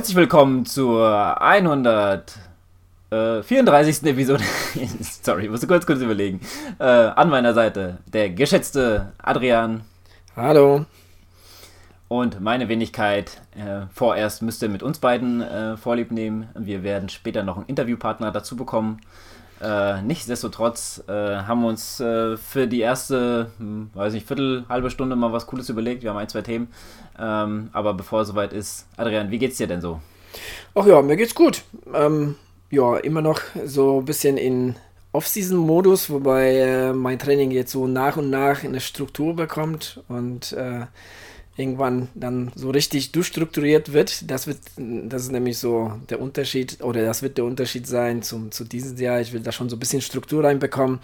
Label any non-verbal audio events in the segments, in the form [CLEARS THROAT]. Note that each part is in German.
Herzlich willkommen zur 134. Episode. [LAUGHS] Sorry, ich musste kurz kurz überlegen. Äh, an meiner Seite der geschätzte Adrian. Hallo. Und meine Wenigkeit. Äh, vorerst müsst ihr mit uns beiden äh, Vorlieb nehmen. Wir werden später noch einen Interviewpartner dazu bekommen. Äh, nichtsdestotrotz äh, haben wir uns äh, für die erste, hm, weiß nicht, Viertel, halbe Stunde mal was Cooles überlegt. Wir haben ein, zwei Themen. Ähm, aber bevor es soweit ist, Adrian, wie geht's dir denn so? Ach ja, mir geht's gut. Ähm, ja, immer noch so ein bisschen in Off-Season-Modus, wobei äh, mein Training jetzt so nach und nach eine Struktur bekommt und äh, irgendwann dann so richtig durchstrukturiert wird. Das wird, das ist nämlich so der Unterschied, oder das wird der Unterschied sein zum, zu diesem Jahr. Ich will da schon so ein bisschen Struktur reinbekommen.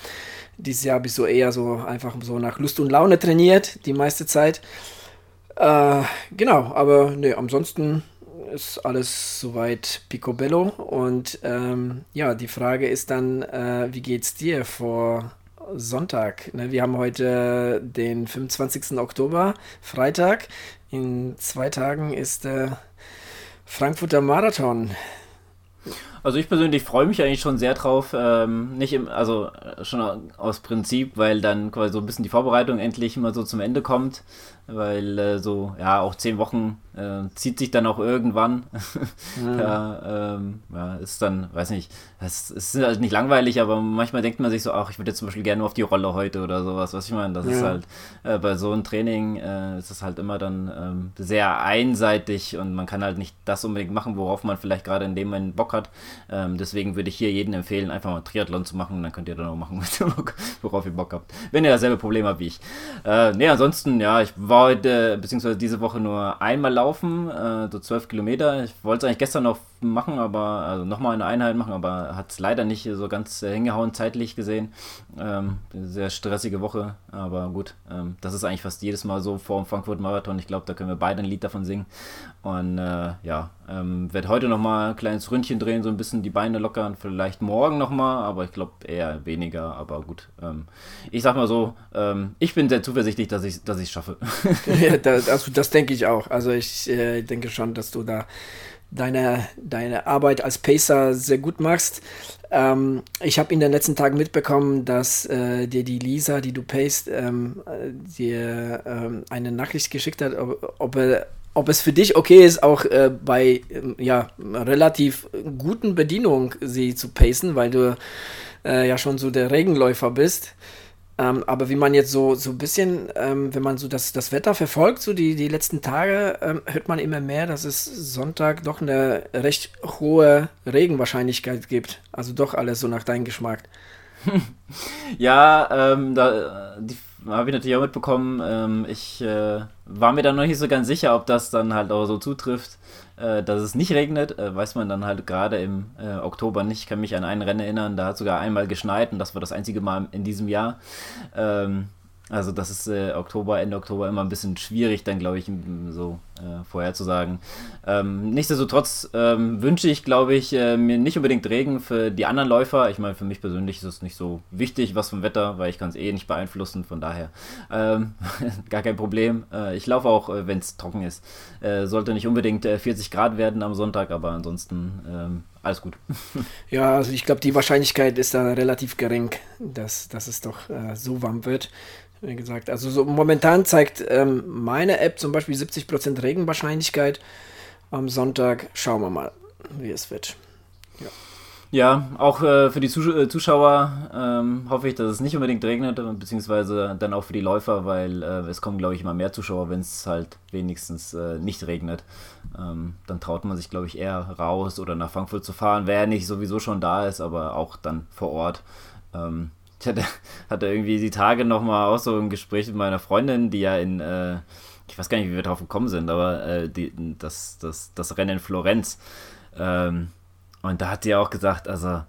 Dieses Jahr habe ich so eher so einfach so nach Lust und Laune trainiert, die meiste Zeit. Äh, genau, aber ne, ansonsten ist alles soweit picobello. Und ähm, ja, die Frage ist dann, äh, wie geht's dir vor Sonntag. Ne? Wir haben heute den 25. Oktober, Freitag. In zwei Tagen ist der Frankfurter Marathon. Also ich persönlich freue mich eigentlich schon sehr drauf, ähm, nicht im, also schon aus Prinzip, weil dann quasi so ein bisschen die Vorbereitung endlich mal so zum Ende kommt weil äh, so, ja, auch zehn Wochen äh, zieht sich dann auch irgendwann. Mhm. [LAUGHS] ja, ähm, ja, ist dann, weiß nicht, es ist halt nicht langweilig, aber manchmal denkt man sich so, ach, ich würde jetzt zum Beispiel gerne auf die Rolle heute oder sowas, was ich meine. Das ja. ist halt, äh, bei so einem Training äh, ist es halt immer dann ähm, sehr einseitig und man kann halt nicht das unbedingt machen, worauf man vielleicht gerade in dem Moment Bock hat. Ähm, deswegen würde ich hier jedem empfehlen, einfach mal Triathlon zu machen, dann könnt ihr dann auch machen, [LAUGHS] worauf ihr Bock habt. Wenn ihr dasselbe Problem habt wie ich. Äh, nee, ansonsten, ja, ich war war heute, beziehungsweise diese Woche nur einmal laufen, äh, so zwölf Kilometer. Ich wollte es eigentlich gestern noch machen, aber also nochmal eine Einheit machen, aber hat es leider nicht so ganz äh, hingehauen, zeitlich gesehen. Ähm, sehr stressige Woche, aber gut, ähm, das ist eigentlich fast jedes Mal so vor dem Frankfurt Marathon. Ich glaube, da können wir beide ein Lied davon singen. Und äh, ja, ähm, werde heute nochmal ein kleines Ründchen drehen, so ein bisschen die Beine lockern, vielleicht morgen nochmal, aber ich glaube eher weniger, aber gut. Ähm, ich sag mal so, ähm, ich bin sehr zuversichtlich, dass ich es dass schaffe. [LAUGHS] ja, das, also das denke ich auch. Also ich äh, denke schon, dass du da deine, deine Arbeit als Pacer sehr gut machst. Ähm, ich habe in den letzten Tagen mitbekommen, dass äh, dir die Lisa, die du pacest, ähm, dir ähm, eine Nachricht geschickt hat, ob, ob, ob, es für dich okay ist, auch äh, bei ähm, ja, relativ guten Bedienung sie zu pacen, weil du äh, ja schon so der Regenläufer bist. Ähm, aber wie man jetzt so, so ein bisschen, ähm, wenn man so das, das Wetter verfolgt, so die, die letzten Tage, ähm, hört man immer mehr, dass es Sonntag doch eine recht hohe Regenwahrscheinlichkeit gibt. Also doch alles so nach deinem Geschmack. [LAUGHS] ja, ähm, da habe ich natürlich auch mitbekommen. Ähm, ich äh, war mir da noch nicht so ganz sicher, ob das dann halt auch so zutrifft äh, dass es nicht regnet, äh, weiß man dann halt gerade im äh, Oktober nicht. Ich kann mich an ein Rennen erinnern, da hat sogar einmal geschneit und das war das einzige Mal in diesem Jahr. Ähm, also das ist äh, Oktober, Ende Oktober immer ein bisschen schwierig, dann glaube ich, so äh, vorherzusagen. Ähm, nichtsdestotrotz ähm, wünsche ich, glaube ich, äh, mir nicht unbedingt Regen für die anderen Läufer. Ich meine, für mich persönlich ist es nicht so wichtig, was vom Wetter, weil ich kann es eh nicht beeinflussen, von daher ähm, [LAUGHS] gar kein Problem. Äh, ich laufe auch, äh, wenn es trocken ist. Äh, sollte nicht unbedingt 40 Grad werden am Sonntag, aber ansonsten ähm, alles gut. [LAUGHS] ja, also ich glaube, die Wahrscheinlichkeit ist da relativ gering, dass, dass es doch so warm wird. Wie gesagt, also so momentan zeigt ähm, meine App zum Beispiel 70% Regenwahrscheinlichkeit. Am Sonntag schauen wir mal, wie es wird. Ja. Ja, auch äh, für die Zus äh, Zuschauer ähm, hoffe ich, dass es nicht unbedingt regnet, beziehungsweise dann auch für die Läufer, weil äh, es kommen, glaube ich, immer mehr Zuschauer, wenn es halt wenigstens äh, nicht regnet. Ähm, dann traut man sich, glaube ich, eher raus oder nach Frankfurt zu fahren, wer nicht sowieso schon da ist, aber auch dann vor Ort. Ähm, ich hatte, [LAUGHS] hatte irgendwie die Tage nochmal auch so ein Gespräch mit meiner Freundin, die ja in, äh, ich weiß gar nicht, wie wir drauf gekommen sind, aber äh, die, das, das, das Rennen in Florenz. Ähm, und da hat sie auch gesagt, also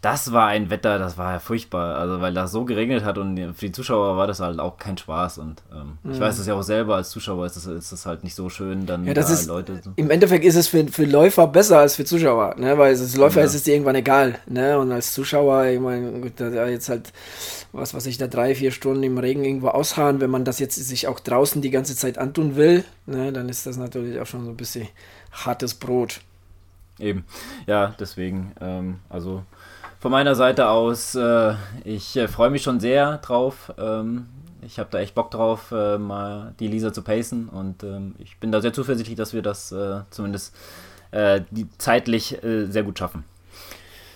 das war ein Wetter, das war ja furchtbar. Also, weil das so geregnet hat und für die Zuschauer war das halt auch kein Spaß. Und ähm, mhm. ich weiß es ja auch selber, als Zuschauer ist es ist das halt nicht so schön, dann ja, das da ist, Leute. So. Im Endeffekt ist es für, für Läufer besser als für Zuschauer, ne? Weil als Läufer ja. ist es dir irgendwann egal, ne? Und als Zuschauer, ich meine, jetzt halt, was weiß ich, da drei, vier Stunden im Regen irgendwo ausharren, wenn man das jetzt sich auch draußen die ganze Zeit antun will, ne, dann ist das natürlich auch schon so ein bisschen hartes Brot. Eben. Ja, deswegen, ähm, also von meiner Seite aus, äh, ich äh, freue mich schon sehr drauf. Ähm, ich habe da echt Bock drauf, äh, mal die Lisa zu pacen und ähm, ich bin da sehr zuversichtlich, dass wir das äh, zumindest äh, zeitlich äh, sehr gut schaffen.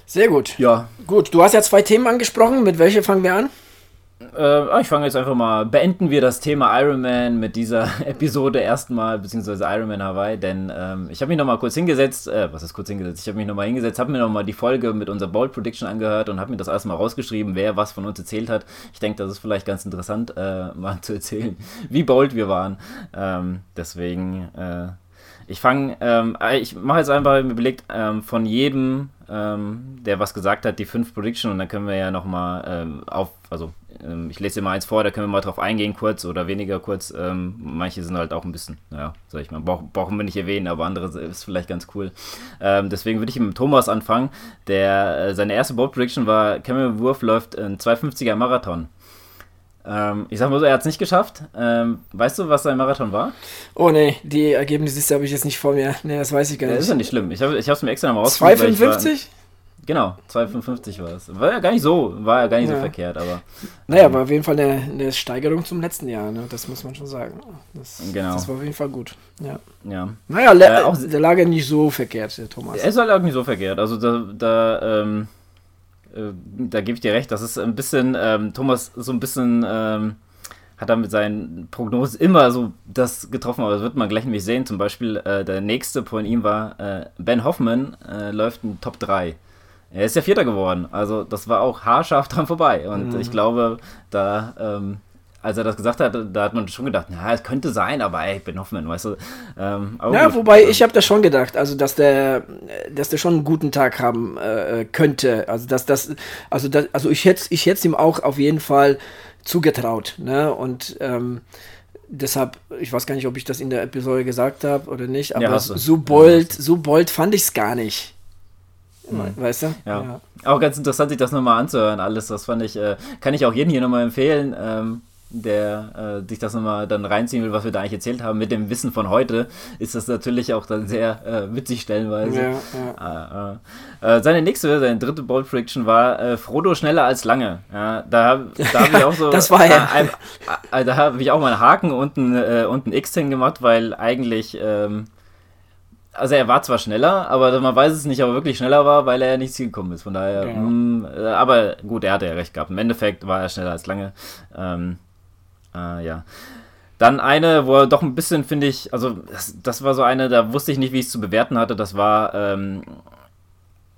Sehr gut. Ja. Gut, du hast ja zwei Themen angesprochen. Mit welcher fangen wir an? Äh, ich fange jetzt einfach mal, beenden wir das Thema Iron Man mit dieser [LAUGHS] Episode erstmal, beziehungsweise Iron Man Hawaii, denn ähm, ich habe mich nochmal kurz hingesetzt, äh, was ist kurz hingesetzt? Ich habe mich nochmal hingesetzt, habe mir nochmal die Folge mit unserer Bold Prediction angehört und habe mir das erstmal rausgeschrieben, wer was von uns erzählt hat. Ich denke, das ist vielleicht ganz interessant, äh, [LAUGHS] mal zu erzählen, wie bold wir waren. Ähm, deswegen, äh, ich fange, ähm, ich mache jetzt einfach überlegt, ähm, von jedem, ähm, der was gesagt hat, die fünf Prediction und dann können wir ja nochmal ähm, auf, also ähm, ich lese dir mal eins vor, da können wir mal drauf eingehen, kurz oder weniger kurz. Ähm, manche sind halt auch ein bisschen, naja, sag ich mal, brauch, brauchen wir nicht erwähnen, aber andere ist vielleicht ganz cool. Ähm, deswegen würde ich mit Thomas anfangen, der äh, seine erste Bold Prediction war, Cameron Wurf läuft ein 250er Marathon. Ähm, ich sag mal so, er hat es nicht geschafft. Ähm, weißt du, was sein Marathon war? Oh nee, die Ergebnisse habe ich jetzt nicht vor mir. Nee, das weiß ich gar nicht. Das ist ja nicht schlimm. Ich habe es mir extra mal rausgefunden. 255? Genau, 2,55 war es. War ja gar nicht so, war ja gar nicht ja. so verkehrt, aber. Naja, ähm, war auf jeden Fall eine, eine, Steigerung zum letzten Jahr, ne? Das muss man schon sagen. Das, genau. das war auf jeden Fall gut. Ja. ja. Naja, äh, auch, der lag ja nicht so verkehrt, der Thomas. Er ist halt auch nicht so verkehrt. Also da, da, ähm, äh, da gebe ich dir recht, das ist ein bisschen, ähm, Thomas so ein bisschen. Ähm, hat er mit seinen Prognosen immer so das getroffen, aber das wird man gleich nämlich sehen. Zum Beispiel äh, der nächste von ihm war äh, Ben Hoffman, äh, läuft in Top 3. Er ist ja Vierter geworden. Also das war auch haarscharf [LAUGHS] dran vorbei. Und mhm. ich glaube, da, ähm, als er das gesagt hat, da hat man schon gedacht, na, es könnte sein, aber ey, Ben Hoffman, weißt du. Ähm, ja, gut. wobei ich habe das schon gedacht, also dass der, dass der schon einen guten Tag haben äh, könnte. Also dass das, also das, also ich hätte, ich hätte ihm auch auf jeden Fall zugetraut. Ne? Und ähm, deshalb, ich weiß gar nicht, ob ich das in der Episode gesagt habe oder nicht, aber ja, so bold, so bold fand ich es gar nicht. Mhm. Weißt du? Ja. ja. Auch ganz interessant, sich das nochmal anzuhören, alles. Das fand ich, äh, kann ich auch jedem hier nochmal empfehlen, ähm, der äh, sich das nochmal dann reinziehen will, was wir da eigentlich erzählt haben. Mit dem Wissen von heute ist das natürlich auch dann sehr äh, witzig stellenweise. Ja, ja. Äh, äh, äh, seine nächste, seine dritte Bold Friction war Frodo schneller als lange. Ja, da da habe ich auch so. [LAUGHS] das war ja. [LAUGHS] da habe ich auch mal einen Haken und ein, und ein X hingemacht, weil eigentlich. Ähm, also er war zwar schneller, aber man weiß es nicht, ob er wirklich schneller war, weil er ja nicht gekommen ist. Von daher, genau. mh, äh, aber gut, er hatte ja recht gehabt. Im Endeffekt war er schneller als lange. Ähm, äh, ja. Dann eine, wo er doch ein bisschen, finde ich, also das, das, war so eine, da wusste ich nicht, wie ich es zu bewerten hatte. Das war, ähm,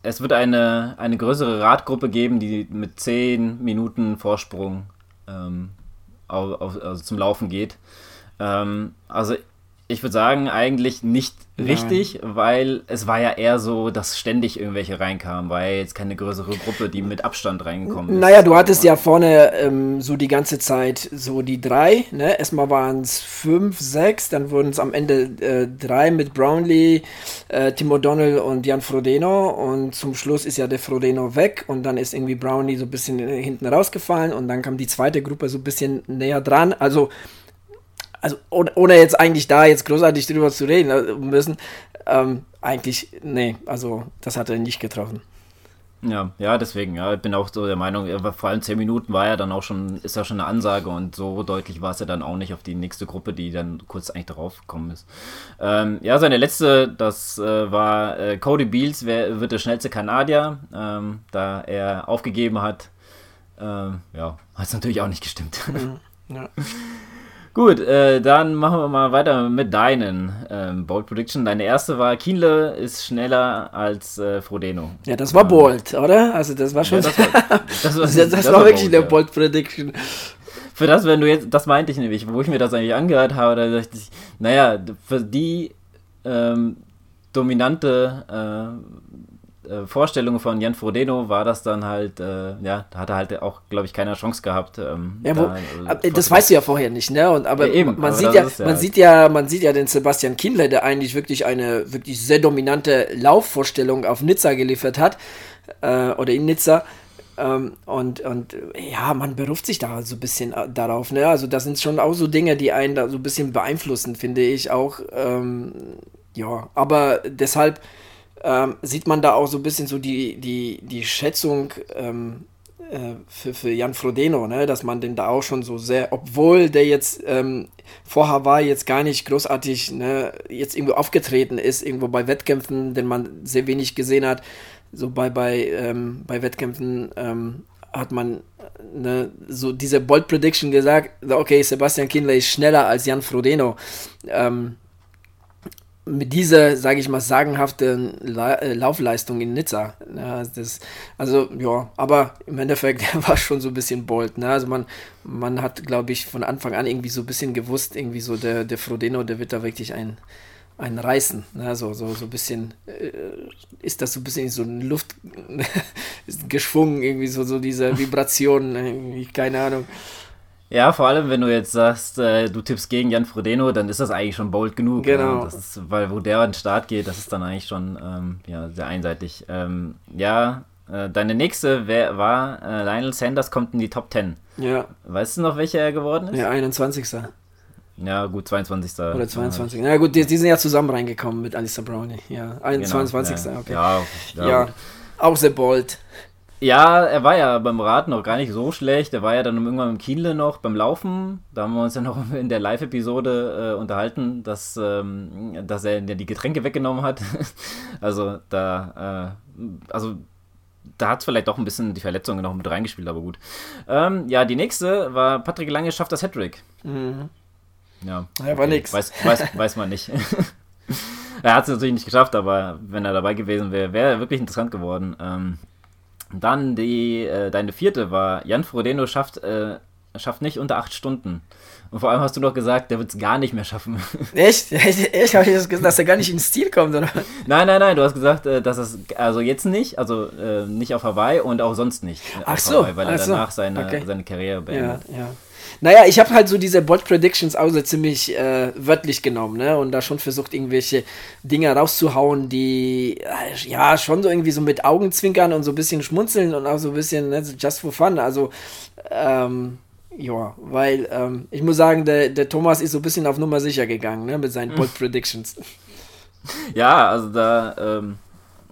es wird eine, eine größere Radgruppe geben, die mit 10 Minuten Vorsprung ähm, auf, auf, also zum Laufen geht. Ähm, also ich würde sagen, eigentlich nicht richtig, Nein. weil es war ja eher so, dass ständig irgendwelche reinkamen, ja jetzt keine größere Gruppe, die mit Abstand reingekommen ist. Naja, du hattest ja vorne ähm, so die ganze Zeit so die drei, ne? Erstmal waren es fünf, sechs, dann wurden es am Ende äh, drei mit Brownlee, äh, Tim O'Donnell und Jan Frodeno und zum Schluss ist ja der Frodeno weg und dann ist irgendwie Brownlee so ein bisschen hinten rausgefallen und dann kam die zweite Gruppe so ein bisschen näher dran, also also ohne jetzt eigentlich da jetzt großartig drüber zu reden äh, müssen, ähm, eigentlich, nee, also das hat er nicht getroffen. Ja, ja, deswegen, ja, ich bin auch so der Meinung, vor allem zehn Minuten war ja dann auch schon, ist ja schon eine Ansage und so deutlich war es ja dann auch nicht auf die nächste Gruppe, die dann kurz eigentlich darauf gekommen ist. Ähm, ja, seine letzte, das äh, war äh, Cody Beals, wer wird der schnellste Kanadier, ähm, da er aufgegeben hat. Ähm, ja, hat es natürlich auch nicht gestimmt. Mhm, ja. [LAUGHS] Gut, äh, dann machen wir mal weiter mit deinen ähm, Bold Prediction. Deine erste war, Kienle ist schneller als äh, Frodeno. Ja, das war bold, oder? Also das war schon... Ja, das, war, [LAUGHS] das, war, das, das, das war, war wirklich bold, eine Bold Prediction. Für das, wenn du jetzt, das meinte ich nämlich, wo ich mir das eigentlich angehört habe, da dachte ich, naja, für die ähm, dominante äh, äh, Vorstellung von Jan Frodeno war das dann halt, äh, ja, da hat er halt auch, glaube ich, keine Chance gehabt. Ähm, ja, wo, da, äh, das weißt du ja vorher nicht, ne? Und aber ja, eben, man aber sieht ja, man ja sieht ja, man sieht ja den Sebastian Kindler, der eigentlich wirklich eine wirklich sehr dominante Laufvorstellung auf Nizza geliefert hat äh, oder in Nizza. Ähm, und, und ja, man beruft sich da so ein bisschen äh, darauf. Ne? Also, das sind schon auch so Dinge, die einen da so ein bisschen beeinflussen, finde ich auch. Ähm, ja, aber deshalb ähm, sieht man da auch so ein bisschen so die, die, die Schätzung ähm, äh, für, für Jan Frodeno, ne? dass man den da auch schon so sehr, obwohl der jetzt ähm, vor Hawaii jetzt gar nicht großartig ne, jetzt irgendwo aufgetreten ist, irgendwo bei Wettkämpfen, den man sehr wenig gesehen hat, so bei, bei, ähm, bei Wettkämpfen ähm, hat man ne, so diese Bold Prediction gesagt, okay, Sebastian Kindler ist schneller als Jan Frodeno. Ähm, mit dieser, sage ich mal, sagenhaften La äh, Laufleistung in Nizza. Ja, das, also, ja, aber im Endeffekt [LAUGHS] war schon so ein bisschen bold. Ne? Also man, man hat, glaube ich, von Anfang an irgendwie so ein bisschen gewusst, irgendwie so der, der Frodeno, der wird da wirklich ein, ein Reißen. Ne? So, so, so ein bisschen äh, ist das so ein bisschen so in Luft [LAUGHS] geschwungen, irgendwie so, so diese Vibration, keine Ahnung. Ja, vor allem, wenn du jetzt sagst, äh, du tippst gegen Jan Frodeno, dann ist das eigentlich schon bold genug. Genau. Ja, ist, weil wo der an den Start geht, das ist dann eigentlich schon ähm, ja, sehr einseitig. Ähm, ja, äh, deine nächste wär, war, äh, Lionel Sanders kommt in die Top 10. Ja. Weißt du noch, welcher er geworden ist? Ja, 21. Ja, gut, 22. Oder 22. Ja, gut, die, die sind ja zusammen reingekommen mit Alistair Brownie. Ja, 21. Genau, okay. Ja, ja, ja auch sehr bold. Ja, er war ja beim Raten noch gar nicht so schlecht. Er war ja dann irgendwann im Kienle noch beim Laufen. Da haben wir uns ja noch [LAUGHS] in der Live-Episode äh, unterhalten, dass, ähm, dass er die Getränke weggenommen hat. [LAUGHS] also da, äh, also da hat es vielleicht doch ein bisschen die Verletzungen noch mit reingespielt, aber gut. Ähm, ja, die nächste war Patrick Lange schafft das Hattrick. Mhm. Ja, ja war nix. Weiß, weiß, [LAUGHS] weiß man nicht. er hat es natürlich nicht geschafft, aber wenn er dabei gewesen wäre, wäre er wirklich interessant geworden. Ähm, dann die, äh, deine vierte war, Jan Frodeno schafft, äh, schafft nicht unter acht Stunden. Und vor allem hast du noch gesagt, der wird es gar nicht mehr schaffen. [LAUGHS] Echt? Echt? Echt? Habe ich das gesagt, dass er gar nicht ins Stil kommt, oder? Nein, nein, nein, du hast gesagt, äh, dass es, also jetzt nicht, also äh, nicht auf Hawaii und auch sonst nicht. Ach so. Hawaii, weil er danach seine, okay. seine Karriere beendet. Ja, ja. Naja, ich habe halt so diese Bot Predictions auch so ziemlich äh, wörtlich genommen, ne? Und da schon versucht, irgendwelche Dinge rauszuhauen, die äh, ja schon so irgendwie so mit Augenzwinkern und so ein bisschen schmunzeln und auch so ein bisschen ne, just for fun. Also, ähm, ja, weil ähm, ich muss sagen, der, der Thomas ist so ein bisschen auf Nummer sicher gegangen, ne? Mit seinen Bot Predictions. Ja, also da, ähm,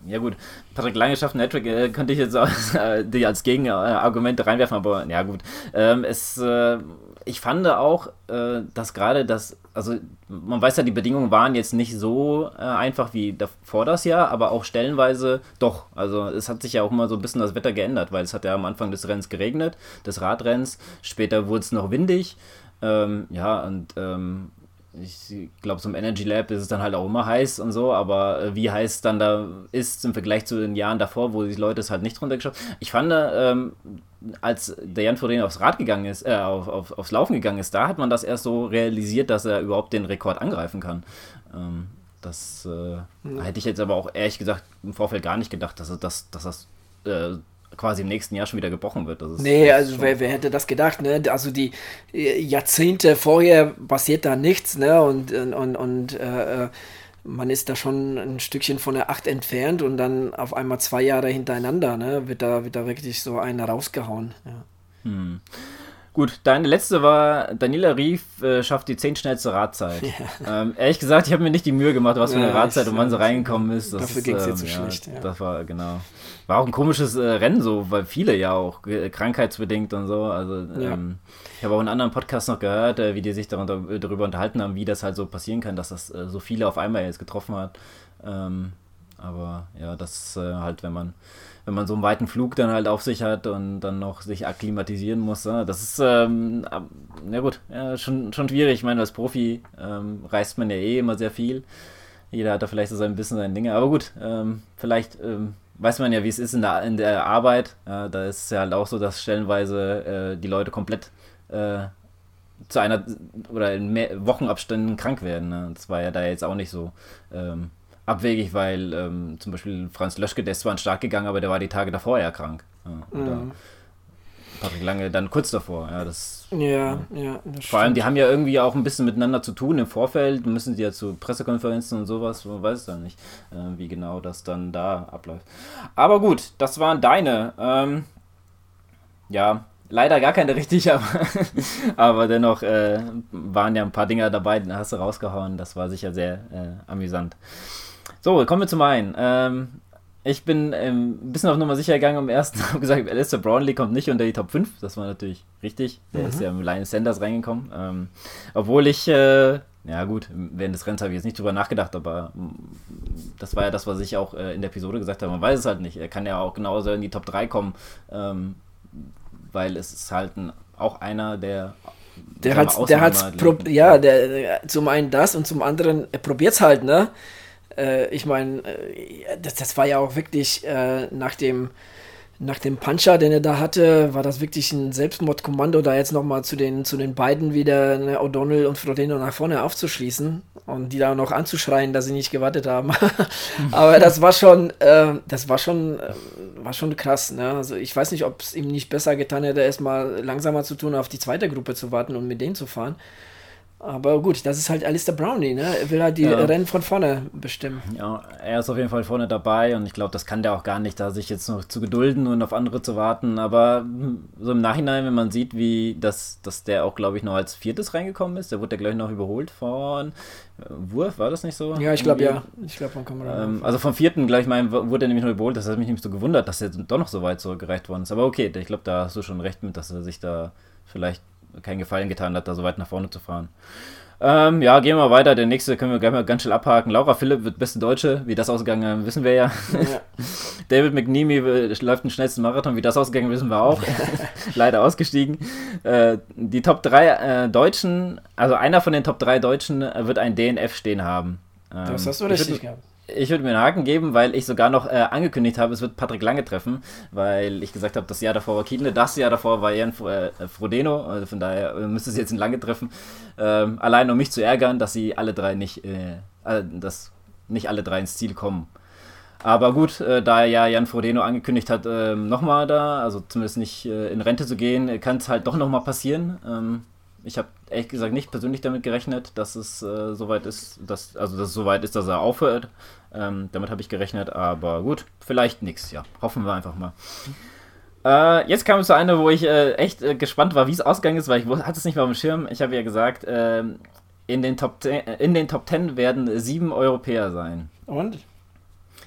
ja gut, Patrick Lange schafft Hattrick, äh, könnte ich jetzt auch [LAUGHS] äh, die als Gegenargumente reinwerfen, aber ja gut. Ähm, es, äh, ich fand auch, äh, dass gerade das, also man weiß ja, die Bedingungen waren jetzt nicht so äh, einfach wie vor das Jahr, aber auch stellenweise doch. Also es hat sich ja auch immer so ein bisschen das Wetter geändert, weil es hat ja am Anfang des Rennens geregnet, des Radrenns, später wurde es noch windig. Ähm, ja, und ähm, ich glaube, so im Energy Lab ist es dann halt auch immer heiß und so, aber äh, wie heiß dann da ist im Vergleich zu den Jahren davor, wo die Leute es halt nicht runtergeschafft Ich fand, ähm, als der Jan Frodeno aufs Rad gegangen ist, äh, auf, auf, aufs Laufen gegangen ist, da hat man das erst so realisiert, dass er überhaupt den Rekord angreifen kann. Ähm, das äh, ja. hätte ich jetzt aber auch ehrlich gesagt im Vorfeld gar nicht gedacht, dass, dass, dass das äh, quasi im nächsten Jahr schon wieder gebrochen wird. Das ist, nee, das also wer, wer, hätte das gedacht, ne? Also die äh, Jahrzehnte vorher passiert da nichts, ne? Und, und, und äh, äh, man ist da schon ein Stückchen von der Acht entfernt und dann auf einmal zwei Jahre hintereinander, ne? Wird da, wird da wirklich so einer rausgehauen. Ja. Hm. Gut, deine letzte war, Daniela Rief äh, schafft die 10 schnellste Radzeit. [LAUGHS] Ja. Ähm, ehrlich gesagt, ich habe mir nicht die Mühe gemacht, was für eine ja, Radzeit und wann sie reingekommen ist. Das dafür ging es ähm, jetzt so schlecht. Ja. Das war, genau. War auch ein komisches äh, Rennen so, weil viele ja auch äh, krankheitsbedingt und so. Also ähm, ich habe auch in anderen Podcasts noch gehört, äh, wie die sich darunter, äh, darüber unterhalten haben, wie das halt so passieren kann, dass das äh, so viele auf einmal jetzt getroffen hat. Ähm, aber ja, das halt, wenn man wenn man so einen weiten Flug dann halt auf sich hat und dann noch sich akklimatisieren muss. Ne? Das ist, ähm, na gut, ja, schon, schon schwierig. Ich meine, als Profi ähm, reist man ja eh immer sehr viel. Jeder hat da vielleicht so sein bisschen seine Dinge. Aber gut, ähm, vielleicht ähm, weiß man ja, wie es ist in der, in der Arbeit. Ja, da ist es ja halt auch so, dass stellenweise äh, die Leute komplett äh, zu einer oder in mehr Wochenabständen krank werden. Ne? Das war ja da jetzt auch nicht so. Ähm, abwegig, weil ähm, zum Beispiel Franz Löschke, der ist zwar an Start gegangen, aber der war die Tage davor ja krank. Ja, mhm. Patrick Lange dann kurz davor. Ja, das, ja, ja. ja das Vor allem, die haben ja irgendwie auch ein bisschen miteinander zu tun im Vorfeld. Müssen sie ja zu Pressekonferenzen und sowas, man weiß es dann nicht, äh, wie genau das dann da abläuft. Aber gut, das waren deine. Ähm, ja, leider gar keine richtig, [LAUGHS] aber, aber dennoch äh, waren ja ein paar Dinger dabei, die hast du rausgehauen. Das war sicher sehr äh, amüsant. So, kommen wir zum einen. Ähm, ich bin ähm, ein bisschen auf Nummer sicher gegangen am ersten. [LAUGHS] habe gesagt, Alistair Brownlee kommt nicht unter die Top 5. Das war natürlich richtig. Der mhm. ist ja mit Linus Sanders reingekommen. Ähm, obwohl ich, äh, ja gut, während des Rennens habe ich jetzt nicht drüber nachgedacht, aber mm, das war ja das, was ich auch äh, in der Episode gesagt habe. Man weiß es halt nicht. Er kann ja auch genauso in die Top 3 kommen, ähm, weil es ist halt ein, auch einer, der der hat, der hat, ja, der, der, zum einen das und zum anderen, er probiert es halt, ne? Äh, ich meine, äh, das, das, war ja auch wirklich äh, nach dem nach dem Puncher, den er da hatte, war das wirklich ein Selbstmordkommando, da jetzt nochmal zu den, zu den beiden wieder ne, O'Donnell und Frodeno nach vorne aufzuschließen und die da noch anzuschreien, dass sie nicht gewartet haben. [LAUGHS] Aber das war schon, äh, das war schon, äh, war schon krass. Ne? Also ich weiß nicht, ob es ihm nicht besser getan hätte, erstmal langsamer zu tun, auf die zweite Gruppe zu warten und mit denen zu fahren. Aber gut, das ist halt Alistair Brownie, ne? Er will halt die ja. Rennen von vorne bestimmen. Ja, er ist auf jeden Fall vorne dabei und ich glaube, das kann der auch gar nicht, da sich jetzt noch zu gedulden und auf andere zu warten. Aber so im Nachhinein, wenn man sieht, wie das, dass der auch, glaube ich, noch als viertes reingekommen ist, der wurde ja gleich noch überholt von äh, Wurf, war das nicht so? Ja, ich glaube ja. Ich glaube von Kamera. Ähm, also vom vierten gleich mein, wurde er nämlich noch überholt, das hat mich nämlich so gewundert, dass er doch noch so weit zurückgereicht worden ist. Aber okay, ich glaube, da hast du schon recht mit, dass er sich da vielleicht keinen Gefallen getan hat, da so weit nach vorne zu fahren. Ähm, ja, gehen wir weiter. Der nächste können wir gleich mal ganz schnell abhaken. Laura Philipp wird beste Deutsche. Wie das ausgegangen ist, wissen wir ja. ja. [LAUGHS] David McNeamy läuft den schnellsten Marathon. Wie das ausgegangen ist, wissen wir auch. [LAUGHS] [LAUGHS] Leider ausgestiegen. Äh, die Top 3 äh, Deutschen, also einer von den Top 3 Deutschen äh, wird ein DNF stehen haben. Ähm, das hast du richtig gehabt ich würde mir einen Haken geben, weil ich sogar noch äh, angekündigt habe, es wird Patrick Lange treffen, weil ich gesagt habe, das Jahr davor war Kiedle, das Jahr davor war Jan äh, Frodeno, also von daher äh, müsste es jetzt ein Lange treffen. Ähm, allein um mich zu ärgern, dass sie alle drei nicht, äh, dass nicht alle drei ins Ziel kommen. Aber gut, äh, da ja Jan Frodeno angekündigt hat, äh, nochmal da, also zumindest nicht äh, in Rente zu gehen, kann es halt doch nochmal passieren. Ähm, ich habe ehrlich gesagt nicht persönlich damit gerechnet, dass es äh, soweit ist, dass, also dass es soweit ist, dass er aufhört. Ähm, damit habe ich gerechnet, aber gut, vielleicht nichts, ja. Hoffen wir einfach mal. Äh, jetzt kam es zu einer, wo ich äh, echt äh, gespannt war, wie es ausgegangen ist, weil ich hatte es nicht mehr auf dem Schirm. Ich habe ja gesagt, ähm, in, den Top 10, in den Top 10 werden sieben Europäer sein. Und?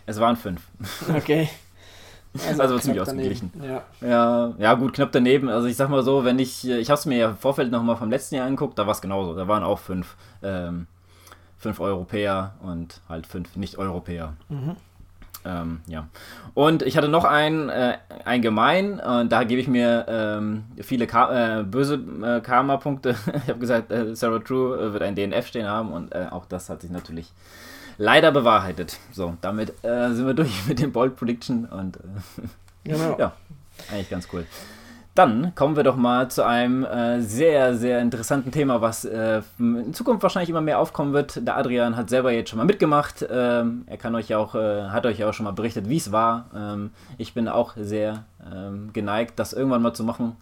Es waren fünf. Okay. [LAUGHS] Also, also ziemlich ausgeglichen. Ja. ja. Ja, gut, knapp daneben. Also ich sag mal so, wenn ich, ich habe es mir ja im Vorfeld nochmal vom letzten Jahr angeguckt, da war es genauso. Da waren auch fünf, ähm, fünf Europäer und halt fünf Nicht-Europäer. Mhm. Ähm, ja. Und ich hatte noch einen, äh, ein Gemein, und da gebe ich mir ähm, viele Ka äh, böse äh, Karma-Punkte. [LAUGHS] ich habe gesagt, äh, Sarah True äh, wird ein DNF stehen haben und äh, auch das hat sich natürlich leider bewahrheitet. So, damit äh, sind wir durch [LAUGHS] mit dem Bold Prediction und äh, [LAUGHS] genau. ja, eigentlich ganz cool. Dann kommen wir doch mal zu einem äh, sehr, sehr interessanten Thema, was äh, in Zukunft wahrscheinlich immer mehr aufkommen wird. Der Adrian hat selber jetzt schon mal mitgemacht. Ähm, er kann euch auch, äh, hat euch auch schon mal berichtet, wie es war. Ähm, ich bin auch sehr ähm, geneigt, das irgendwann mal zu machen.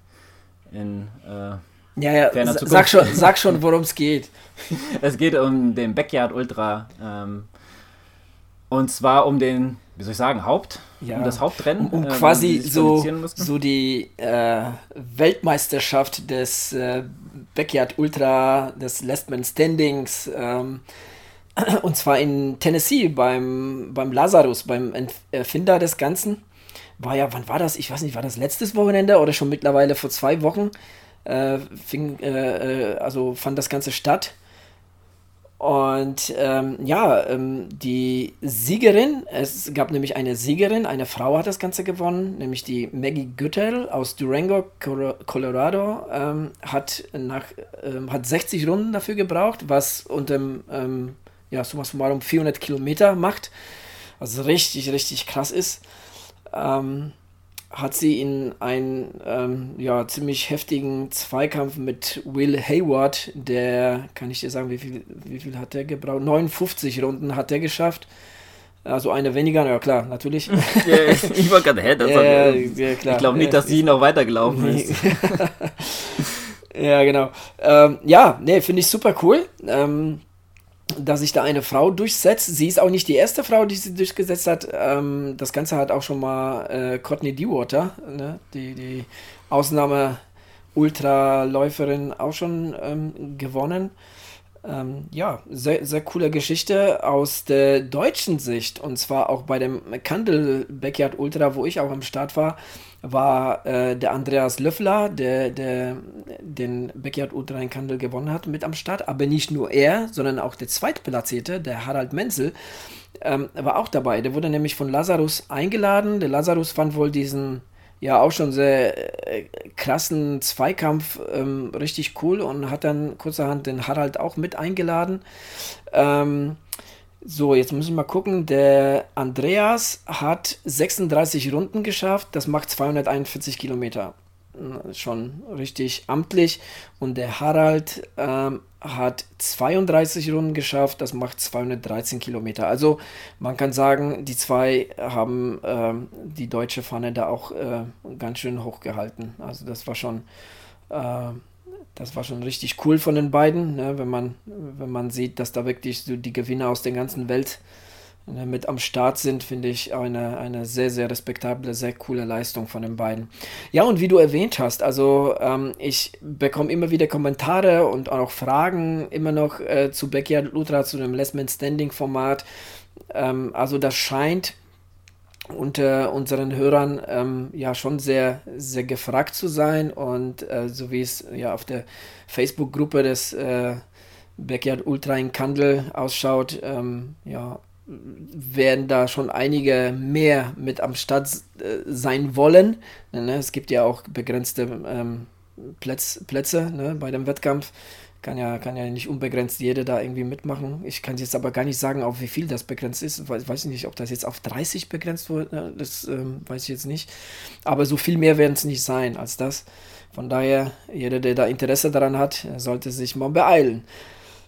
In, äh, ja, ja, sag schon, sag schon worum es geht. [LAUGHS] es geht um den Backyard Ultra. Ähm, und zwar um den, wie soll ich sagen, Haupt, ja. um das Hauptrennen. Um, um äh, quasi so, so die äh, Weltmeisterschaft des äh, Backyard Ultra, des Last Man Standings. Ähm, [CLEARS THROAT] und zwar in Tennessee beim, beim Lazarus, beim Erfinder des Ganzen. War ja, wann war das? Ich weiß nicht, war das letztes Wochenende oder schon mittlerweile vor zwei Wochen? Äh, fing, äh, äh, also fand das Ganze statt. Und ähm, ja, ähm, die Siegerin, es gab nämlich eine Siegerin, eine Frau hat das Ganze gewonnen, nämlich die Maggie Güttel aus Durango, Colorado, ähm, hat, nach, ähm, hat 60 Runden dafür gebraucht, was unter ähm, ja, summa summarum 400 Kilometer macht, was richtig, richtig krass ist. Ähm, hat sie in einen ähm, ja, ziemlich heftigen Zweikampf mit Will Hayward, der, kann ich dir sagen, wie viel, wie viel hat der gebraucht? 59 Runden hat der geschafft. Also eine weniger, ja klar, natürlich. [LAUGHS] Ich war gerade, hä? Das ja, ja, ich glaube nicht, dass sie noch weitergelaufen ist. [LAUGHS] ja, genau. Ähm, ja, nee, finde ich super cool. Ähm, dass sich da eine Frau durchsetzt. Sie ist auch nicht die erste Frau, die sie durchgesetzt hat. Ähm, das Ganze hat auch schon mal äh, Courtney Dewater, ne? die, die Ausnahme-Ultraläuferin, auch schon ähm, gewonnen. ähm, ja, sehr, sehr coole Geschichte aus der deutschen Sicht. Und zwar auch bei dem Kandel Backyard Ultra, wo ich auch am Start war, war äh, der Andreas Löffler, der, der den Backyard Ultra in Kandel gewonnen hat, mit am Start. Aber nicht nur er, sondern auch der Zweitplatzierte, der Harald Menzel, ähm, war auch dabei. Der wurde nämlich von Lazarus eingeladen. Der Lazarus fand wohl diesen ja auch schon sehr äh, krassen Zweikampf ähm, richtig cool und hat dann kurzerhand den Harald auch mit eingeladen. Ähm, so, jetzt muss ich mal gucken. Der Andreas hat 36 Runden geschafft. Das macht 241 Kilometer. Schon richtig amtlich. Und der Harald ähm, hat 32 Runden geschafft, das macht 213 Kilometer. Also man kann sagen, die zwei haben ähm, die deutsche Pfanne da auch äh, ganz schön hochgehalten. Also das war schon, äh, das war schon richtig cool von den beiden, ne? wenn, man, wenn man sieht, dass da wirklich so die Gewinner aus der ganzen Welt Ne, mit am Start sind, finde ich eine, eine sehr, sehr respektable, sehr coole Leistung von den beiden. Ja, und wie du erwähnt hast, also ähm, ich bekomme immer wieder Kommentare und auch Fragen immer noch äh, zu Backyard Ultra, zu dem Last Man Standing Format. Ähm, also das scheint unter unseren Hörern ähm, ja schon sehr, sehr gefragt zu sein und äh, so wie es ja auf der Facebook-Gruppe des äh, Backyard Ultra in Kandel ausschaut, ähm, ja, werden da schon einige mehr mit am Start äh, sein wollen. Ne? Es gibt ja auch begrenzte ähm, Plätz, Plätze ne? bei dem Wettkampf. Kann ja, kann ja nicht unbegrenzt jeder da irgendwie mitmachen. Ich kann jetzt aber gar nicht sagen, auf wie viel das begrenzt ist. Ich weiß nicht, ob das jetzt auf 30 begrenzt wurde. Ne? Das ähm, weiß ich jetzt nicht. Aber so viel mehr werden es nicht sein als das. Von daher, jeder, der da Interesse daran hat, sollte sich mal beeilen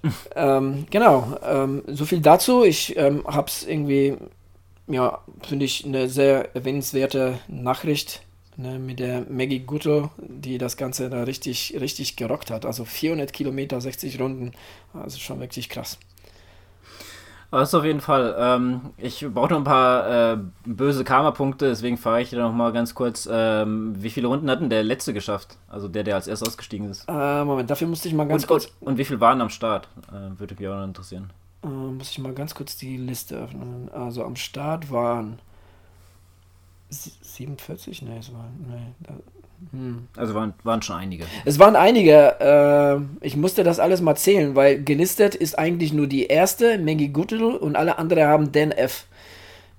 [LAUGHS] ähm, genau, ähm, so viel dazu. Ich ähm, habe es irgendwie, ja, finde ich eine sehr erwähnenswerte Nachricht ne, mit der Maggie Guttel, die das Ganze da richtig, richtig gerockt hat. Also 400 Kilometer, 60 Runden, also schon wirklich krass. Das auf jeden Fall. Ähm, ich brauche noch ein paar äh, böse Karma-Punkte, deswegen frage ich dir noch mal ganz kurz, ähm, wie viele Runden hat denn der letzte geschafft? Also der, der als erstes ausgestiegen ist. Äh, Moment, dafür musste ich mal ganz und, kurz. Und wie viele waren am Start? Äh, würde mich auch noch interessieren. Äh, muss ich mal ganz kurz die Liste öffnen. Also am Start waren 47? Nee, es war. Nee, da, hm. Also waren, waren schon einige. Es waren einige. Äh, ich musste das alles mal zählen, weil gelistet ist eigentlich nur die erste, Maggie Goodell, und alle anderen haben Dan F.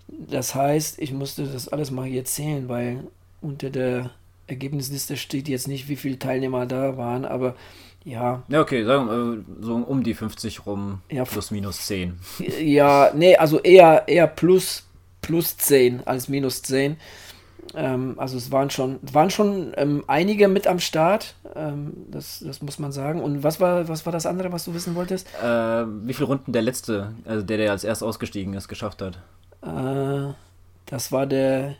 Das heißt, ich musste das alles mal hier zählen, weil unter der Ergebnisliste steht jetzt nicht, wie viele Teilnehmer da waren, aber ja. Ja, okay, sagen wir so um die 50 rum, ja, plus minus 10. Ja, nee, also eher, eher plus, plus 10 als minus 10. Ähm, also es waren schon, waren schon ähm, einige mit am Start, ähm, das, das muss man sagen. Und was war, was war das andere, was du wissen wolltest? Äh, wie viele Runden der letzte, also der, der als erst ausgestiegen ist, geschafft hat? Äh, das war der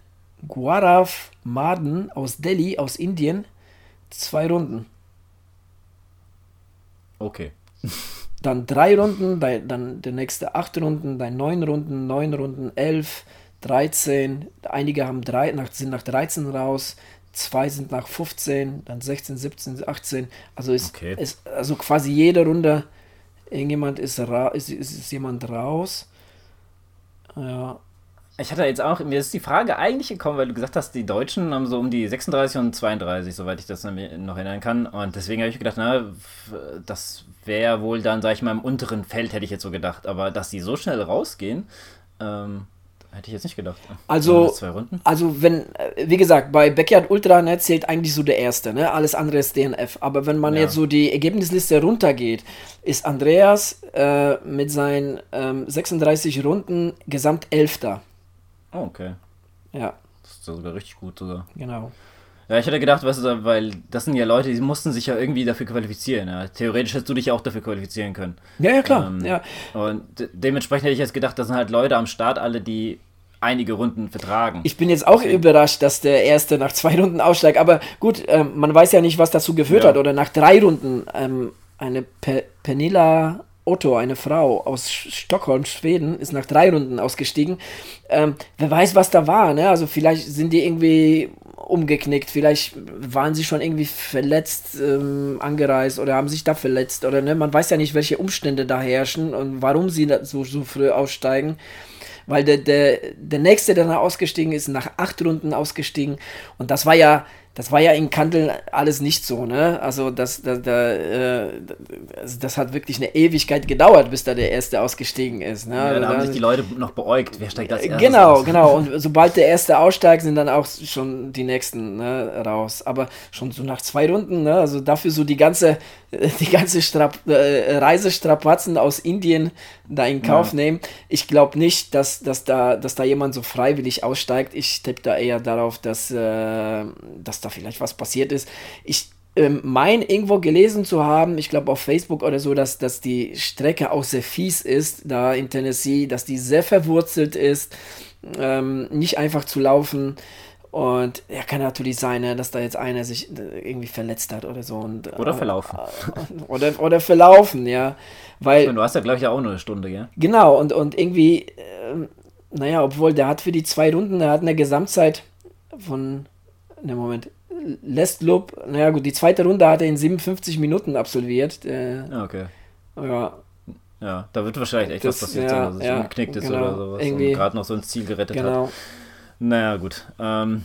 Guarav Maden aus Delhi, aus Indien. Zwei Runden. Okay. [LAUGHS] Dann drei Runden, dann der nächste acht Runden, dann neun Runden, neun Runden, elf, 13, einige haben drei, nach, sind nach 13 raus, zwei sind nach 15, dann 16, 17, 18. Also ist, okay. ist also quasi jede Runde irgendjemand ist, ra ist, ist, ist jemand raus. Ja. Ich hatte jetzt auch, mir ist die Frage eigentlich gekommen, weil du gesagt hast, die Deutschen haben so um die 36 und 32, soweit ich das noch erinnern kann. Und deswegen habe ich gedacht, na, das wäre wohl dann, sag ich mal, im unteren Feld, hätte ich jetzt so gedacht. Aber dass die so schnell rausgehen, ähm, Hätte ich jetzt nicht gedacht. Also, zwei Runden? also wenn, äh, wie gesagt, bei Backyard Ultra ne, zählt eigentlich so der erste, ne? Alles andere ist DNF. Aber wenn man ja. jetzt so die Ergebnisliste runtergeht, ist Andreas äh, mit seinen ähm, 36 Runden gesamt Elfter. Oh, okay. Ja. Das ist sogar richtig gut sogar. Genau. Ja, ich hätte gedacht, weißt du, weil das sind ja Leute, die mussten sich ja irgendwie dafür qualifizieren. Ja. Theoretisch hättest du dich ja auch dafür qualifizieren können. Ja, ja, klar. Ähm, ja. Und dementsprechend hätte ich jetzt gedacht, das sind halt Leute am Start, alle, die einige Runden vertragen. Ich bin jetzt auch Deswegen. überrascht, dass der Erste nach zwei Runden aussteigt. Aber gut, ähm, man weiß ja nicht, was dazu geführt ja. hat. Oder nach drei Runden ähm, eine Pe Pernilla Otto, eine Frau aus Stockholm, Schweden, ist nach drei Runden ausgestiegen. Ähm, wer weiß, was da war. Ne? Also vielleicht sind die irgendwie umgeknickt, vielleicht waren sie schon irgendwie verletzt ähm, angereist oder haben sich da verletzt oder ne, man weiß ja nicht, welche Umstände da herrschen und warum sie so, so früh aussteigen. Weil der, der, der nächste, der da ausgestiegen ist, nach acht Runden ausgestiegen und das war ja das war ja in Kandel alles nicht so, ne? Also das, das, das, äh, das hat wirklich eine Ewigkeit gedauert, bis da der Erste ausgestiegen ist. Ne? Ja, da haben sich die Leute noch beäugt, wer steigt als erstes Genau, aus? genau. Und sobald der Erste aussteigt, sind dann auch schon die Nächsten ne, raus. Aber schon so nach zwei Runden, ne? also dafür so die ganze, [LAUGHS] die ganze Strap äh, Reisestrapazen aus Indien da in Kauf ja. nehmen. Ich glaube nicht, dass, dass, da, dass da jemand so freiwillig aussteigt. Ich tippe da eher darauf, dass, äh, dass da vielleicht was passiert ist. Ich ähm, mein irgendwo gelesen zu haben, ich glaube auf Facebook oder so, dass, dass die Strecke auch sehr fies ist, da in Tennessee, dass die sehr verwurzelt ist, ähm, nicht einfach zu laufen. Und ja, kann natürlich sein, ne, dass da jetzt einer sich äh, irgendwie verletzt hat oder so. Und, oder verlaufen. Äh, [LAUGHS] oder, oder verlaufen, ja. Weil, du hast ja, glaube ich, auch nur eine Stunde, gell? Genau, und, und irgendwie, äh, naja, obwohl der hat für die zwei Runden, der hat eine Gesamtzeit von, ne Moment, Les Lob, naja gut, die zweite Runde hat er in 57 Minuten absolviert. Äh, okay. Ja. Ja, da wird wahrscheinlich echt das, was passiert ja, sein, dass es ja, umgeknickt ist genau, oder sowas irgendwie, und gerade noch so ins Ziel gerettet genau. hat. Naja, gut. Ähm,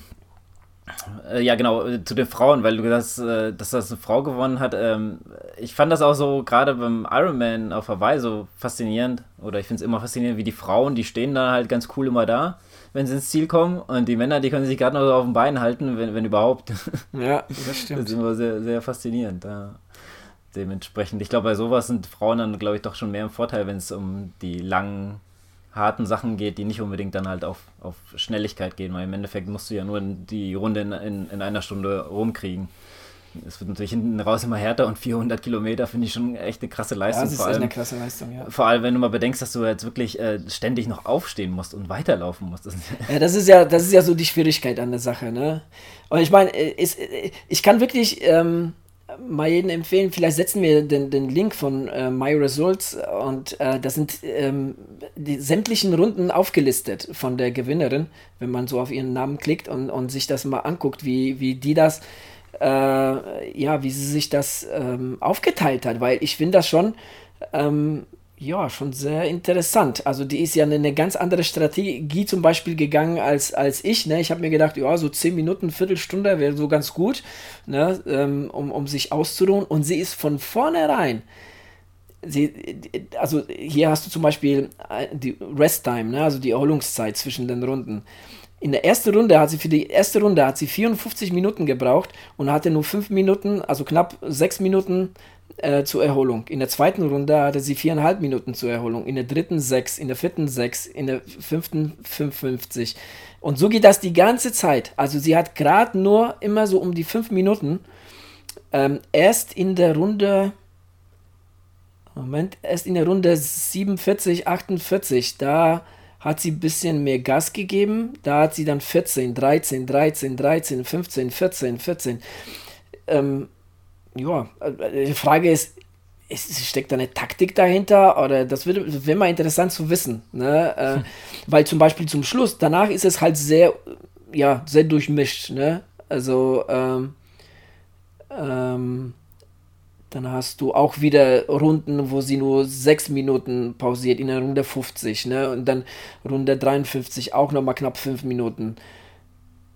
äh, ja, genau, äh, zu den Frauen, weil du gesagt hast, äh, dass das eine Frau gewonnen hat. Ähm, ich fand das auch so gerade beim Ironman auf Hawaii so faszinierend. Oder ich finde es immer faszinierend, wie die Frauen, die stehen da halt ganz cool immer da, wenn sie ins Ziel kommen. Und die Männer, die können sich gerade noch so auf den Beinen halten, wenn, wenn überhaupt. [LAUGHS] Ja, das [LAUGHS] stimmt. Das ist immer sehr, sehr faszinierend. Ja. Dementsprechend, ich glaube, bei sowas sind Frauen dann, glaube ich, doch schon mehr im Vorteil, wenn es um die langen harten Sachen geht, die nicht unbedingt dann halt auf, auf Schnelligkeit gehen, weil im Endeffekt musst du ja nur die Runde in, in, in einer Stunde rumkriegen. Es wird natürlich hinten raus immer härter und 400 Kilometer finde ich schon echt eine krasse Leistung. Ja, das ist allem, eine krasse Leistung, ja. Vor allem, wenn du mal bedenkst, dass du jetzt wirklich äh, ständig noch aufstehen musst und weiterlaufen musst. [LAUGHS] ja, das ist ja, das ist ja so die Schwierigkeit an der Sache, ne? Und ich meine, äh, äh, ich kann wirklich ähm, mal jeden empfehlen, vielleicht setzen wir den, den Link von äh, My Results und äh, da sind ähm, die sämtlichen Runden aufgelistet von der Gewinnerin, wenn man so auf ihren Namen klickt und, und sich das mal anguckt, wie, wie die das, äh, ja, wie sie sich das ähm, aufgeteilt hat, weil ich finde das schon ähm, ja, schon sehr interessant. Also die ist ja eine, eine ganz andere Strategie zum Beispiel gegangen als, als ich. Ne? Ich habe mir gedacht, ja, so 10 Minuten, Viertelstunde wäre so ganz gut, ne? Ähm, um, um sich auszuruhen. Und sie ist von vornherein, sie, also hier hast du zum Beispiel äh, die Rest Time, ne? also die Erholungszeit zwischen den Runden. In der ersten Runde hat sie für die erste Runde hat sie 54 Minuten gebraucht und hatte nur 5 Minuten, also knapp 6 Minuten äh, zur Erholung. In der zweiten Runde hatte sie viereinhalb Minuten zur Erholung, in der dritten sechs, in der vierten sechs, in der fünften 55. Und so geht das die ganze Zeit. Also sie hat gerade nur immer so um die fünf Minuten. Ähm, erst in der Runde, Moment, erst in der Runde 47, 48, da hat sie ein bisschen mehr Gas gegeben. Da hat sie dann 14, 13, 13, 13, 15, 14, 14. Ähm, ja, äh, die Frage ist, ist, steckt da eine Taktik dahinter? Oder das wäre mal interessant zu wissen. Ne? Äh, hm. Weil zum Beispiel zum Schluss, danach ist es halt sehr, ja, sehr durchmischt. Ne? Also, ähm, ähm, dann hast du auch wieder Runden, wo sie nur 6 Minuten pausiert, in der Runde 50, ne? Und dann Runde 53 auch nochmal knapp 5 Minuten.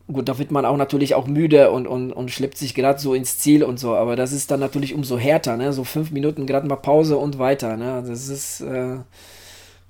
Gut, da wird man auch natürlich auch müde und, und, und schleppt sich gerade so ins Ziel und so, aber das ist dann natürlich umso härter, ne? So fünf Minuten gerade mal Pause und weiter, ne? Das ist. Äh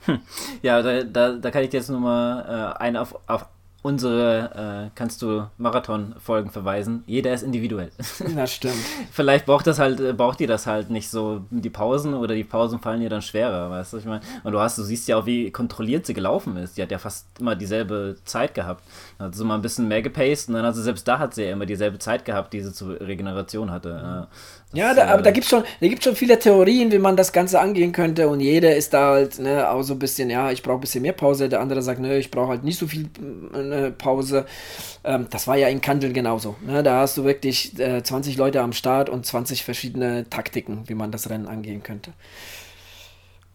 hm. Ja, da, da, da kann ich jetzt nochmal äh, einen auf, auf unsere, äh, kannst du Marathon-Folgen verweisen. Jeder ist individuell. [LAUGHS] Das stimmt. Vielleicht braucht das halt, äh, braucht ihr das halt nicht so die Pausen oder die Pausen fallen ihr dann schwerer, weißt du, ich meine. Und du hast, du siehst ja auch, wie kontrolliert sie gelaufen ist. Die hat ja fast immer dieselbe Zeit gehabt. Dann hat sie mal ein bisschen mehr gepaced und dann hat sie selbst da hat sie ja immer dieselbe Zeit gehabt, die sie zur Regeneration hatte. Ja, da, aber da gibt es schon, schon viele Theorien, wie man das Ganze angehen könnte und jeder ist da halt ne, auch so ein bisschen, ja, ich brauche ein bisschen mehr Pause, der andere sagt, ne, ich brauche halt nicht so viel äh, Pause. Ähm, das war ja in Kandel genauso. Ne? Da hast du wirklich äh, 20 Leute am Start und 20 verschiedene Taktiken, wie man das Rennen angehen könnte.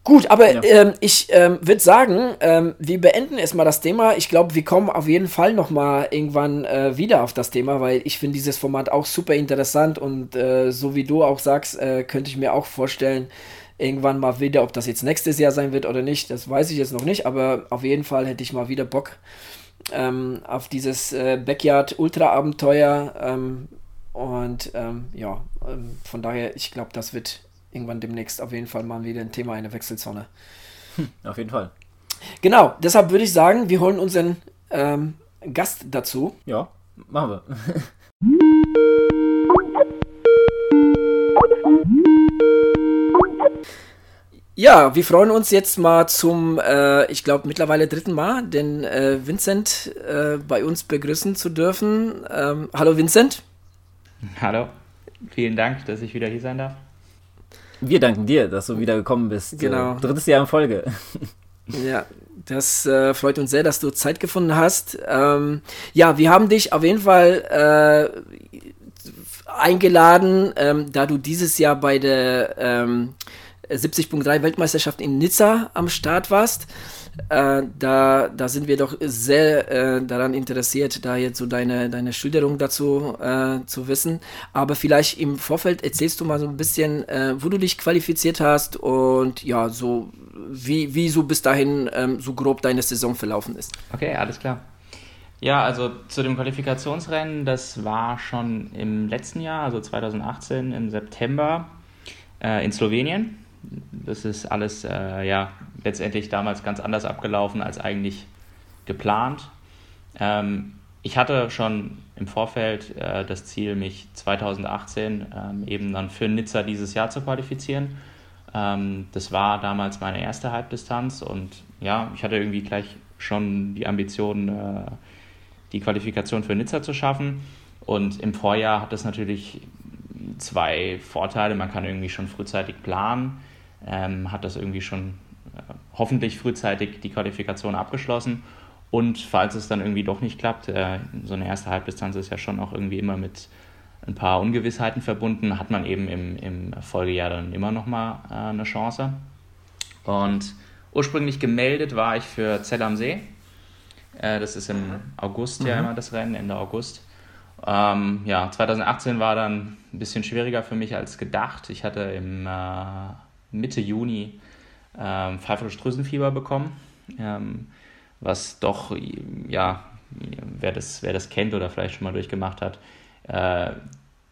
Gut, aber ja. ähm, ich ähm, würde sagen, ähm, wir beenden erstmal das Thema. Ich glaube, wir kommen auf jeden Fall nochmal irgendwann äh, wieder auf das Thema, weil ich finde dieses Format auch super interessant und äh, so wie du auch sagst, äh, könnte ich mir auch vorstellen, irgendwann mal wieder, ob das jetzt nächstes Jahr sein wird oder nicht, das weiß ich jetzt noch nicht, aber auf jeden Fall hätte ich mal wieder Bock ähm, auf dieses äh, Backyard-Ultra-Abenteuer ähm, und ähm, ja, von daher, ich glaube, das wird irgendwann demnächst auf jeden Fall mal wieder ein Thema, eine Wechselzone. Hm, auf jeden Fall. Genau, deshalb würde ich sagen, wir holen unseren ähm, Gast dazu. Ja, machen wir. [LAUGHS] Ja, wir freuen uns jetzt mal zum, äh, ich glaube, mittlerweile dritten Mal, den äh, Vincent äh, bei uns begrüßen zu dürfen. Ähm, hallo Vincent. Hallo, vielen Dank, dass ich wieder hier sein darf. Wir danken dir, dass du wieder gekommen bist. Genau. Drittes Jahr in Folge. [LAUGHS] Ja, das äh, freut uns sehr, dass du Zeit gefunden hast. Ähm, ja, wir haben dich auf jeden Fall äh, eingeladen, ähm, da du dieses Jahr bei der ähm, 70.3 Weltmeisterschaft in Nizza am Start warst. Äh, da, da sind wir doch sehr äh, daran interessiert, da jetzt so deine, deine Schilderung dazu äh, zu wissen. Aber vielleicht im Vorfeld erzählst du mal so ein bisschen, äh, wo du dich qualifiziert hast und ja, so wie, wie so bis dahin ähm, so grob deine Saison verlaufen ist. Okay, alles klar. Ja, also zu dem Qualifikationsrennen, das war schon im letzten Jahr, also 2018 im September äh, in Slowenien. Das ist alles äh, ja letztendlich damals ganz anders abgelaufen als eigentlich geplant. Ähm, ich hatte schon im Vorfeld äh, das Ziel, mich 2018 ähm, eben dann für Nizza dieses Jahr zu qualifizieren. Ähm, das war damals meine erste Halbdistanz und ja, ich hatte irgendwie gleich schon die Ambition, äh, die Qualifikation für Nizza zu schaffen. Und im Vorjahr hat das natürlich zwei Vorteile. Man kann irgendwie schon frühzeitig planen ähm, hat das irgendwie schon äh, hoffentlich frühzeitig die Qualifikation abgeschlossen. Und falls es dann irgendwie doch nicht klappt, äh, so eine erste Halbdistanz ist ja schon auch irgendwie immer mit ein paar Ungewissheiten verbunden, hat man eben im, im Folgejahr dann immer noch mal äh, eine Chance. Und ursprünglich gemeldet war ich für Zell am See. Äh, das ist im August mhm. ja immer das Rennen, Ende August. Ähm, ja, 2018 war dann ein bisschen schwieriger für mich als gedacht. Ich hatte im äh, Mitte Juni ähm, Pfeiferisch-Drüsenfieber bekommen, ähm, was doch, ja, wer das, wer das kennt oder vielleicht schon mal durchgemacht hat, äh,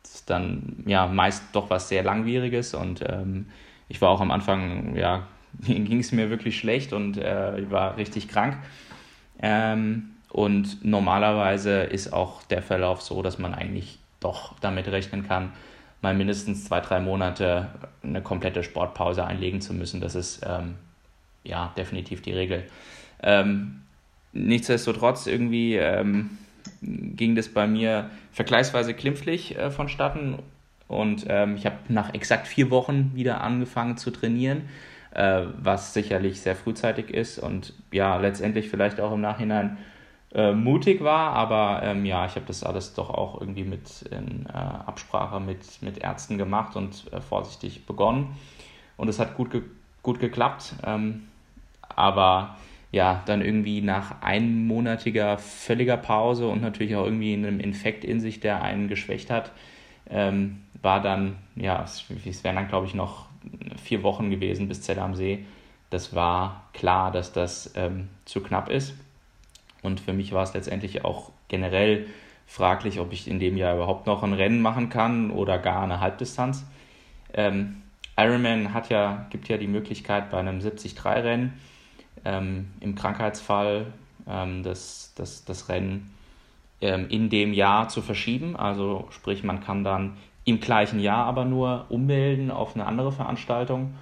ist dann ja meist doch was sehr Langwieriges und ähm, ich war auch am Anfang, ja, [LAUGHS] ging es mir wirklich schlecht und äh, ich war richtig krank. Ähm, und normalerweise ist auch der Verlauf so, dass man eigentlich doch damit rechnen kann, mal mindestens zwei, drei Monate eine komplette Sportpause einlegen zu müssen. Das ist ähm, ja definitiv die Regel. Ähm, nichtsdestotrotz irgendwie ähm, ging das bei mir vergleichsweise klimpflich äh, vonstatten und ähm, ich habe nach exakt vier Wochen wieder angefangen zu trainieren, äh, was sicherlich sehr frühzeitig ist und ja letztendlich vielleicht auch im Nachhinein äh, mutig war, aber ähm, ja, ich habe das alles doch auch irgendwie mit in äh, Absprache mit, mit Ärzten gemacht und äh, vorsichtig begonnen. Und es hat gut, ge gut geklappt. Ähm, aber ja, dann irgendwie nach einmonatiger völliger Pause und natürlich auch irgendwie einem Infekt in sich, der einen geschwächt hat, ähm, war dann, ja, es, es wären dann, glaube ich, noch vier Wochen gewesen bis Zelle am See. Das war klar, dass das ähm, zu knapp ist. Und für mich war es letztendlich auch generell fraglich, ob ich in dem Jahr überhaupt noch ein Rennen machen kann oder gar eine Halbdistanz. Ähm, Ironman hat ja, gibt ja die Möglichkeit bei einem 73-Rennen ähm, im Krankheitsfall ähm, das, das, das Rennen ähm, in dem Jahr zu verschieben. Also sprich, man kann dann im gleichen Jahr aber nur ummelden auf eine andere Veranstaltung.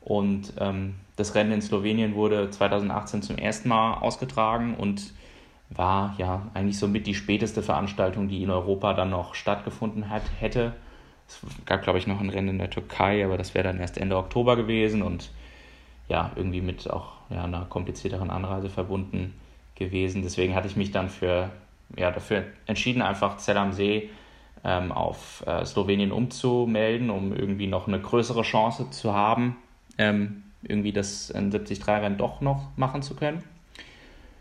Und ähm, das Rennen in Slowenien wurde 2018 zum ersten Mal ausgetragen und war ja eigentlich somit die späteste Veranstaltung, die in Europa dann noch stattgefunden hat, hätte. Es gab, glaube ich, noch ein Rennen in der Türkei, aber das wäre dann erst Ende Oktober gewesen und ja, irgendwie mit auch ja, einer komplizierteren Anreise verbunden gewesen. Deswegen hatte ich mich dann für, ja, dafür entschieden, einfach Zell am See ähm, auf äh, Slowenien umzumelden, um irgendwie noch eine größere Chance zu haben, ähm, irgendwie das 73-Rennen doch noch machen zu können.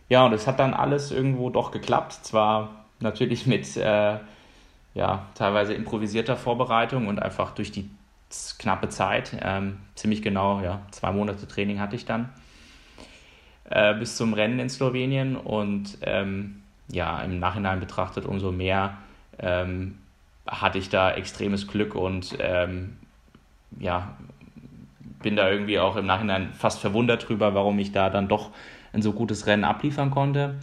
Ja, und es hat dann alles irgendwo doch geklappt. Zwar natürlich mit äh, ja, teilweise improvisierter Vorbereitung und einfach durch die knappe Zeit. Ähm, ziemlich genau, ja, zwei Monate Training hatte ich dann äh, bis zum Rennen in Slowenien und ähm, ja, im Nachhinein betrachtet umso mehr ähm, hatte ich da extremes Glück und ähm, ja, bin da irgendwie auch im Nachhinein fast verwundert drüber, warum ich da dann doch ein so gutes Rennen abliefern konnte.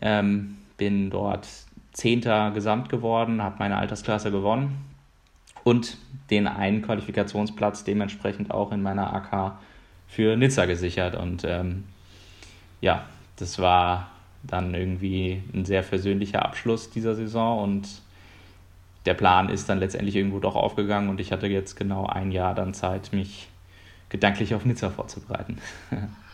Ähm, bin dort Zehnter Gesamt geworden, habe meine Altersklasse gewonnen und den einen Qualifikationsplatz dementsprechend auch in meiner AK für Nizza gesichert. Und ähm, ja, das war dann irgendwie ein sehr versöhnlicher Abschluss dieser Saison und der Plan ist dann letztendlich irgendwo doch aufgegangen und ich hatte jetzt genau ein Jahr dann Zeit, mich gedanklich auf Nizza vorzubereiten. [LAUGHS]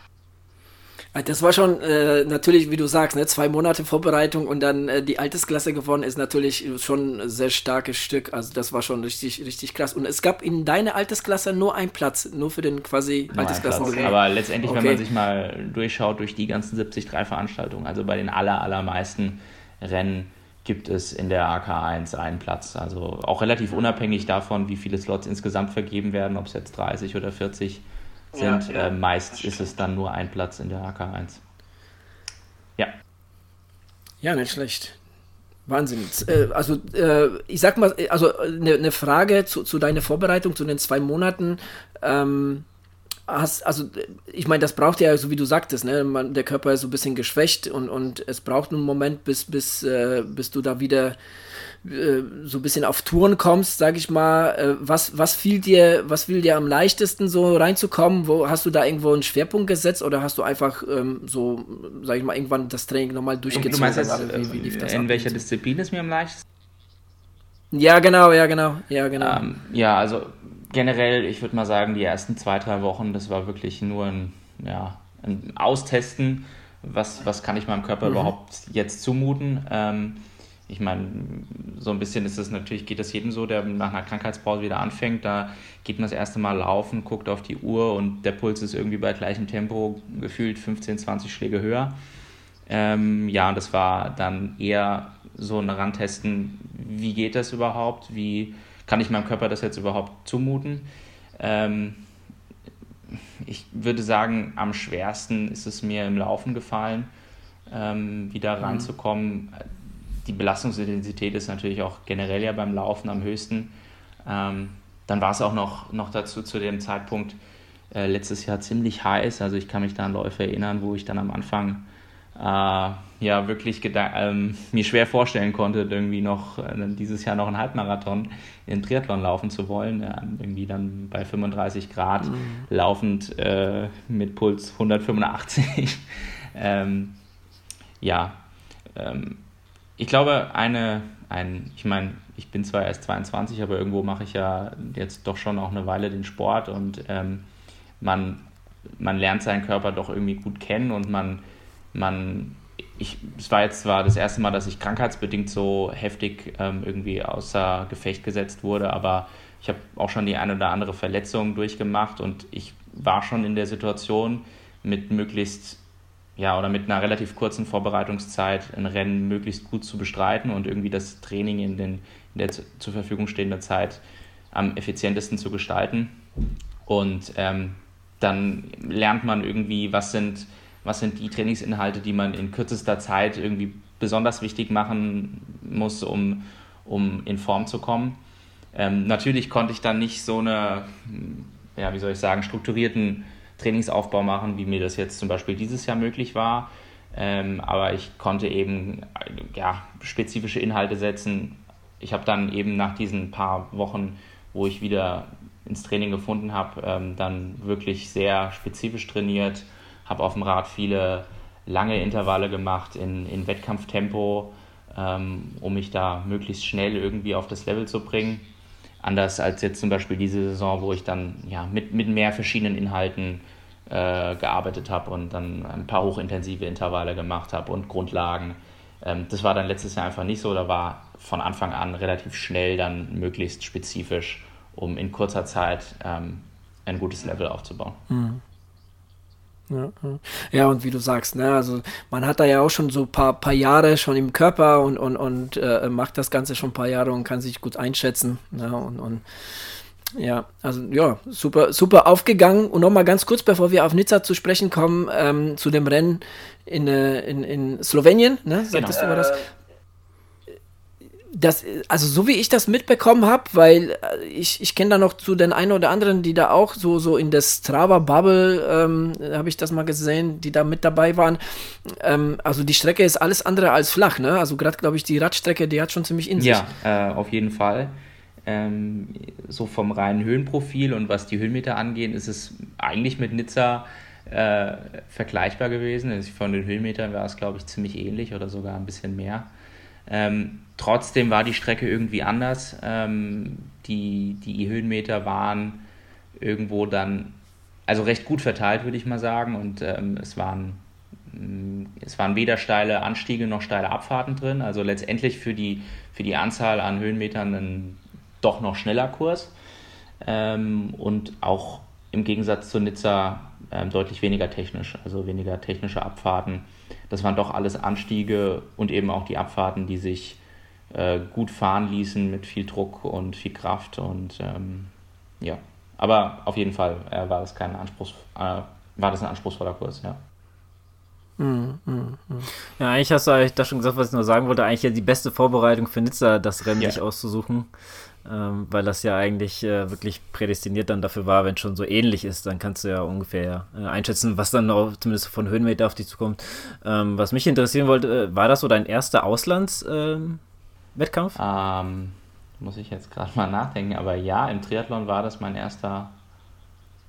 Ah, das war schon äh, natürlich, wie du sagst, ne, zwei Monate Vorbereitung und dann äh, die Altersklasse gewonnen ist natürlich schon ein sehr starkes Stück. Also das war schon richtig, richtig krass. Und es gab in deiner Altersklasse nur einen Platz, nur für den quasi Altersklassen. Okay. Aber letztendlich, okay. wenn man sich mal durchschaut durch die ganzen 73 Veranstaltungen, also bei den aller, allermeisten Rennen gibt es in der AK1 einen Platz. Also auch relativ unabhängig davon, wie viele Slots insgesamt vergeben werden, ob es jetzt 30 oder 40 sind. Ja, ja. Äh, meist ist es dann nur ein Platz in der AK1. Ja. Ja, nicht schlecht. Wahnsinn. Äh, also, äh, ich sag mal, also eine ne Frage zu, zu deiner Vorbereitung, zu den zwei Monaten. Ähm, hast, also ich meine, das braucht ja, so wie du sagtest, ne, man, der Körper ist so ein bisschen geschwächt und, und es braucht einen Moment, bis, bis, äh, bis du da wieder äh, so ein bisschen auf Touren kommst, sag ich mal, äh, was, was fiel dir, was fiel dir am leichtesten so reinzukommen? Wo hast du da irgendwo einen Schwerpunkt gesetzt oder hast du einfach ähm, so, sag ich mal, irgendwann das Training nochmal durchgezogen? Du meinst jetzt, wie, wie das in ab? welcher Disziplin ist mir am leichtesten? Ja, genau, ja, genau, ja, genau. Ähm, ja, also generell, ich würde mal sagen, die ersten zwei, drei Wochen, das war wirklich nur ein, ja, ein Austesten, was, was kann ich meinem Körper mhm. überhaupt jetzt zumuten. Ähm, ich meine, so ein bisschen ist es natürlich, geht das jedem so, der nach einer Krankheitspause wieder anfängt. Da geht man das erste Mal laufen, guckt auf die Uhr und der Puls ist irgendwie bei gleichem Tempo gefühlt 15, 20 Schläge höher. Ähm, ja, und das war dann eher so ein Rantesten, wie geht das überhaupt? Wie kann ich meinem Körper das jetzt überhaupt zumuten? Ähm, ich würde sagen, am schwersten ist es mir im Laufen gefallen, ähm, wieder mhm. reinzukommen die Belastungsintensität ist natürlich auch generell ja beim Laufen am höchsten. Ähm, dann war es auch noch, noch dazu zu dem Zeitpunkt äh, letztes Jahr ziemlich heiß. Also ich kann mich da an Läufe erinnern, wo ich dann am Anfang äh, ja wirklich ähm, mir schwer vorstellen konnte, irgendwie noch äh, dieses Jahr noch einen Halbmarathon in Triathlon laufen zu wollen. Ja, irgendwie dann bei 35 Grad mhm. laufend äh, mit Puls 185. [LAUGHS] ähm, ja, ähm, ich glaube, eine, ein, ich meine, ich bin zwar erst 22, aber irgendwo mache ich ja jetzt doch schon auch eine Weile den Sport und ähm, man, man lernt seinen Körper doch irgendwie gut kennen und man, man ich, es war jetzt zwar das erste Mal, dass ich krankheitsbedingt so heftig ähm, irgendwie außer Gefecht gesetzt wurde, aber ich habe auch schon die eine oder andere Verletzung durchgemacht und ich war schon in der Situation, mit möglichst ja, oder mit einer relativ kurzen Vorbereitungszeit ein Rennen möglichst gut zu bestreiten und irgendwie das Training in, den, in der zur Verfügung stehenden Zeit am effizientesten zu gestalten. Und ähm, dann lernt man irgendwie, was sind, was sind die Trainingsinhalte, die man in kürzester Zeit irgendwie besonders wichtig machen muss, um, um in Form zu kommen. Ähm, natürlich konnte ich dann nicht so eine, ja, wie soll ich sagen, strukturierten Trainingsaufbau machen, wie mir das jetzt zum Beispiel dieses Jahr möglich war. Ähm, aber ich konnte eben ja, spezifische Inhalte setzen. Ich habe dann eben nach diesen paar Wochen, wo ich wieder ins Training gefunden habe, ähm, dann wirklich sehr spezifisch trainiert, habe auf dem Rad viele lange Intervalle gemacht in, in Wettkampftempo, ähm, um mich da möglichst schnell irgendwie auf das Level zu bringen. Anders als jetzt zum Beispiel diese Saison, wo ich dann ja, mit, mit mehr verschiedenen Inhalten äh, gearbeitet habe und dann ein paar hochintensive Intervalle gemacht habe und Grundlagen. Ähm, das war dann letztes Jahr einfach nicht so. Da war von Anfang an relativ schnell dann möglichst spezifisch, um in kurzer Zeit ähm, ein gutes Level aufzubauen. Mhm. Ja, ja, und wie du sagst, ne, also man hat da ja auch schon so ein paar, paar Jahre schon im Körper und, und, und äh, macht das Ganze schon ein paar Jahre und kann sich gut einschätzen. Ne, und, und ja, also ja, super, super aufgegangen. Und nochmal ganz kurz, bevor wir auf Nizza zu sprechen kommen, ähm, zu dem Rennen in, äh, in, in Slowenien, ne? Sagtest genau. du, war das? Das, also so wie ich das mitbekommen habe, weil äh, ich, ich kenne da noch zu den einen oder anderen, die da auch so, so in der Strava-Bubble, ähm, habe ich das mal gesehen, die da mit dabei waren. Ähm, also die Strecke ist alles andere als flach, ne? Also gerade, glaube ich, die Radstrecke, die hat schon ziemlich in sich. Ja, äh, auf jeden Fall. Ähm, so vom reinen Höhenprofil und was die Höhenmeter angeht, ist es eigentlich mit Nizza äh, vergleichbar gewesen. Also von den Höhenmetern war es, glaube ich, ziemlich ähnlich oder sogar ein bisschen mehr. Ähm, trotzdem war die Strecke irgendwie anders. Ähm, die, die Höhenmeter waren irgendwo dann, also recht gut verteilt, würde ich mal sagen. Und ähm, es waren mm, es waren weder steile Anstiege noch steile Abfahrten drin. Also letztendlich für die, für die Anzahl an Höhenmetern ein doch noch schneller Kurs. Ähm, und auch im Gegensatz zu Nizza ähm, deutlich weniger technisch, also weniger technische Abfahrten das waren doch alles Anstiege und eben auch die Abfahrten, die sich äh, gut fahren ließen mit viel Druck und viel Kraft und ähm, ja, aber auf jeden Fall äh, war das kein Anspruchs, äh, war das ein anspruchsvoller Kurs, ja. Mm, mm, mm. Ja, eigentlich hast du eigentlich das schon gesagt, was ich nur sagen wollte. Eigentlich ja die beste Vorbereitung für Nizza, das Rennen ja. sich auszusuchen ähm, weil das ja eigentlich äh, wirklich prädestiniert dann dafür war, wenn es schon so ähnlich ist, dann kannst du ja ungefähr äh, einschätzen, was dann auch zumindest von Höhenmeter auf dich zukommt. Ähm, was mich interessieren wollte, äh, war das so dein erster Auslandswettkampf? Ähm, muss ich jetzt gerade mal nachdenken, aber ja, im Triathlon war das mein erster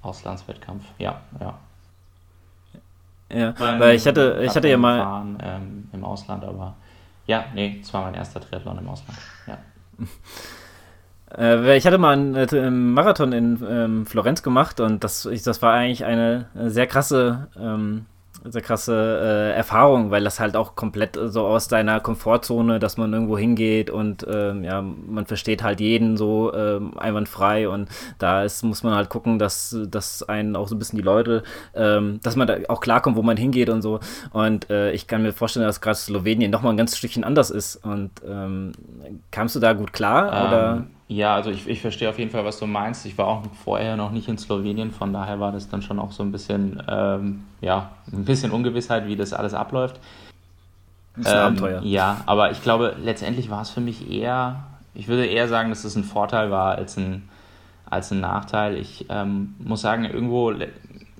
Auslandswettkampf. Ja, ja. Ja, weil ich hatte, ich hatte ja mal. Fahren, ähm, Im Ausland, aber ja, nee, es war mein erster Triathlon im Ausland. Ja. [LAUGHS] Äh, ich hatte mal einen, äh, Marathon in ähm, Florenz gemacht und das, das war eigentlich eine sehr krasse ähm, sehr krasse äh, Erfahrung, weil das halt auch komplett so aus deiner Komfortzone, dass man irgendwo hingeht und ähm, ja, man versteht halt jeden so ähm, einwandfrei und da ist, muss man halt gucken, dass, dass einen auch so ein bisschen die Leute, ähm, dass man da auch klarkommt, wo man hingeht und so. Und äh, ich kann mir vorstellen, dass gerade Slowenien nochmal ein ganz Stückchen anders ist. Und ähm, kamst du da gut klar? oder? Ja, also ich, ich verstehe auf jeden Fall, was du meinst. Ich war auch vorher noch nicht in Slowenien, von daher war das dann schon auch so ein bisschen, ähm, ja, ein bisschen Ungewissheit, wie das alles abläuft. Das ist ein ähm, Abenteuer. Ja, aber ich glaube, letztendlich war es für mich eher, ich würde eher sagen, dass es ein Vorteil war als ein, als ein Nachteil. Ich ähm, muss sagen, irgendwo,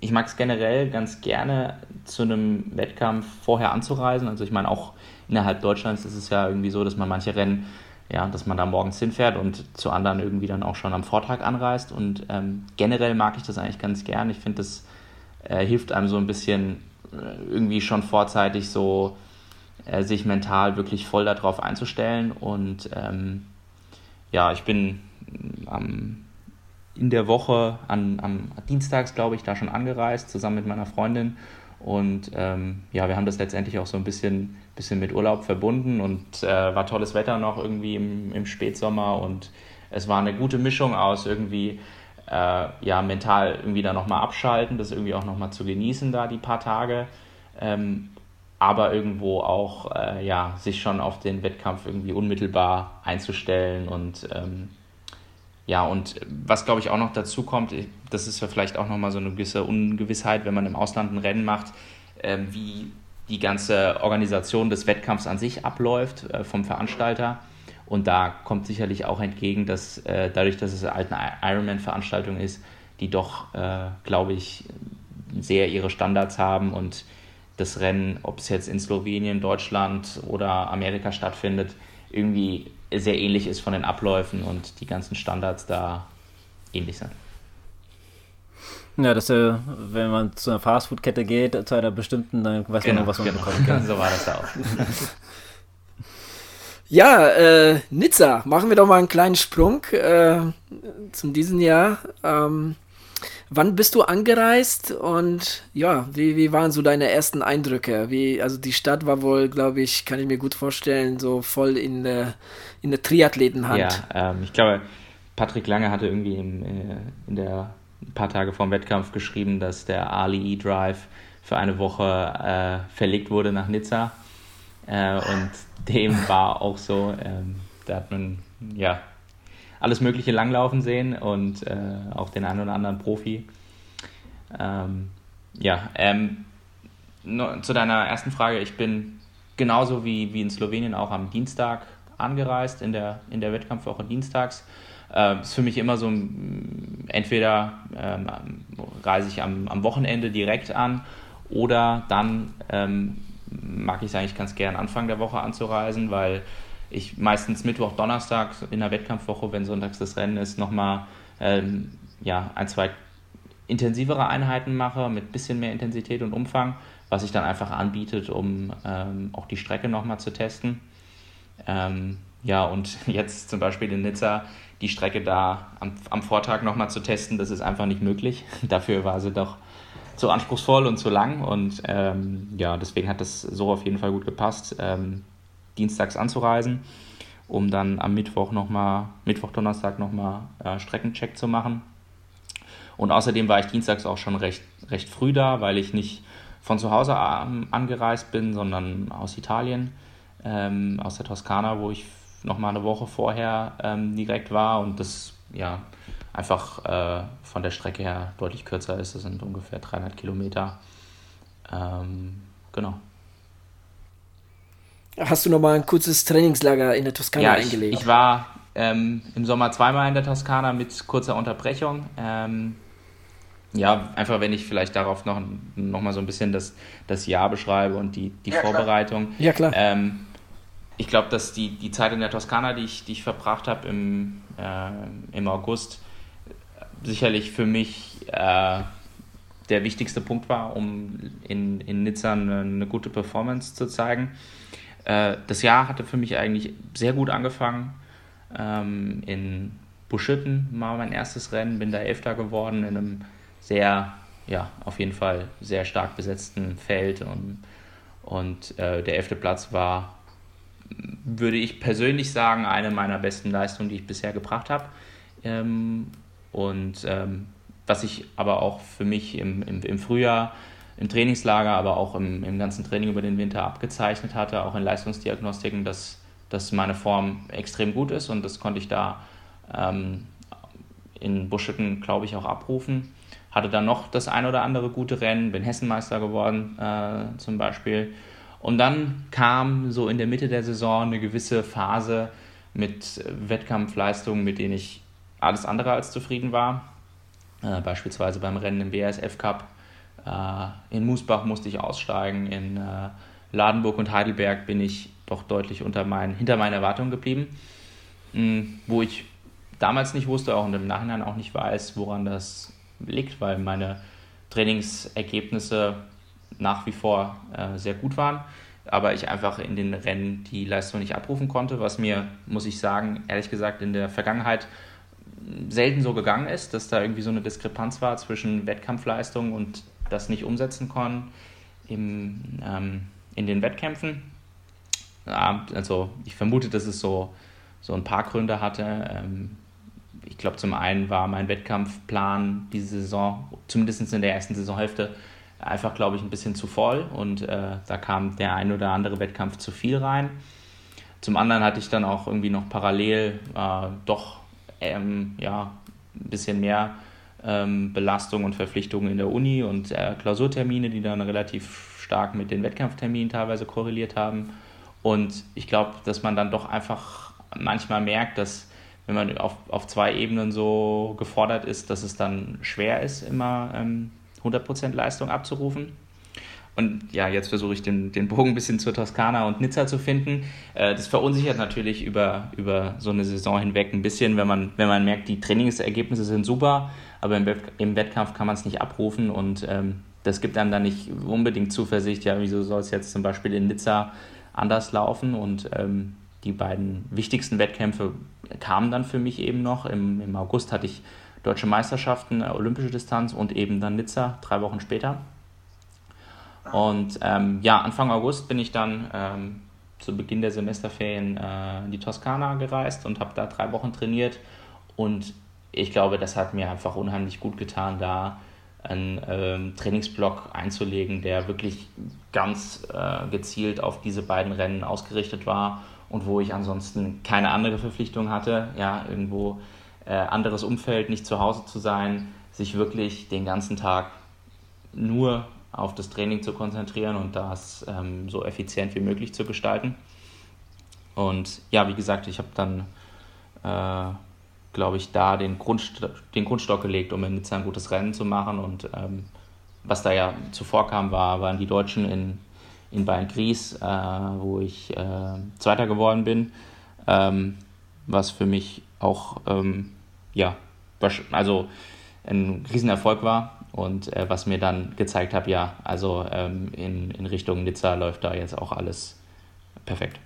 ich mag es generell ganz gerne, zu einem Wettkampf vorher anzureisen. Also ich meine, auch innerhalb Deutschlands ist es ja irgendwie so, dass man manche Rennen ja, dass man da morgens hinfährt und zu anderen irgendwie dann auch schon am Vortag anreist. Und ähm, generell mag ich das eigentlich ganz gern. Ich finde, das äh, hilft einem so ein bisschen äh, irgendwie schon vorzeitig so äh, sich mental wirklich voll darauf einzustellen. Und ähm, ja, ich bin am, in der Woche an, am Dienstags, glaube ich, da schon angereist, zusammen mit meiner Freundin. Und ähm, ja, wir haben das letztendlich auch so ein bisschen bisschen mit Urlaub verbunden und äh, war tolles Wetter noch irgendwie im, im Spätsommer und es war eine gute Mischung aus irgendwie äh, ja mental irgendwie da nochmal abschalten, das irgendwie auch nochmal zu genießen da die paar Tage, ähm, aber irgendwo auch äh, ja sich schon auf den Wettkampf irgendwie unmittelbar einzustellen und ähm, ja, und was glaube ich auch noch dazu kommt, das ist ja vielleicht auch nochmal so eine gewisse Ungewissheit, wenn man im Ausland ein Rennen macht, äh, wie die ganze Organisation des Wettkampfs an sich abläuft äh, vom Veranstalter. Und da kommt sicherlich auch entgegen, dass äh, dadurch, dass es eine alte Ironman-Veranstaltung ist, die doch, äh, glaube ich, sehr ihre Standards haben und das Rennen, ob es jetzt in Slowenien, Deutschland oder Amerika stattfindet, irgendwie sehr ähnlich ist von den Abläufen und die ganzen Standards da ähnlich sind. Ja, dass er, wenn man zu einer Fastfood-Kette geht, zu einer bestimmten, dann weiß genau, man noch, was man genau. bekommt. Genau. [LAUGHS] so war das da auch. [LAUGHS] ja, äh, Nizza, machen wir doch mal einen kleinen Sprung äh, zum diesen Jahr. Ähm, wann bist du angereist und ja, wie, wie waren so deine ersten Eindrücke? Wie, also die Stadt war wohl, glaube ich, kann ich mir gut vorstellen, so voll in der, in der Triathletenhand. Ja, ähm, ich glaube, Patrick Lange hatte irgendwie im, äh, in der ein paar Tage vor dem Wettkampf geschrieben, dass der Ali E-Drive für eine Woche äh, verlegt wurde nach Nizza. Äh, und [LAUGHS] dem war auch so. Ähm, da hat man ja alles Mögliche langlaufen sehen und äh, auch den einen oder anderen Profi. Ähm, ja, ähm, zu deiner ersten Frage. Ich bin genauso wie, wie in Slowenien auch am Dienstag angereist, in der, in der Wettkampfwoche dienstags. Äh, ist für mich immer so, entweder ähm, reise ich am, am Wochenende direkt an oder dann ähm, mag ich es eigentlich ganz gern Anfang der Woche anzureisen, weil ich meistens Mittwoch, Donnerstag in der Wettkampfwoche, wenn sonntags das Rennen ist, nochmal ähm, ja, ein, zwei intensivere Einheiten mache mit bisschen mehr Intensität und Umfang, was sich dann einfach anbietet, um ähm, auch die Strecke nochmal zu testen. Ähm, ja, und [LAUGHS] jetzt zum Beispiel in Nizza die Strecke da am, am Vortag nochmal zu testen, das ist einfach nicht möglich. [LAUGHS] Dafür war sie doch zu anspruchsvoll und zu lang und ähm, ja, deswegen hat das so auf jeden Fall gut gepasst, ähm, dienstags anzureisen, um dann am Mittwoch nochmal, Mittwoch, Donnerstag nochmal äh, Streckencheck zu machen. Und außerdem war ich dienstags auch schon recht, recht früh da, weil ich nicht von zu Hause angereist bin, sondern aus Italien, ähm, aus der Toskana, wo ich nochmal eine Woche vorher ähm, direkt war und das ja einfach äh, von der Strecke her deutlich kürzer ist. Das sind ungefähr 300 Kilometer. Ähm, genau. Hast du nochmal ein kurzes Trainingslager in der Toskana ja, eingelegt? Ich, ich war ähm, im Sommer zweimal in der Toskana mit kurzer Unterbrechung. Ähm, ja, einfach wenn ich vielleicht darauf noch, noch mal so ein bisschen das, das Jahr beschreibe und die, die ja, Vorbereitung. Klar. Ja, klar. Ähm, ich glaube, dass die, die Zeit in der Toskana, die ich, die ich verbracht habe im, äh, im August, sicherlich für mich äh, der wichtigste Punkt war, um in, in Nizza eine, eine gute Performance zu zeigen. Äh, das Jahr hatte für mich eigentlich sehr gut angefangen. Ähm, in Buschütten war mein erstes Rennen, bin da Elfter geworden in einem sehr, ja, auf jeden Fall sehr stark besetzten Feld und, und äh, der elfte Platz war, würde ich persönlich sagen, eine meiner besten Leistungen, die ich bisher gebracht habe. Ähm, und ähm, was ich aber auch für mich im, im, im Frühjahr, im Trainingslager, aber auch im, im ganzen Training über den Winter abgezeichnet hatte, auch in Leistungsdiagnostiken, dass, dass meine Form extrem gut ist und das konnte ich da ähm, in Buschütten, glaube ich, auch abrufen. Hatte dann noch das ein oder andere gute Rennen, bin Hessenmeister geworden äh, zum Beispiel. Und dann kam so in der Mitte der Saison eine gewisse Phase mit Wettkampfleistungen, mit denen ich alles andere als zufrieden war. Äh, beispielsweise beim Rennen im BASF Cup. Äh, in Musbach musste ich aussteigen. In äh, Ladenburg und Heidelberg bin ich doch deutlich unter mein, hinter meinen Erwartungen geblieben. Mhm, wo ich damals nicht wusste, auch und im Nachhinein auch nicht weiß, woran das liegt, weil meine Trainingsergebnisse nach wie vor äh, sehr gut waren, aber ich einfach in den Rennen die Leistung nicht abrufen konnte, was mir, muss ich sagen, ehrlich gesagt in der Vergangenheit selten so gegangen ist, dass da irgendwie so eine Diskrepanz war zwischen Wettkampfleistung und das nicht umsetzen konnten im, ähm, in den Wettkämpfen. Also ich vermute, dass es so, so ein paar Gründe hatte. Ähm, ich glaube, zum einen war mein Wettkampfplan diese Saison, zumindest in der ersten Saisonhälfte, einfach, glaube ich, ein bisschen zu voll und äh, da kam der ein oder andere Wettkampf zu viel rein. Zum anderen hatte ich dann auch irgendwie noch parallel äh, doch ähm, ja, ein bisschen mehr ähm, Belastung und Verpflichtungen in der Uni und äh, Klausurtermine, die dann relativ stark mit den Wettkampfterminen teilweise korreliert haben. Und ich glaube, dass man dann doch einfach manchmal merkt, dass wenn man auf, auf zwei Ebenen so gefordert ist, dass es dann schwer ist, immer ähm, 100% Leistung abzurufen. Und ja, jetzt versuche ich den, den Bogen ein bisschen zur Toskana und Nizza zu finden. Äh, das verunsichert natürlich über, über so eine Saison hinweg ein bisschen, wenn man, wenn man merkt, die Trainingsergebnisse sind super, aber im, im Wettkampf kann man es nicht abrufen und ähm, das gibt einem dann nicht unbedingt Zuversicht, ja, wieso soll es jetzt zum Beispiel in Nizza anders laufen und ähm, die beiden wichtigsten Wettkämpfe kamen dann für mich eben noch. Im, im August hatte ich deutsche Meisterschaften, äh, olympische Distanz und eben dann Nizza drei Wochen später. Und ähm, ja, Anfang August bin ich dann ähm, zu Beginn der Semesterferien äh, in die Toskana gereist und habe da drei Wochen trainiert. Und ich glaube, das hat mir einfach unheimlich gut getan, da einen ähm, Trainingsblock einzulegen, der wirklich ganz äh, gezielt auf diese beiden Rennen ausgerichtet war und wo ich ansonsten keine andere Verpflichtung hatte, ja, irgendwo äh, anderes Umfeld, nicht zu Hause zu sein, sich wirklich den ganzen Tag nur auf das Training zu konzentrieren und das ähm, so effizient wie möglich zu gestalten. Und ja, wie gesagt, ich habe dann, äh, glaube ich, da den, Grundst den Grundstock gelegt, um in Nizza ein gutes Rennen zu machen. Und ähm, was da ja zuvor kam, war, waren die Deutschen in, in Bayern-Gries, äh, wo ich äh, Zweiter geworden bin, ähm, was für mich auch, ähm, ja, also ein Riesenerfolg war und äh, was mir dann gezeigt hat, ja, also ähm, in, in Richtung Nizza läuft da jetzt auch alles perfekt.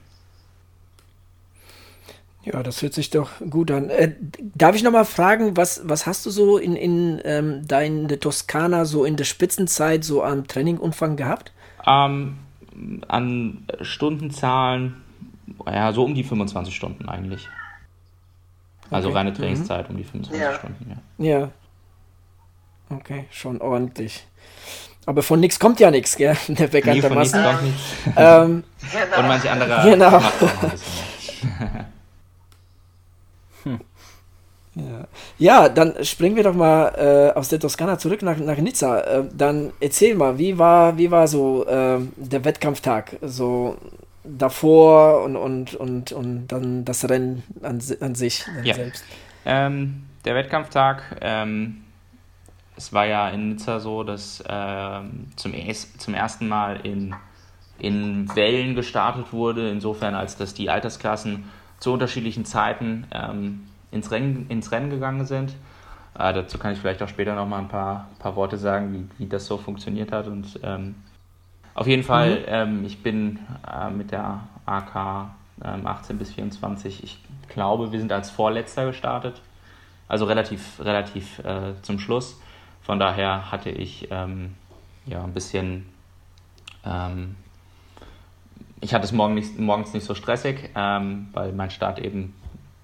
Ja, das hört sich doch gut an. Äh, darf ich nochmal fragen, was, was hast du so in, in ähm, deiner Toskana so in der Spitzenzeit so am Trainingumfang gehabt? Ähm, an Stundenzahlen, ja, so um die 25 Stunden eigentlich. Also okay. reine mhm. Trainingszeit mhm. um die 25 ja. Stunden, ja. Ja, Okay, schon ordentlich. Aber von nichts kommt ja nichts, gell? [LAUGHS] Der bekanntermaßen. Nee, von nichts kommt [LAUGHS] ähm, genau. Und manche andere. [LAUGHS] Genau. hm. Ja. ja. dann springen wir doch mal äh, aus der Toskana zurück nach, nach Nizza. Äh, dann erzähl mal, wie war, wie war so äh, der Wettkampftag? So davor und, und, und, und dann das Rennen an, an sich ja. selbst. Ähm, der Wettkampftag ähm, es war ja in Nizza so, dass äh, zum, zum ersten Mal in, in Wellen gestartet wurde, insofern als dass die Altersklassen zu unterschiedlichen Zeiten ähm, ins, Rennen, ins Rennen gegangen sind. Äh, dazu kann ich vielleicht auch später noch mal ein paar, paar Worte sagen, wie, wie das so funktioniert hat. Und ähm, auf jeden Fall, mhm. ähm, ich bin äh, mit der AK 18 ähm, bis 24, ich glaube, wir sind als Vorletzter gestartet. Also relativ, relativ äh, zum Schluss. Von daher hatte ich ähm, ja ein bisschen, ähm, ich hatte es morgen nicht, morgens nicht so stressig, ähm, weil mein Start eben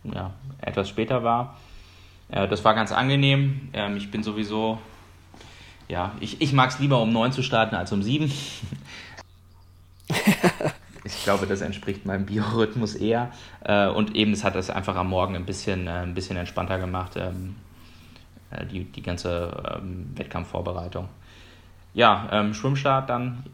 ja, etwas später war. Äh, das war ganz angenehm. Ähm, ich bin sowieso, ja, ich, ich mag es lieber um neun zu starten als um sieben. [LAUGHS] ich glaube, das entspricht meinem Biorhythmus eher. Äh, und eben, es hat das einfach am Morgen ein bisschen, äh, ein bisschen entspannter gemacht. Ähm, äh, die, die ganze ähm, Wettkampfvorbereitung. Ja, ähm, Schwimmstart dann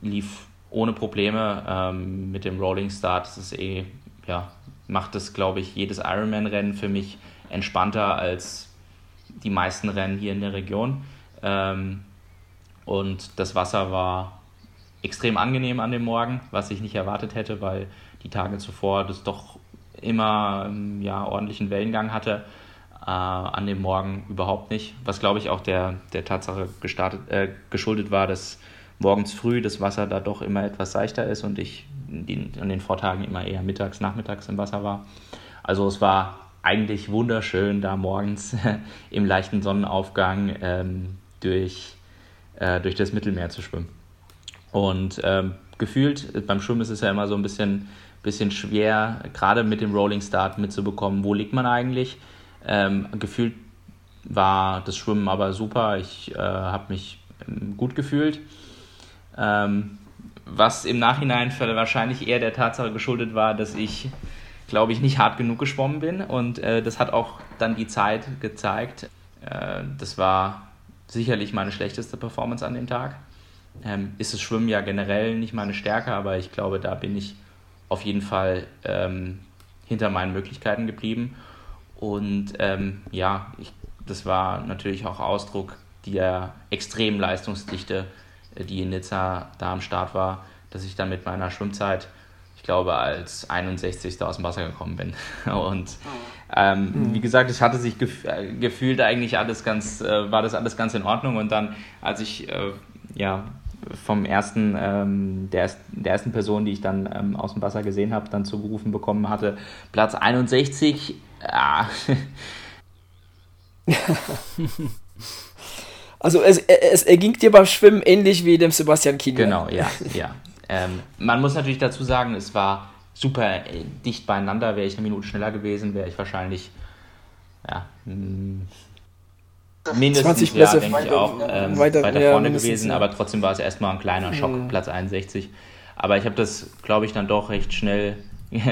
lief ohne Probleme mit dem Rolling Start. Das ist eh, ja, macht es, glaube ich, jedes Ironman-Rennen für mich entspannter als die meisten Rennen hier in der Region. Ähm, und das Wasser war extrem angenehm an dem Morgen, was ich nicht erwartet hätte, weil die Tage zuvor das doch immer ähm, ja, ordentlichen Wellengang hatte äh, an dem Morgen überhaupt nicht. Was glaube ich auch der, der Tatsache gestartet, äh, geschuldet war, dass morgens früh das Wasser da doch immer etwas seichter ist und ich die, an den Vortagen immer eher mittags, nachmittags im Wasser war. Also es war eigentlich wunderschön, da morgens [LAUGHS] im leichten Sonnenaufgang ähm, durch, äh, durch das Mittelmeer zu schwimmen. Und ähm, gefühlt, beim Schwimmen ist es ja immer so ein bisschen, bisschen schwer, gerade mit dem Rolling Start mitzubekommen, wo liegt man eigentlich. Ähm, gefühlt war das Schwimmen aber super. Ich äh, habe mich ähm, gut gefühlt. Ähm, was im Nachhinein wahrscheinlich eher der Tatsache geschuldet war, dass ich, glaube ich, nicht hart genug geschwommen bin. Und äh, das hat auch dann die Zeit gezeigt. Äh, das war sicherlich meine schlechteste Performance an dem Tag. Ähm, ist das Schwimmen ja generell nicht meine Stärke, aber ich glaube, da bin ich auf jeden Fall ähm, hinter meinen Möglichkeiten geblieben. Und ähm, ja, ich, das war natürlich auch Ausdruck der extremen Leistungsdichte, äh, die in Nizza da am Start war, dass ich dann mit meiner Schwimmzeit, ich glaube, als 61. aus dem Wasser gekommen bin. [LAUGHS] Und ähm, mhm. wie gesagt, es hatte sich gef äh, gefühlt eigentlich alles ganz, äh, war das alles ganz in Ordnung. Und dann, als ich äh, ja vom ersten, ähm, der, der ersten Person, die ich dann ähm, aus dem Wasser gesehen habe, dann zugerufen bekommen hatte, Platz 61 ja. [LAUGHS] also es, es erging dir beim Schwimmen ähnlich wie dem Sebastian Kienle. Genau, ja, ja. Ähm, man muss natürlich dazu sagen, es war super äh, dicht beieinander. Wäre ich eine Minute schneller gewesen, wäre ich wahrscheinlich ja, hm, mindestens 20 Plätze ja, denke ich auch ähm, weiter, weiter ja, vorne gewesen, ja. aber trotzdem war es erstmal ein kleiner Schock, mhm. Platz 61. Aber ich habe das, glaube ich, dann doch recht schnell [LAUGHS]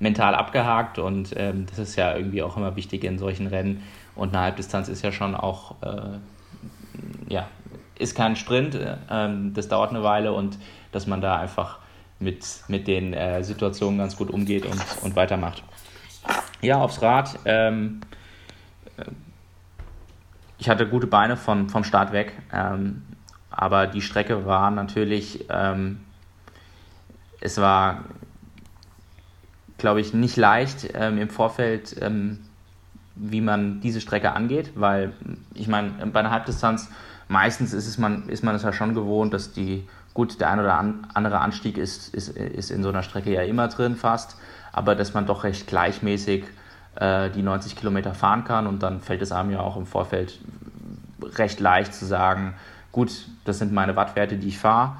mental abgehakt und ähm, das ist ja irgendwie auch immer wichtig in solchen Rennen. Und eine Halbdistanz ist ja schon auch, äh, ja, ist kein Sprint, äh, das dauert eine Weile und dass man da einfach mit, mit den äh, Situationen ganz gut umgeht und, und weitermacht. Ja, aufs Rad. Ähm, ich hatte gute Beine von, vom Start weg, ähm, aber die Strecke war natürlich, ähm, es war, glaube ich, nicht leicht ähm, im Vorfeld, ähm, wie man diese Strecke angeht, weil ich meine, bei einer Halbdistanz meistens ist, es man, ist man es ja schon gewohnt, dass die, gut, der ein oder andere Anstieg ist, ist, ist in so einer Strecke ja immer drin fast, aber dass man doch recht gleichmäßig äh, die 90 Kilometer fahren kann und dann fällt es einem ja auch im Vorfeld recht leicht zu sagen, gut, das sind meine Wattwerte, die ich fahre.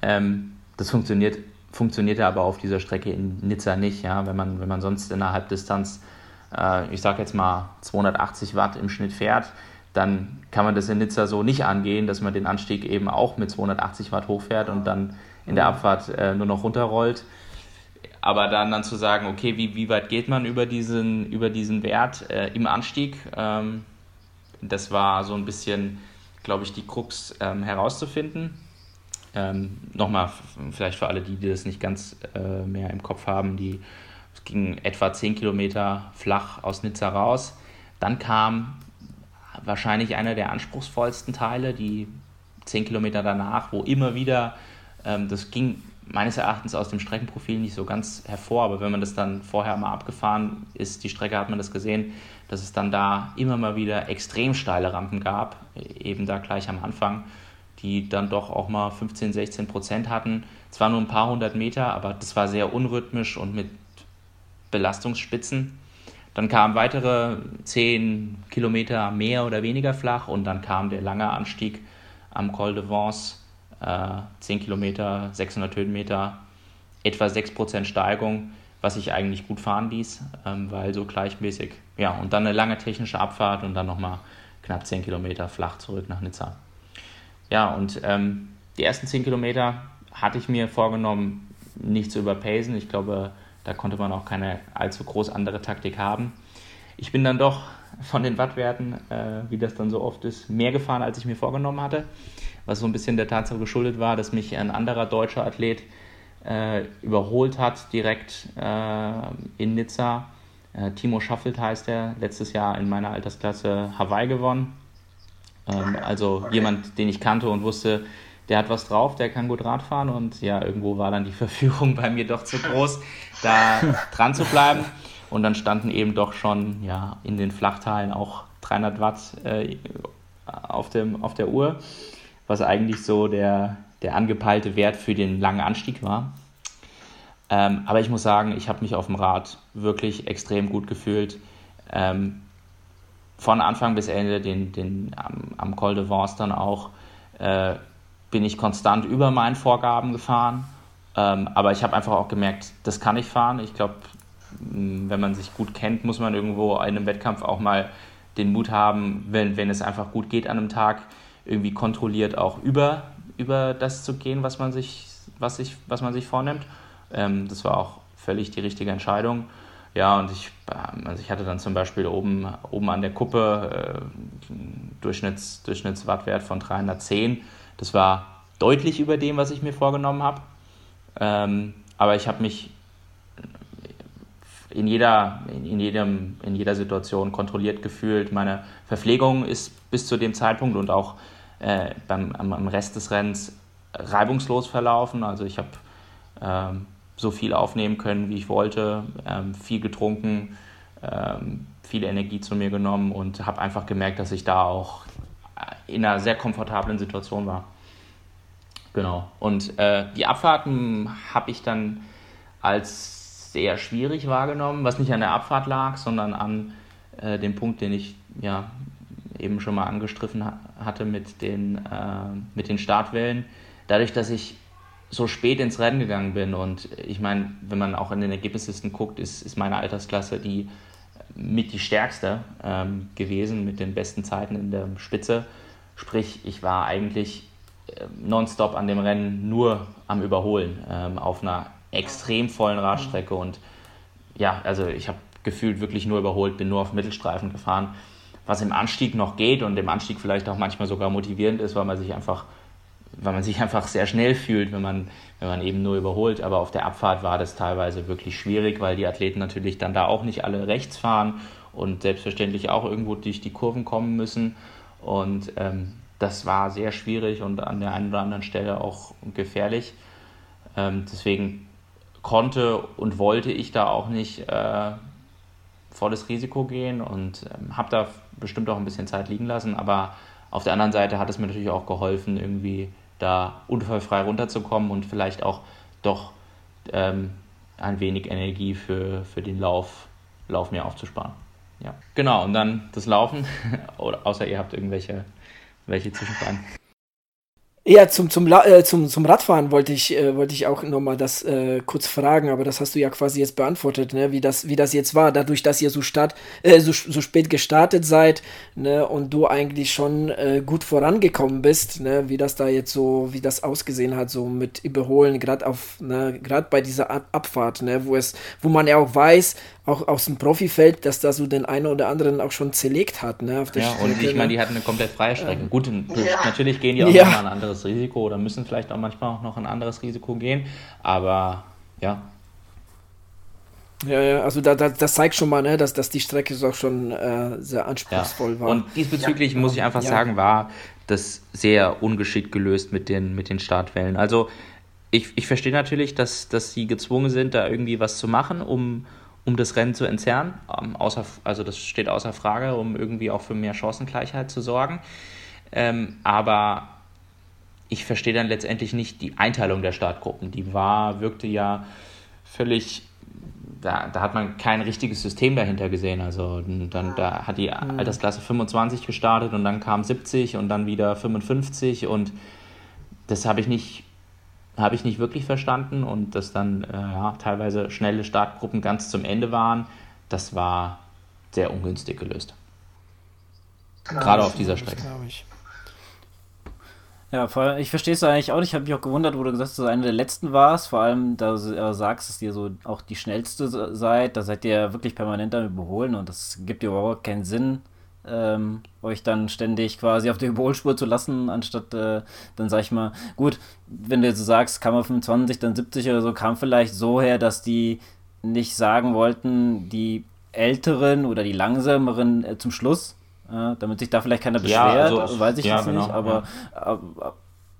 Ähm, das funktioniert, funktioniert aber auf dieser Strecke in Nizza nicht, ja, wenn man, wenn man sonst in der Halbdistanz, äh, ich sage jetzt mal 280 Watt im Schnitt fährt, dann kann man das in Nizza so nicht angehen, dass man den Anstieg eben auch mit 280 Watt hochfährt und dann in der Abfahrt äh, nur noch runterrollt. Aber dann, dann zu sagen, okay, wie, wie weit geht man über diesen, über diesen Wert äh, im Anstieg? Ähm, das war so ein bisschen, glaube ich, die Krux ähm, herauszufinden. Ähm, Nochmal, vielleicht für alle, die, die das nicht ganz äh, mehr im Kopf haben, die, es ging etwa 10 Kilometer flach aus Nizza raus. Dann kam wahrscheinlich einer der anspruchsvollsten Teile, die 10 Kilometer danach, wo immer wieder, ähm, das ging meines Erachtens aus dem Streckenprofil nicht so ganz hervor, aber wenn man das dann vorher mal abgefahren ist, die Strecke hat man das gesehen, dass es dann da immer mal wieder extrem steile Rampen gab, eben da gleich am Anfang, die dann doch auch mal 15, 16 Prozent hatten. Zwar nur ein paar hundert Meter, aber das war sehr unrhythmisch und mit Belastungsspitzen. Dann kamen weitere 10 Kilometer mehr oder weniger flach und dann kam der lange Anstieg am Col de Vence, äh, 10 Kilometer, 600 Höhenmeter, etwa 6% Steigung, was sich eigentlich gut fahren ließ, ähm, weil so gleichmäßig. Ja, und dann eine lange technische Abfahrt und dann nochmal knapp 10 Kilometer flach zurück nach Nizza. Ja, und ähm, die ersten 10 Kilometer hatte ich mir vorgenommen, nicht zu überpacen. Ich glaube, da konnte man auch keine allzu groß andere Taktik haben. Ich bin dann doch von den Wattwerten, äh, wie das dann so oft ist, mehr gefahren, als ich mir vorgenommen hatte. Was so ein bisschen der Tatsache geschuldet war, dass mich ein anderer deutscher Athlet äh, überholt hat, direkt äh, in Nizza. Äh, Timo Schaffelt heißt er, letztes Jahr in meiner Altersklasse Hawaii gewonnen. Ähm, also jemand, den ich kannte und wusste, der hat was drauf, der kann gut Radfahren und ja, irgendwo war dann die [LAUGHS] Verführung bei mir doch zu groß, da dran zu bleiben. Und dann standen eben doch schon ja, in den Flachteilen auch 300 Watt äh, auf, dem, auf der Uhr, was eigentlich so der, der angepeilte Wert für den langen Anstieg war. Ähm, aber ich muss sagen, ich habe mich auf dem Rad wirklich extrem gut gefühlt. Ähm, von Anfang bis Ende, den, den, am, am Col de Vence dann auch. Äh, bin ich konstant über meinen Vorgaben gefahren. Ähm, aber ich habe einfach auch gemerkt, das kann ich fahren. Ich glaube, wenn man sich gut kennt, muss man irgendwo in einem Wettkampf auch mal den Mut haben, wenn, wenn es einfach gut geht an einem Tag, irgendwie kontrolliert auch über, über das zu gehen, was man sich, was sich, was man sich vornimmt. Ähm, das war auch völlig die richtige Entscheidung. Ja, und ich, also ich hatte dann zum Beispiel oben, oben an der Kuppe äh, Durchschnitts, Durchschnittswattwert von 310 das war deutlich über dem, was ich mir vorgenommen habe. Ähm, aber ich habe mich in jeder, in, jedem, in jeder Situation kontrolliert gefühlt. Meine Verpflegung ist bis zu dem Zeitpunkt und auch äh, beim, am, am, Rest des Rennens reibungslos verlaufen. Also ich habe ähm, so viel aufnehmen können, wie ich wollte, ähm, viel getrunken, ähm, viel Energie zu mir genommen und habe einfach gemerkt, dass ich da auch in einer sehr komfortablen Situation war. Genau. Und äh, die Abfahrten habe ich dann als sehr schwierig wahrgenommen, was nicht an der Abfahrt lag, sondern an äh, dem Punkt, den ich ja eben schon mal angestriffen ha hatte mit den, äh, mit den Startwellen. Dadurch, dass ich so spät ins Rennen gegangen bin und ich meine, wenn man auch in den Ergebnislisten guckt, ist, ist meine Altersklasse die mit die stärkste ähm, gewesen, mit den besten Zeiten in der Spitze. Sprich, ich war eigentlich nonstop an dem Rennen nur am Überholen ähm, auf einer extrem vollen Radstrecke und ja, also ich habe gefühlt wirklich nur überholt, bin nur auf Mittelstreifen gefahren, was im Anstieg noch geht und im Anstieg vielleicht auch manchmal sogar motivierend ist, weil man sich einfach, weil man sich einfach sehr schnell fühlt, wenn man, wenn man eben nur überholt. Aber auf der Abfahrt war das teilweise wirklich schwierig, weil die Athleten natürlich dann da auch nicht alle rechts fahren und selbstverständlich auch irgendwo durch die Kurven kommen müssen. Und ähm, das war sehr schwierig und an der einen oder anderen Stelle auch gefährlich. Ähm, deswegen konnte und wollte ich da auch nicht äh, volles Risiko gehen und ähm, habe da bestimmt auch ein bisschen Zeit liegen lassen. Aber auf der anderen Seite hat es mir natürlich auch geholfen, irgendwie da unfallfrei runterzukommen und vielleicht auch doch ähm, ein wenig Energie für, für den Lauf, Lauf mir aufzusparen. Ja, genau. Und dann das Laufen, [LAUGHS] außer ihr habt irgendwelche welche Zwischenfragen. Ja, zum, zum, äh, zum, zum Radfahren wollte ich, äh, wollte ich auch nochmal das äh, kurz fragen, aber das hast du ja quasi jetzt beantwortet, ne? wie, das, wie das jetzt war, dadurch, dass ihr so, start, äh, so, so spät gestartet seid ne? und du eigentlich schon äh, gut vorangekommen bist, ne? wie das da jetzt so, wie das ausgesehen hat, so mit Überholen, gerade auf, ne? bei dieser Abfahrt, ne? wo es, wo man ja auch weiß, auch aus dem Profifeld, dass da so den einen oder anderen auch schon zerlegt hat. Ne, auf der ja, Strecke, und ich meine, die hatten eine komplett freie Strecke. Ähm, Gut, ja. natürlich gehen die auch ja. nochmal ein anderes Risiko oder müssen vielleicht auch manchmal auch noch ein anderes Risiko gehen, aber ja. Ja, ja, also da, da, das zeigt schon mal, ne, dass, dass die Strecke auch schon äh, sehr anspruchsvoll ja. war. Und diesbezüglich ja, muss ich einfach sagen, war das sehr ungeschickt gelöst mit den, mit den Startwellen. Also ich, ich verstehe natürlich, dass, dass sie gezwungen sind, da irgendwie was zu machen, um, um das Rennen zu entzerren. Ähm, außer, also das steht außer Frage, um irgendwie auch für mehr Chancengleichheit zu sorgen. Ähm, aber ich verstehe dann letztendlich nicht die Einteilung der Startgruppen. Die war, wirkte ja völlig, da, da hat man kein richtiges System dahinter gesehen. Also dann da hat die mhm. Altersklasse 25 gestartet und dann kam 70 und dann wieder 55 und das habe ich nicht habe ich nicht wirklich verstanden und dass dann äh, ja, teilweise schnelle Startgruppen ganz zum Ende waren, das war sehr ungünstig gelöst. Gerade auf dieser Strecke. Ich. Ja, vor allem, ich verstehe es eigentlich auch nicht. Ich habe mich auch gewundert, wo du gesagt hast, dass du einer der letzten warst. Vor allem, da du äh, sagst, dass ihr so auch die schnellste seid. Da seid ihr wirklich permanent am Überholen und das gibt dir überhaupt keinen Sinn ähm, euch dann ständig quasi auf der Überholspur zu lassen, anstatt äh, dann sag ich mal, gut, wenn du jetzt so sagst, kam er 25, dann 70 oder so, kam vielleicht so her, dass die nicht sagen wollten, die älteren oder die langsameren äh, zum Schluss, äh, damit sich da vielleicht keiner beschwert, ja, also, weiß ich ja, jetzt genau, nicht, aber, ja. aber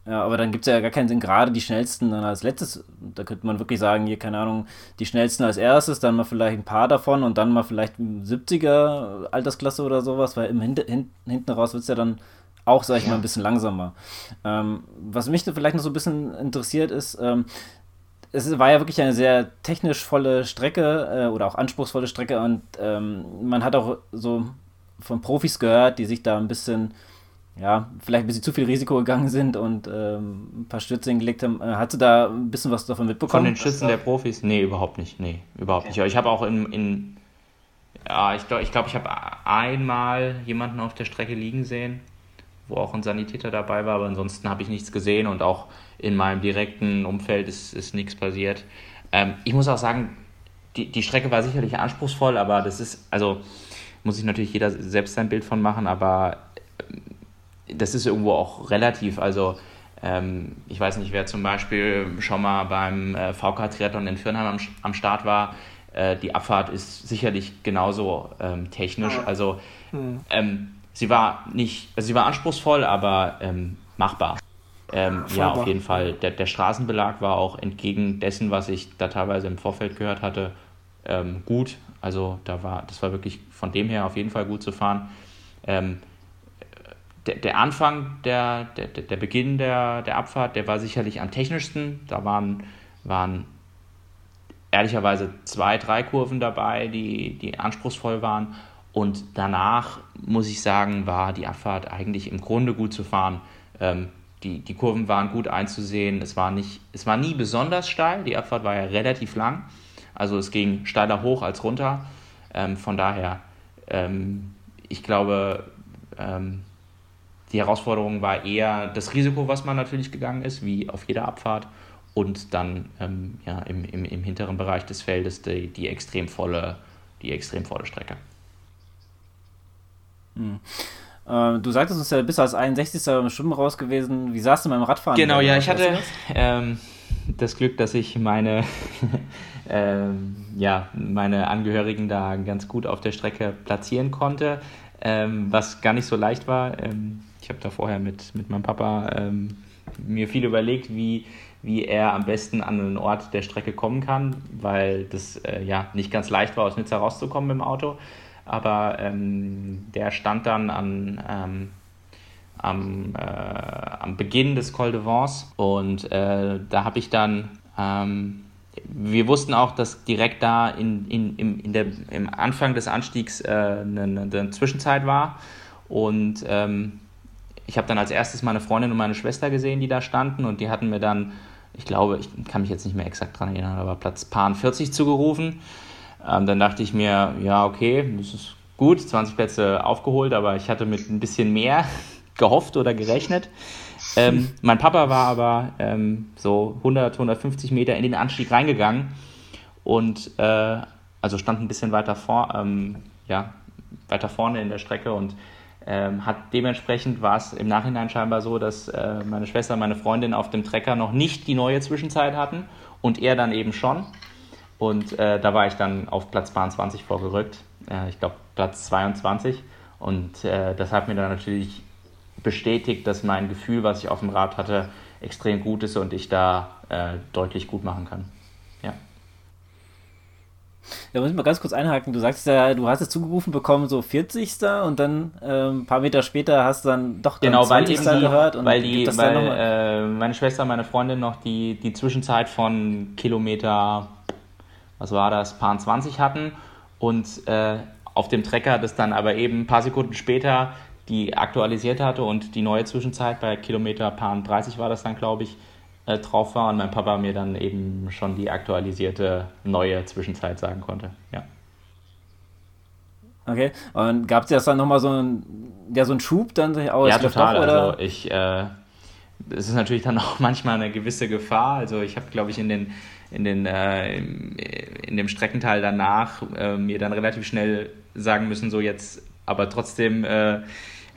ja, aber dann gibt es ja gar keinen Sinn, gerade die schnellsten dann als letztes. Da könnte man wirklich sagen, hier, keine Ahnung, die schnellsten als erstes, dann mal vielleicht ein paar davon und dann mal vielleicht 70er Altersklasse oder sowas, weil im Hin Hin hinten raus wird es ja dann auch, sag ich ja. mal, ein bisschen langsamer. Ähm, was mich vielleicht noch so ein bisschen interessiert ist, ähm, es war ja wirklich eine sehr technisch volle Strecke äh, oder auch anspruchsvolle Strecke und ähm, man hat auch so von Profis gehört, die sich da ein bisschen ja, vielleicht ein bisschen zu viel Risiko gegangen sind und ähm, ein paar Stürze hingelegt haben. Äh, hast du da ein bisschen was davon mitbekommen? Von den Schüssen der Profis? Nee, überhaupt nicht. Nee, überhaupt okay. nicht. Ich habe auch in, in ja, ich glaube, ich, glaub, ich habe einmal jemanden auf der Strecke liegen sehen, wo auch ein Sanitäter dabei war, aber ansonsten habe ich nichts gesehen und auch in meinem direkten Umfeld ist, ist nichts passiert. Ähm, ich muss auch sagen, die, die Strecke war sicherlich anspruchsvoll, aber das ist, also muss sich natürlich jeder selbst sein Bild von machen, aber das ist irgendwo auch relativ. Also ähm, ich weiß nicht, wer zum Beispiel schon mal beim äh, VK-Triathlon in Firnheim am, am Start war. Äh, die Abfahrt ist sicherlich genauso ähm, technisch. Also hm. ähm, sie war nicht, also sie war anspruchsvoll, aber ähm, machbar. Ähm, ja, auf jeden Fall. Der, der, Straßenbelag war auch entgegen dessen, was ich da teilweise im Vorfeld gehört hatte, ähm, gut. Also da war, das war wirklich von dem her auf jeden Fall gut zu fahren. Ähm, der, der Anfang, der, der, der Beginn der, der Abfahrt, der war sicherlich am technischsten. Da waren, waren ehrlicherweise zwei, drei Kurven dabei, die, die anspruchsvoll waren. Und danach, muss ich sagen, war die Abfahrt eigentlich im Grunde gut zu fahren. Ähm, die, die Kurven waren gut einzusehen. Es war, nicht, es war nie besonders steil. Die Abfahrt war ja relativ lang. Also es ging steiler hoch als runter. Ähm, von daher, ähm, ich glaube, ähm, die Herausforderung war eher das Risiko, was man natürlich gegangen ist, wie auf jeder Abfahrt, und dann ähm, ja, im, im, im hinteren Bereich des Feldes die, die, extrem, volle, die extrem volle Strecke. Hm. Äh, du sagtest uns ja, bist als 61. im Schwimmen raus gewesen. Wie saßt du beim Radfahren? Genau, ja, ich hatte ähm, das Glück, dass ich meine, [LAUGHS] ähm, ja, meine Angehörigen da ganz gut auf der Strecke platzieren konnte, ähm, was gar nicht so leicht war. Ich habe da vorher mit, mit meinem Papa ähm, mir viel überlegt, wie, wie er am besten an einen Ort der Strecke kommen kann, weil das äh, ja nicht ganz leicht war, aus Nizza rauszukommen im Auto. Aber ähm, der stand dann an, ähm, am, äh, am Beginn des Col de Vence und äh, da habe ich dann, ähm, wir wussten auch, dass direkt da in, in, in, in der, im Anfang des Anstiegs äh, eine, eine, Zwischenzeit war und ähm, ich habe dann als erstes meine Freundin und meine Schwester gesehen, die da standen und die hatten mir dann ich glaube, ich kann mich jetzt nicht mehr exakt dran erinnern, aber Platz Paar 40 zugerufen. Ähm, dann dachte ich mir, ja, okay, das ist gut, 20 Plätze aufgeholt, aber ich hatte mit ein bisschen mehr [LAUGHS] gehofft oder gerechnet. Ähm, mein Papa war aber ähm, so 100, 150 Meter in den Anstieg reingegangen und äh, also stand ein bisschen weiter, vor, ähm, ja, weiter vorne in der Strecke und ähm, hat dementsprechend war es im Nachhinein scheinbar so, dass äh, meine Schwester meine Freundin auf dem Trecker noch nicht die neue Zwischenzeit hatten und er dann eben schon. Und äh, da war ich dann auf Platz 22 vorgerückt. Äh, ich glaube Platz 22. Und äh, das hat mir dann natürlich bestätigt, dass mein Gefühl, was ich auf dem Rad hatte, extrem gut ist und ich da äh, deutlich gut machen kann. Da muss ich mal ganz kurz einhaken. Du sagst ja, du hast es zugerufen bekommen, so 40. und dann äh, ein paar Meter später hast du dann doch dann genau, 20. Weil die, gehört. Und weil die, weil äh, meine Schwester, meine Freundin noch die, die Zwischenzeit von Kilometer, was war das, paar 20 hatten und äh, auf dem Trecker das dann aber eben ein paar Sekunden später die aktualisiert hatte und die neue Zwischenzeit bei Kilometer paar 30 war das dann, glaube ich, äh, drauf war und mein Papa mir dann eben schon die aktualisierte neue Zwischenzeit sagen konnte. Ja. Okay, und gab es jetzt dann nochmal so einen, ja, so einen Schub dann aus? Ja, total. Doch, also ich, äh, es ist natürlich dann [LAUGHS] auch manchmal eine gewisse Gefahr. Also ich habe, glaube ich, in den in, den, äh, in dem Streckenteil danach äh, mir dann relativ schnell sagen müssen, so jetzt aber trotzdem äh,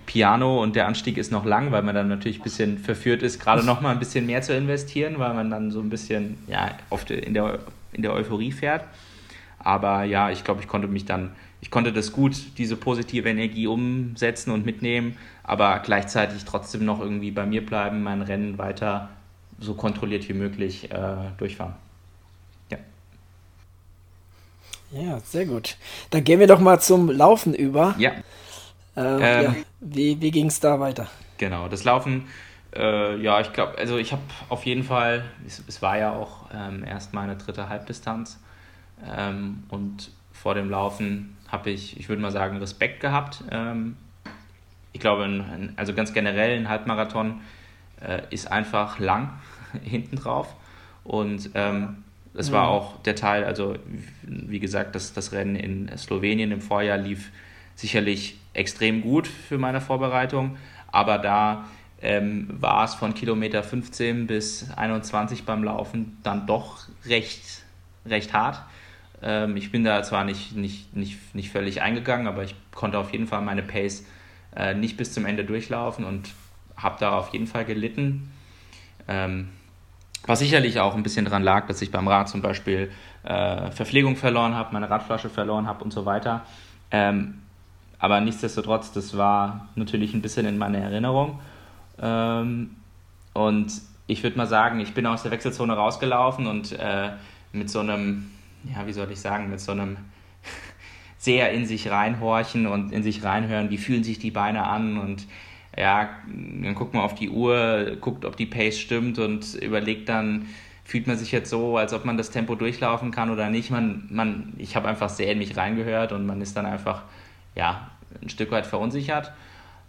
Piano und der Anstieg ist noch lang, weil man dann natürlich ein bisschen verführt ist, gerade noch mal ein bisschen mehr zu investieren, weil man dann so ein bisschen ja, oft in der, in der Euphorie fährt. Aber ja, ich glaube, ich konnte mich dann, ich konnte das gut, diese positive Energie umsetzen und mitnehmen, aber gleichzeitig trotzdem noch irgendwie bei mir bleiben, mein Rennen weiter so kontrolliert wie möglich äh, durchfahren. Ja. Ja, sehr gut. Dann gehen wir doch mal zum Laufen über. Ja. Äh, ähm, ja. Wie, wie ging es da weiter? Genau, das Laufen, äh, ja, ich glaube, also ich habe auf jeden Fall, es, es war ja auch ähm, erst meine dritte Halbdistanz ähm, und vor dem Laufen habe ich, ich würde mal sagen, Respekt gehabt. Ähm, ich glaube, ein, also ganz generell ein Halbmarathon äh, ist einfach lang [LAUGHS] hinten drauf und ähm, es war auch der Teil, also wie gesagt, das, das Rennen in Slowenien im Vorjahr lief sicherlich extrem gut für meine Vorbereitung, aber da ähm, war es von Kilometer 15 bis 21 beim Laufen dann doch recht, recht hart. Ähm, ich bin da zwar nicht, nicht, nicht, nicht völlig eingegangen, aber ich konnte auf jeden Fall meine Pace äh, nicht bis zum Ende durchlaufen und habe da auf jeden Fall gelitten. Ähm, was sicherlich auch ein bisschen daran lag, dass ich beim Rad zum Beispiel äh, Verpflegung verloren habe, meine Radflasche verloren habe und so weiter. Ähm, aber nichtsdestotrotz, das war natürlich ein bisschen in meiner Erinnerung. Ähm, und ich würde mal sagen, ich bin aus der Wechselzone rausgelaufen und äh, mit so einem, ja, wie soll ich sagen, mit so einem [LAUGHS] sehr in sich reinhorchen und in sich reinhören, wie fühlen sich die Beine an und ja, dann guckt man auf die Uhr, guckt, ob die Pace stimmt und überlegt dann, fühlt man sich jetzt so, als ob man das Tempo durchlaufen kann oder nicht. Man, man, ich habe einfach sehr in mich reingehört und man ist dann einfach ja, ein Stück weit verunsichert.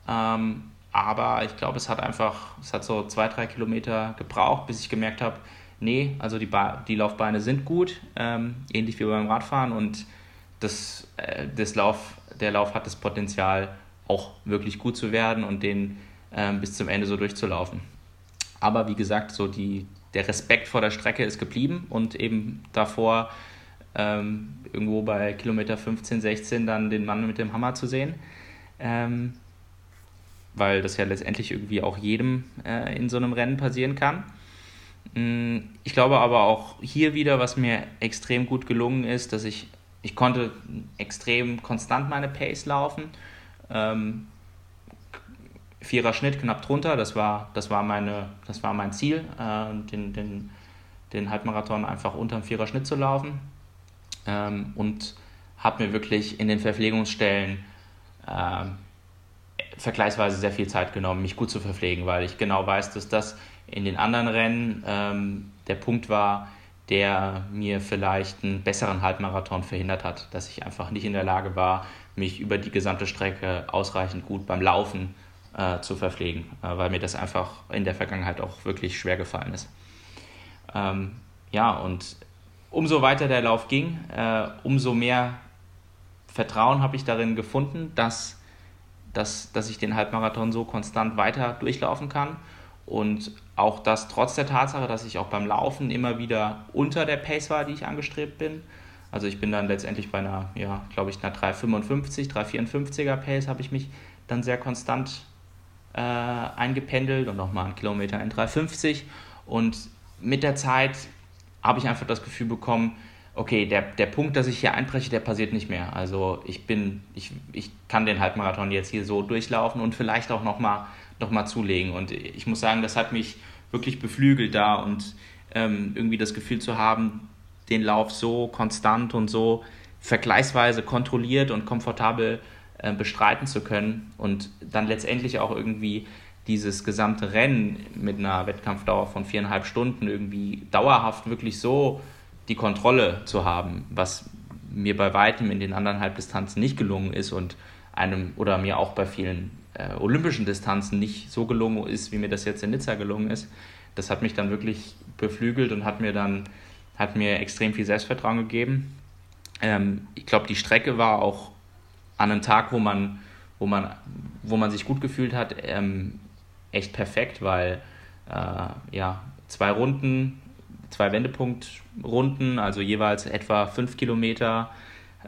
Ähm, aber ich glaube, es hat einfach, es hat so zwei, drei Kilometer gebraucht, bis ich gemerkt habe, nee, also die, ba die Laufbeine sind gut, ähm, ähnlich wie beim Radfahren und das, äh, das Lauf, der Lauf hat das Potenzial, auch wirklich gut zu werden und den äh, bis zum Ende so durchzulaufen. Aber wie gesagt, so die, der Respekt vor der Strecke ist geblieben und eben davor ähm, irgendwo bei Kilometer 15, 16 dann den Mann mit dem Hammer zu sehen. Ähm, weil das ja letztendlich irgendwie auch jedem äh, in so einem Rennen passieren kann. Mm, ich glaube aber auch hier wieder, was mir extrem gut gelungen ist, dass ich, ich konnte extrem konstant meine Pace laufen. Ähm, Vierer Schnitt knapp drunter, das war, das war, meine, das war mein Ziel, äh, den, den, den Halbmarathon einfach unter dem Vierer Schnitt zu laufen. Ähm, und habe mir wirklich in den Verpflegungsstellen äh, vergleichsweise sehr viel Zeit genommen, mich gut zu verpflegen, weil ich genau weiß, dass das in den anderen Rennen ähm, der Punkt war, der mir vielleicht einen besseren Halbmarathon verhindert hat, dass ich einfach nicht in der Lage war, mich über die gesamte Strecke ausreichend gut beim Laufen äh, zu verpflegen, äh, weil mir das einfach in der Vergangenheit auch wirklich schwer gefallen ist. Ähm, ja, und umso weiter der Lauf ging, äh, umso mehr Vertrauen habe ich darin gefunden, dass, dass, dass ich den Halbmarathon so konstant weiter durchlaufen kann. Und auch das trotz der Tatsache, dass ich auch beim Laufen immer wieder unter der Pace war, die ich angestrebt bin. Also ich bin dann letztendlich bei einer, ja, glaube ich, einer 355, 354er Pace habe ich mich dann sehr konstant äh, eingependelt und nochmal einen Kilometer in 350. Und mit der Zeit habe ich einfach das Gefühl bekommen, okay, der, der Punkt, dass ich hier einbreche, der passiert nicht mehr. Also ich bin, ich, ich kann den Halbmarathon jetzt hier so durchlaufen und vielleicht auch nochmal noch mal zulegen. Und ich muss sagen, das hat mich wirklich beflügelt da und ähm, irgendwie das Gefühl zu haben, den Lauf so konstant und so vergleichsweise kontrolliert und komfortabel äh, bestreiten zu können und dann letztendlich auch irgendwie dieses gesamte Rennen mit einer Wettkampfdauer von viereinhalb Stunden irgendwie dauerhaft wirklich so die Kontrolle zu haben, was mir bei weitem in den anderen Halbdistanzen nicht gelungen ist und einem oder mir auch bei vielen äh, olympischen Distanzen nicht so gelungen ist, wie mir das jetzt in Nizza gelungen ist. Das hat mich dann wirklich beflügelt und hat mir dann hat mir extrem viel Selbstvertrauen gegeben. Ähm, ich glaube, die Strecke war auch an einem Tag, wo man, wo man, wo man sich gut gefühlt hat, ähm, echt perfekt, weil äh, ja, zwei Runden, zwei Wendepunktrunden, also jeweils etwa fünf Kilometer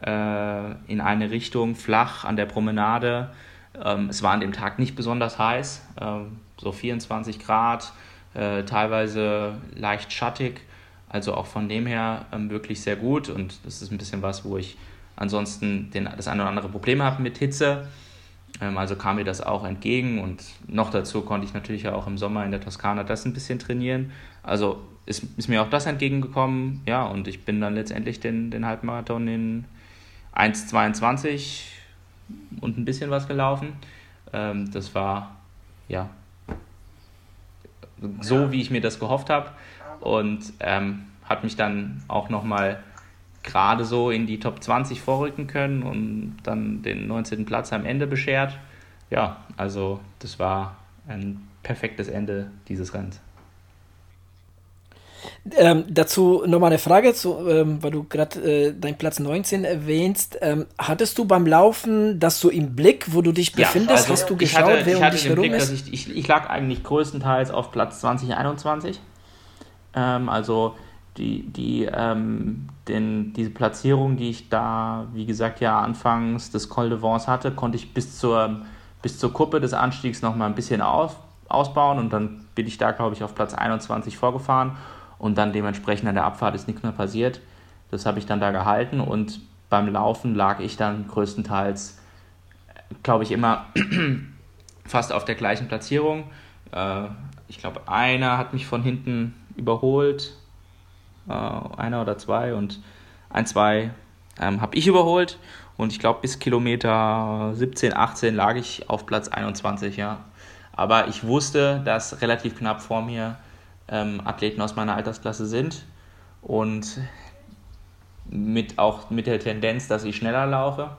äh, in eine Richtung, flach an der Promenade. Ähm, es war an dem Tag nicht besonders heiß, äh, so 24 Grad, äh, teilweise leicht schattig, also auch von dem her ähm, wirklich sehr gut und das ist ein bisschen was, wo ich ansonsten den, das eine oder andere Problem habe mit Hitze. Ähm, also kam mir das auch entgegen und noch dazu konnte ich natürlich auch im Sommer in der Toskana das ein bisschen trainieren. Also ist, ist mir auch das entgegengekommen, ja, und ich bin dann letztendlich den, den Halbmarathon in 1,22 und ein bisschen was gelaufen. Ähm, das war, ja, so wie ich mir das gehofft habe und ähm, hat mich dann auch nochmal gerade so in die Top 20 vorrücken können und dann den 19. Platz am Ende beschert. Ja, also das war ein perfektes Ende dieses Rennens. Ähm, dazu nochmal eine Frage, zu, ähm, weil du gerade äh, deinen Platz 19 erwähnst. Ähm, hattest du beim Laufen das so im Blick, wo du dich befindest? Ja, also Hast du geschaut, hatte, wer um dich herum Blick, ist? Ich, ich, ich, lag eigentlich größtenteils auf Platz 2021. Ähm, also die, die, ähm, den, diese Platzierung, die ich da, wie gesagt, ja anfangs des Col de Vence hatte, konnte ich bis zur, bis zur Kuppe des Anstiegs noch mal ein bisschen auf, ausbauen und dann bin ich da, glaube ich, auf Platz 21 vorgefahren und dann dementsprechend an der Abfahrt ist nichts mehr passiert. Das habe ich dann da gehalten und beim Laufen lag ich dann größtenteils, glaube ich, immer [CLEARS THROAT] fast auf der gleichen Platzierung. Äh, ich glaube, einer hat mich von hinten überholt, äh, einer oder zwei und ein, zwei ähm, habe ich überholt und ich glaube bis Kilometer 17, 18 lag ich auf Platz 21, ja. Aber ich wusste, dass relativ knapp vor mir ähm, Athleten aus meiner Altersklasse sind und mit auch mit der Tendenz, dass ich schneller laufe.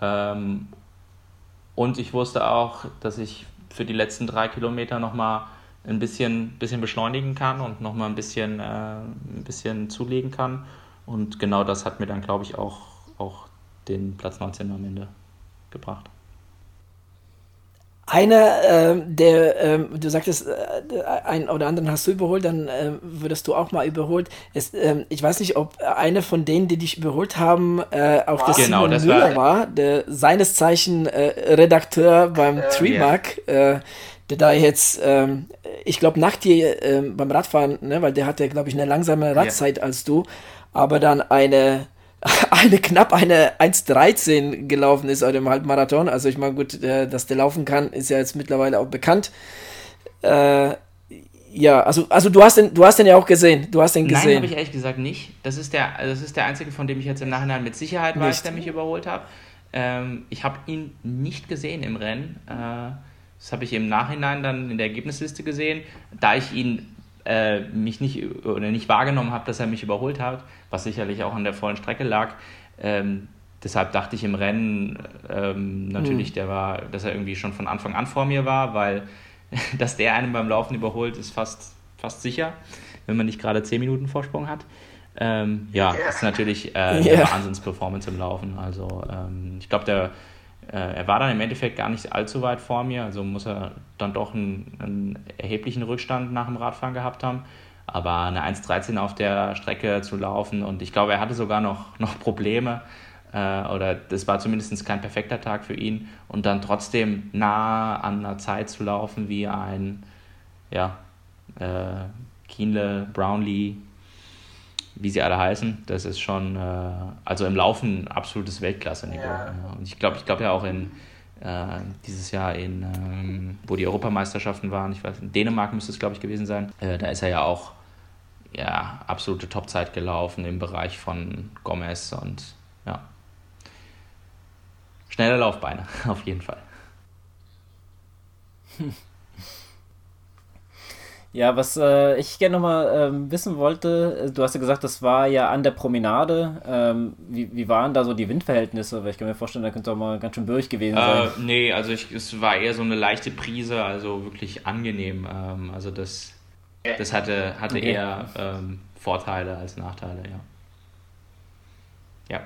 Ähm, und ich wusste auch, dass ich für die letzten drei Kilometer nochmal ein bisschen, bisschen beschleunigen kann und nochmal ein bisschen, äh, ein bisschen zulegen kann. Und genau das hat mir dann, glaube ich, auch, auch den Platz 19 am Ende gebracht. Einer, äh, der, äh, du sagtest, äh, einen oder anderen hast du überholt, dann äh, würdest du auch mal überholt. Es, ähm, ich weiß nicht, ob einer von denen, die dich überholt haben, äh, auch der genau, Simon Müller war, war, der seines Zeichen äh, Redakteur beim Treemark, yeah. Der da jetzt, ähm, ich glaube, nach dir ähm, beim Radfahren, ne, weil der hatte, glaube ich, eine langsame Radzeit yeah. als du, aber dann eine [LAUGHS] eine knapp eine 1,13 gelaufen ist auf dem Halbmarathon. Also ich meine, gut, äh, dass der laufen kann, ist ja jetzt mittlerweile auch bekannt. Äh, ja, also, also du hast den, du hast den ja auch gesehen. Du hast den gesehen. Nein, habe ich ehrlich gesagt nicht. Das ist der, das ist der einzige, von dem ich jetzt im Nachhinein mit Sicherheit nicht. weiß, der mich überholt hat. Ähm, ich habe ihn nicht gesehen im Rennen. Äh, das habe ich im Nachhinein dann in der Ergebnisliste gesehen. Da ich ihn äh, mich nicht oder nicht wahrgenommen habe, dass er mich überholt hat, was sicherlich auch an der vollen Strecke lag. Ähm, deshalb dachte ich im Rennen ähm, natürlich, mhm. der war, dass er irgendwie schon von Anfang an vor mir war, weil [LAUGHS] dass der einen beim Laufen überholt, ist fast, fast sicher, wenn man nicht gerade 10 Minuten Vorsprung hat. Ähm, ja, yeah. ist natürlich äh, eine yeah. Wahnsinns-Performance im Laufen. Also ähm, ich glaube, der er war dann im Endeffekt gar nicht allzu weit vor mir, also muss er dann doch einen, einen erheblichen Rückstand nach dem Radfahren gehabt haben. Aber eine 1,13 auf der Strecke zu laufen und ich glaube, er hatte sogar noch, [LAUGHS] noch Probleme äh, oder das war zumindest kein perfekter Tag für ihn und dann trotzdem nah an einer Zeit zu laufen wie ein ja, äh, Kienle, Brownlee, wie sie alle heißen, das ist schon, äh, also im Laufen absolutes Weltklasse-Niveau. Ja. Und ich glaube, ich glaube ja auch in äh, dieses Jahr in, ähm, wo die Europameisterschaften waren, ich weiß, in Dänemark müsste es, glaube ich, gewesen sein, äh, da ist er ja auch ja, absolute Topzeit gelaufen im Bereich von Gomez und ja. Schnelle Laufbeine, [LAUGHS] auf jeden Fall. [LAUGHS] Ja, was äh, ich gerne nochmal ähm, wissen wollte, äh, du hast ja gesagt, das war ja an der Promenade. Ähm, wie, wie waren da so die Windverhältnisse? Weil ich kann mir vorstellen, da könnte auch mal ganz schön bürrig gewesen sein. Äh, nee, also ich, es war eher so eine leichte Prise, also wirklich angenehm. Ähm, also das, das hatte, hatte okay. eher ähm, Vorteile als Nachteile, ja. Ja.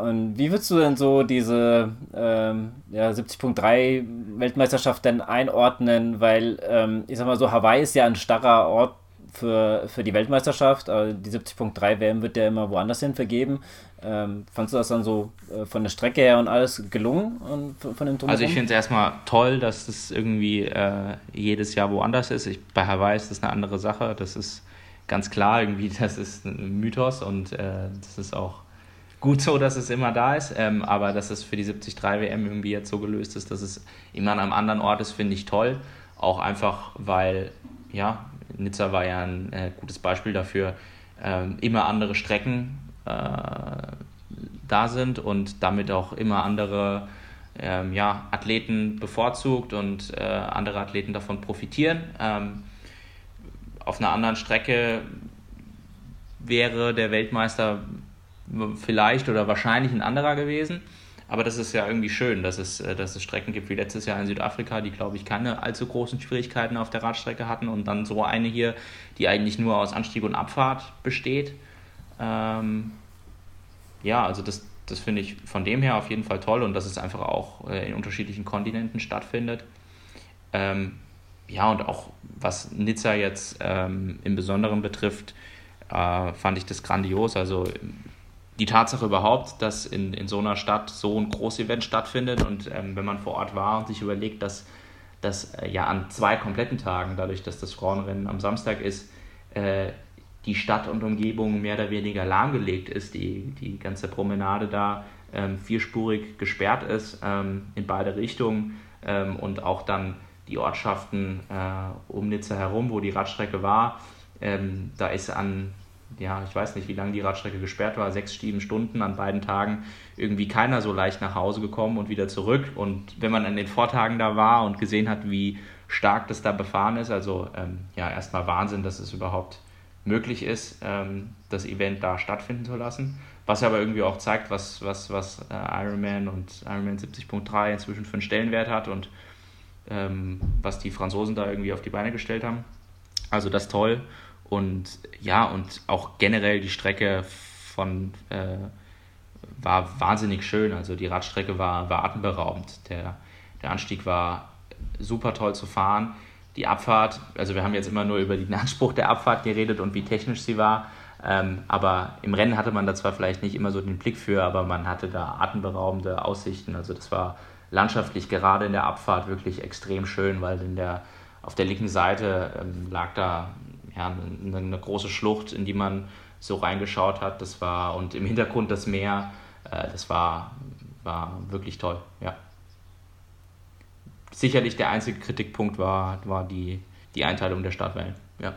Und wie würdest du denn so diese ähm, ja, 70.3 Weltmeisterschaft denn einordnen? Weil ähm, ich sag mal so, Hawaii ist ja ein starrer Ort für, für die Weltmeisterschaft, aber die 70.3 WM wird ja immer woanders hin vergeben. Ähm, fandest du das dann so äh, von der Strecke her und alles gelungen und von dem Drumherum? Also ich finde es erstmal toll, dass das irgendwie äh, jedes Jahr woanders ist. Ich, bei Hawaii ist das eine andere Sache. Das ist ganz klar irgendwie, [LAUGHS] das ist ein Mythos und äh, das ist auch gut so, dass es immer da ist, ähm, aber dass es für die 73 WM irgendwie jetzt so gelöst ist, dass es immer an einem anderen Ort ist, finde ich toll. Auch einfach, weil, ja, Nizza war ja ein äh, gutes Beispiel dafür, ähm, immer andere Strecken äh, da sind und damit auch immer andere ähm, ja, Athleten bevorzugt und äh, andere Athleten davon profitieren. Ähm, auf einer anderen Strecke wäre der Weltmeister vielleicht oder wahrscheinlich ein anderer gewesen. Aber das ist ja irgendwie schön, dass es, äh, dass es Strecken gibt wie letztes Jahr in Südafrika, die, glaube ich, keine allzu großen Schwierigkeiten auf der Radstrecke hatten. Und dann so eine hier, die eigentlich nur aus Anstieg und Abfahrt besteht. Ähm, ja, also das, das finde ich von dem her auf jeden Fall toll und dass es einfach auch äh, in unterschiedlichen Kontinenten stattfindet. Ähm, ja, und auch was Nizza jetzt ähm, im Besonderen betrifft, äh, fand ich das grandios. Also die Tatsache überhaupt, dass in, in so einer Stadt so ein Großevent stattfindet und ähm, wenn man vor Ort war und sich überlegt, dass das äh, ja an zwei kompletten Tagen, dadurch, dass das Frauenrennen am Samstag ist, äh, die Stadt und Umgebung mehr oder weniger lahmgelegt ist, die, die ganze Promenade da ähm, vierspurig gesperrt ist ähm, in beide Richtungen ähm, und auch dann die Ortschaften äh, um Nizza herum, wo die Radstrecke war, ähm, da ist an ja, ich weiß nicht, wie lange die Radstrecke gesperrt war, sechs, sieben Stunden an beiden Tagen irgendwie keiner so leicht nach Hause gekommen und wieder zurück. Und wenn man an den Vortagen da war und gesehen hat, wie stark das da befahren ist, also ähm, ja, erstmal Wahnsinn, dass es überhaupt möglich ist, ähm, das Event da stattfinden zu lassen. Was aber irgendwie auch zeigt, was, was, was äh, Ironman und Ironman 70.3 inzwischen für einen Stellenwert hat und ähm, was die Franzosen da irgendwie auf die Beine gestellt haben. Also das toll. Und ja, und auch generell die Strecke von äh, war wahnsinnig schön. Also die Radstrecke war, war atemberaubend. Der, der Anstieg war super toll zu fahren. Die Abfahrt, also wir haben jetzt immer nur über den [LAUGHS] Anspruch der Abfahrt geredet und wie technisch sie war. Ähm, aber im Rennen hatte man da zwar vielleicht nicht immer so den Blick für, aber man hatte da atemberaubende Aussichten. Also das war landschaftlich gerade in der Abfahrt wirklich extrem schön, weil in der, auf der linken Seite ähm, lag da ja, eine, eine, große Schlucht, in die man so reingeschaut hat. Das war und im Hintergrund das Meer. Äh, das war, war wirklich toll. Ja. Sicherlich der einzige Kritikpunkt war, war die, die Einteilung der Startwellen. Ja.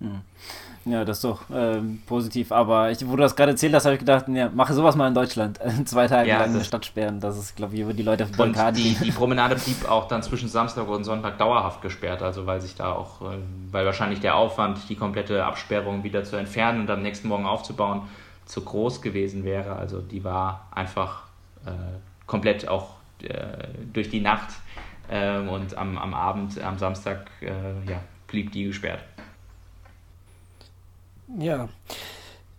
Hm. Ja, das ist doch ähm, positiv. Aber ich, wo du das gerade erzählt hast, habe ich gedacht, ja, mache sowas mal in Deutschland. [LAUGHS] Zwei Tage ja, lang eine Stadt sperren. Das ist, glaube ich, über die Leute von die, die Promenade [LAUGHS] blieb auch dann zwischen Samstag und Sonntag dauerhaft gesperrt. Also weil sich da auch, äh, weil wahrscheinlich der Aufwand, die komplette Absperrung wieder zu entfernen und am nächsten Morgen aufzubauen, zu groß gewesen wäre. Also die war einfach äh, komplett auch äh, durch die Nacht äh, und am, am Abend, am Samstag, äh, ja, blieb die gesperrt. Ja.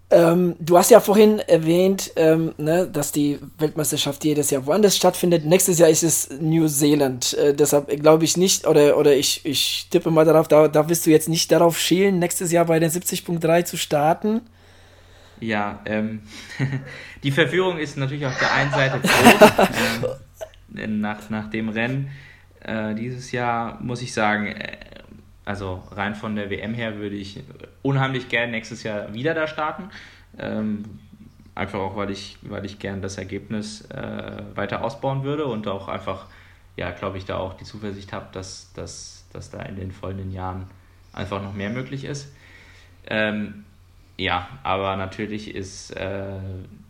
Ähm, du hast ja vorhin erwähnt, ähm, ne, dass die Weltmeisterschaft jedes Jahr woanders stattfindet. Nächstes Jahr ist es New Zealand. Äh, deshalb glaube ich nicht, oder, oder ich, ich tippe mal darauf, da, da wirst du jetzt nicht darauf schielen, nächstes Jahr bei den 70.3 zu starten. Ja, ähm, [LAUGHS] die Verführung ist natürlich auf der einen Seite groß. [LAUGHS] ähm, nach, nach dem Rennen äh, dieses Jahr muss ich sagen, äh, also rein von der WM her würde ich unheimlich gern nächstes Jahr wieder da starten. Ähm, einfach auch, weil ich, weil ich gern das Ergebnis äh, weiter ausbauen würde und auch einfach, ja, glaube ich, da auch die Zuversicht habe, dass, dass, dass da in den folgenden Jahren einfach noch mehr möglich ist. Ähm, ja, aber natürlich ist äh,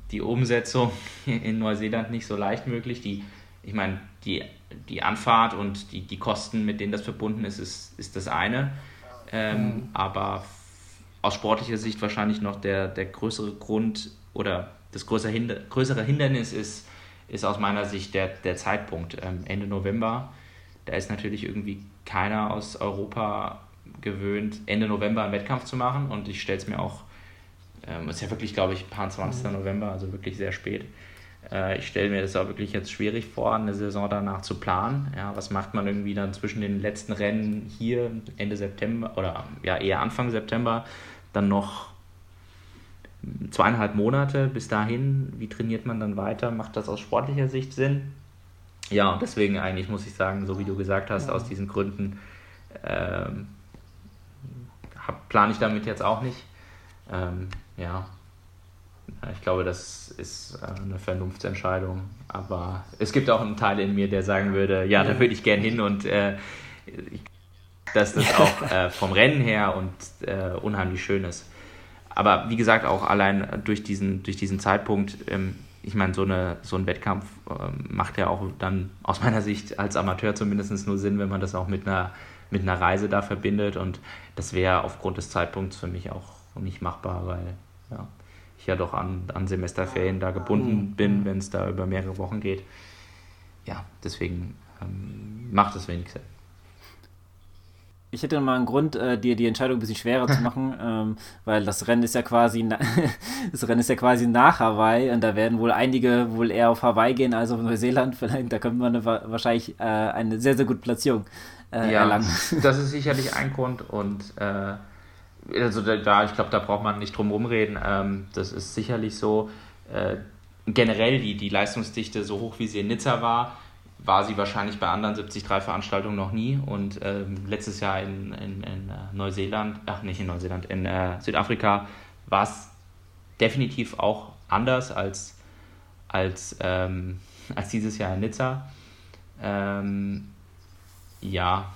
die Umsetzung [LAUGHS] in Neuseeland nicht so leicht möglich. Die, ich meine, die die Anfahrt und die, die Kosten, mit denen das verbunden ist, ist, ist das eine. Ähm, mhm. Aber aus sportlicher Sicht wahrscheinlich noch der, der größere Grund oder das größere, Hinder größere Hindernis ist, ist aus meiner Sicht der, der Zeitpunkt. Ähm, Ende November, da ist natürlich irgendwie keiner aus Europa gewöhnt, Ende November einen Wettkampf zu machen und ich stelle es mir auch, ähm, ist ja wirklich, glaube ich, paar 20. Mhm. November, also wirklich sehr spät. Äh, ich stelle mir das auch wirklich jetzt schwierig vor, eine Saison danach zu planen. Ja, was macht man irgendwie dann zwischen den letzten Rennen hier Ende September oder ja eher Anfang September dann noch zweieinhalb Monate bis dahin? Wie trainiert man dann weiter? Macht das aus sportlicher Sicht Sinn? Ja, und deswegen eigentlich muss ich sagen, so wie du gesagt hast, aus diesen Gründen ähm, plane ich damit jetzt auch nicht. Ähm, ja, ich glaube, das ist äh, eine Vernunftsentscheidung. Aber es gibt auch einen Teil in mir, der sagen würde, ja, da würde ich gern hin und äh, dass das auch [LAUGHS] äh, vom Rennen her und äh, unheimlich schön ist. Aber wie gesagt, auch allein durch diesen, durch diesen Zeitpunkt, ähm, ich meine, so, eine, so ein Wettkampf ähm, macht ja auch dann aus meiner Sicht als Amateur zumindest nur Sinn, wenn man das auch mit einer, mit einer Reise da verbindet. Und das wäre aufgrund des Zeitpunkts für mich auch nicht machbar, weil ja, ich ja doch an, an Semesterferien da gebunden mhm. bin, wenn es da über mehrere Wochen geht. Ja, deswegen ähm, macht es wenig Sinn. Ich hätte mal einen Grund, äh, dir die Entscheidung ein bisschen schwerer zu machen, [LAUGHS] ähm, weil das Rennen ist ja quasi [LAUGHS] das Rennen ist ja quasi nach Hawaii und da werden wohl einige wohl eher auf Hawaii gehen als auf Neuseeland. [LAUGHS] Vielleicht, da könnte man eine, wahrscheinlich äh, eine sehr, sehr gute Platzierung äh, ja, erlangen. Das ist sicherlich ein Grund und äh, also da, ich glaube, da braucht man nicht drum rumreden. Ähm, das ist sicherlich so. Äh, generell die, die Leistungsdichte, so hoch wie sie in Nizza war, war sie wahrscheinlich bei anderen 73-Veranstaltungen noch nie. Und ähm, letztes Jahr in, in, in äh, Neuseeland, ach nicht in Neuseeland, in äh, Südafrika war es definitiv auch anders als, als, ähm, als dieses Jahr in Nizza. Ähm, ja,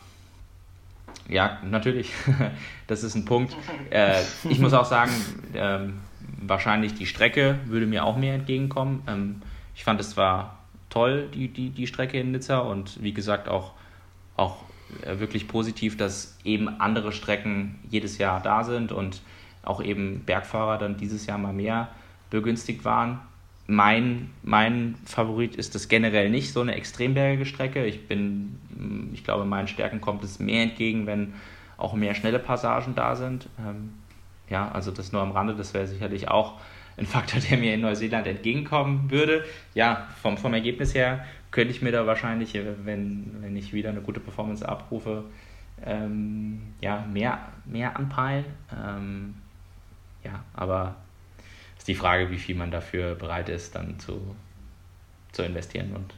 ja, natürlich. [LAUGHS] das ist ein Punkt. Äh, ich muss auch sagen, ähm, wahrscheinlich die Strecke würde mir auch mehr entgegenkommen. Ähm, ich fand es zwar toll, die, die, die Strecke in Nizza und wie gesagt auch, auch äh, wirklich positiv, dass eben andere Strecken jedes Jahr da sind und auch eben Bergfahrer dann dieses Jahr mal mehr begünstigt waren mein, mein Favorit ist das generell nicht, so eine extrembergige Strecke. Ich bin, ich glaube, meinen Stärken kommt es mehr entgegen, wenn auch mehr schnelle Passagen da sind. Ähm, ja, also das nur am Rande, das wäre sicherlich auch ein Faktor, der mir in Neuseeland entgegenkommen würde. Ja, vom, vom Ergebnis her könnte ich mir da wahrscheinlich, wenn, wenn ich wieder eine gute Performance abrufe, ähm, ja, mehr, mehr anpeilen. Ähm, ja, aber ist die Frage, wie viel man dafür bereit ist, dann zu, zu investieren und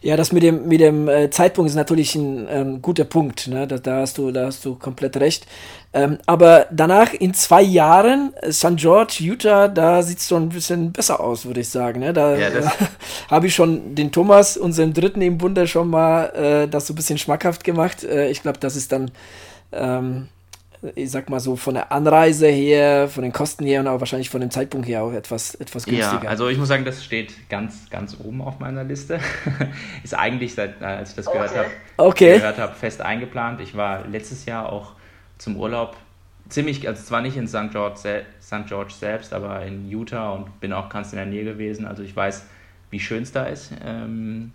Ja, das mit dem, mit dem äh, Zeitpunkt ist natürlich ein ähm, guter Punkt. Ne? Da, da, hast du, da hast du komplett recht. Ähm, aber danach, in zwei Jahren, äh, St. George, Utah, da sieht es schon ein bisschen besser aus, würde ich sagen. Ne? Da ja, äh, [LAUGHS] habe ich schon den Thomas, unseren Dritten im Bunde, schon mal äh, das so ein bisschen schmackhaft gemacht. Äh, ich glaube, das ist dann ähm, ich sag mal so, von der Anreise her, von den Kosten her und auch wahrscheinlich von dem Zeitpunkt her auch etwas, etwas günstiger. Ja, also ich muss sagen, das steht ganz, ganz oben auf meiner Liste. [LAUGHS] ist eigentlich, seit, äh, als ich das gehört okay. habe, okay. gehört habe, fest eingeplant. Ich war letztes Jahr auch zum Urlaub ziemlich, also zwar nicht in St. George, St. George selbst, aber in Utah und bin auch ganz in der Nähe gewesen. Also ich weiß, wie schön es da ist. Ähm,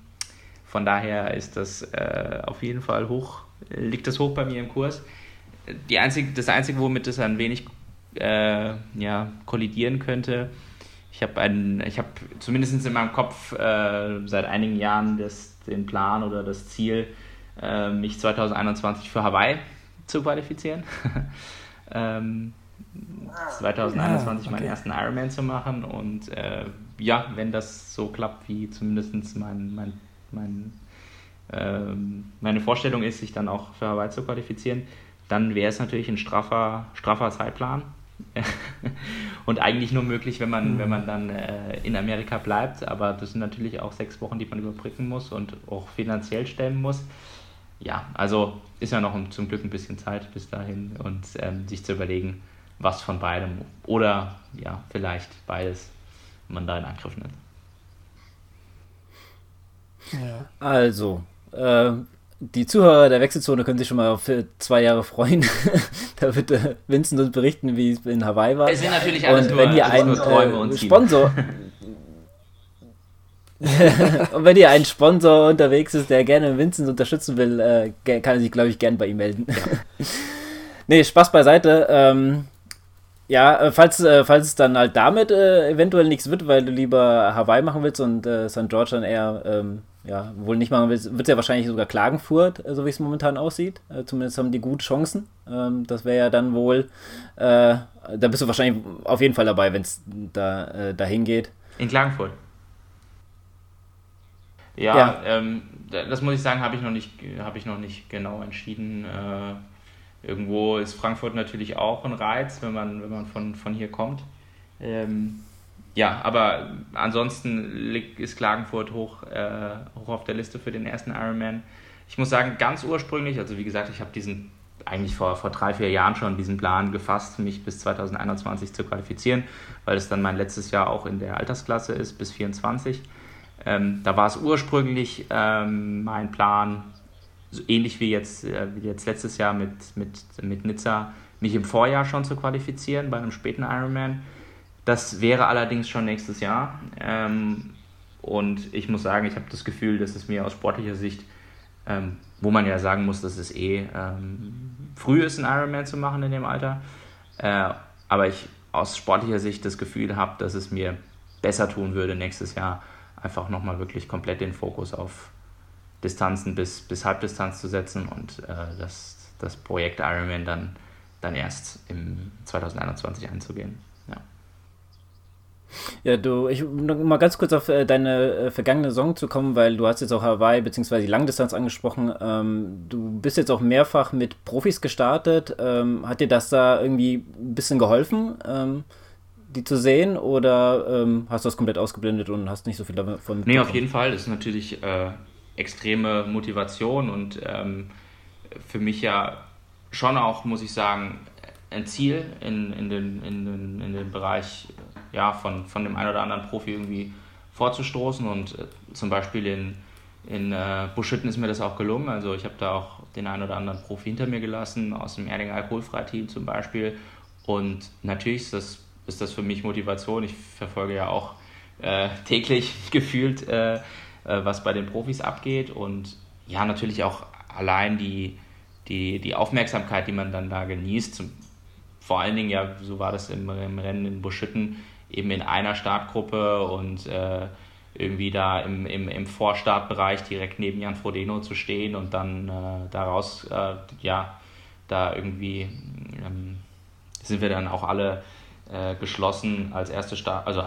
von daher ist das äh, auf jeden Fall hoch, liegt das hoch bei mir im Kurs die einzige, das Einzige, womit es ein wenig äh, ja, kollidieren könnte, ich habe einen, ich habe zumindest in meinem Kopf äh, seit einigen Jahren das, den Plan oder das Ziel, äh, mich 2021 für Hawaii zu qualifizieren. [LAUGHS] ähm, 2021 ah, okay. meinen ersten Ironman zu machen und äh, ja, wenn das so klappt, wie zumindest mein, mein, mein, ähm, meine Vorstellung ist, sich dann auch für Hawaii zu qualifizieren, dann wäre es natürlich ein straffer, straffer Zeitplan. [LAUGHS] und eigentlich nur möglich, wenn man, mhm. wenn man dann äh, in Amerika bleibt. Aber das sind natürlich auch sechs Wochen, die man überbrücken muss und auch finanziell stemmen muss. Ja, also ist ja noch zum Glück ein bisschen Zeit bis dahin und ähm, sich zu überlegen, was von beidem oder ja, vielleicht beides man da in Angriff nimmt. Ja. Also, äh, die Zuhörer der Wechselzone können sich schon mal für zwei Jahre freuen. [LAUGHS] da wird äh, Vincent uns berichten, wie es in Hawaii war. Es sind natürlich alles und wenn ihr einen äh, Sponsor [LAUGHS] [LAUGHS] und wenn ihr einen Sponsor unterwegs ist, der gerne Vincent unterstützen will, äh, kann er sich, glaube ich, gern bei ihm melden. Ja. nee, Spaß beiseite. Ähm, ja, äh, falls, äh, falls es dann halt damit äh, eventuell nichts wird, weil du lieber Hawaii machen willst und äh, St. George dann eher ähm, ja, wohl nicht machen willst, wird es ja wahrscheinlich sogar Klagenfurt, äh, so wie es momentan aussieht. Äh, zumindest haben die gute Chancen. Ähm, das wäre ja dann wohl, äh, da bist du wahrscheinlich auf jeden Fall dabei, wenn es da äh, dahin geht. In Klagenfurt. Ja, ja. Ähm, das muss ich sagen, habe ich noch nicht, habe ich noch nicht genau entschieden. Äh, irgendwo ist Frankfurt natürlich auch ein Reiz, wenn man, wenn man von, von hier kommt. Ähm, ja, aber ansonsten ist Klagenfurt hoch, äh, hoch auf der Liste für den ersten Ironman. Ich muss sagen, ganz ursprünglich, also wie gesagt, ich habe diesen eigentlich vor, vor drei, vier Jahren schon diesen Plan gefasst, mich bis 2021 zu qualifizieren, weil es dann mein letztes Jahr auch in der Altersklasse ist, bis 24. Ähm, da war es ursprünglich ähm, mein Plan, so ähnlich wie jetzt, äh, wie jetzt letztes Jahr mit, mit, mit Nizza, mich im Vorjahr schon zu qualifizieren bei einem späten Ironman. Das wäre allerdings schon nächstes Jahr. Ähm, und ich muss sagen, ich habe das Gefühl, dass es mir aus sportlicher Sicht, ähm, wo man ja sagen muss, dass es eh ähm, früh ist, einen Ironman zu machen in dem Alter, äh, aber ich aus sportlicher Sicht das Gefühl habe, dass es mir besser tun würde, nächstes Jahr einfach nochmal wirklich komplett den Fokus auf Distanzen bis, bis Halbdistanz zu setzen und äh, das, das Projekt Ironman dann, dann erst im 2021 einzugehen. Ja, du, ich mal ganz kurz auf äh, deine äh, vergangene Saison zu kommen, weil du hast jetzt auch Hawaii bzw. die Langdistanz angesprochen. Ähm, du bist jetzt auch mehrfach mit Profis gestartet. Ähm, hat dir das da irgendwie ein bisschen geholfen, ähm, die zu sehen, oder ähm, hast du das komplett ausgeblendet und hast nicht so viel davon? Nee, auf jeden Fall. Das ist natürlich äh, extreme Motivation und ähm, für mich ja schon auch, muss ich sagen, ein Ziel in, in, den, in, den, in den Bereich ja, von, von dem einen oder anderen Profi irgendwie vorzustoßen. Und äh, zum Beispiel in, in äh, Buschütten ist mir das auch gelungen. Also ich habe da auch den einen oder anderen Profi hinter mir gelassen, aus dem Erdinger Alkoholfreiteam zum Beispiel. Und natürlich ist das, ist das für mich Motivation. Ich verfolge ja auch äh, [LAUGHS] täglich gefühlt, äh, äh, was bei den Profis abgeht. Und ja, natürlich auch allein die, die, die Aufmerksamkeit, die man dann da genießt, zum, vor allen Dingen ja, so war das im, im Rennen in Buschütten, eben in einer Startgruppe und äh, irgendwie da im, im, im Vorstartbereich direkt neben Jan Frodeno zu stehen und dann äh, daraus, äh, ja, da irgendwie ähm, sind wir dann auch alle äh, geschlossen als erste Start, also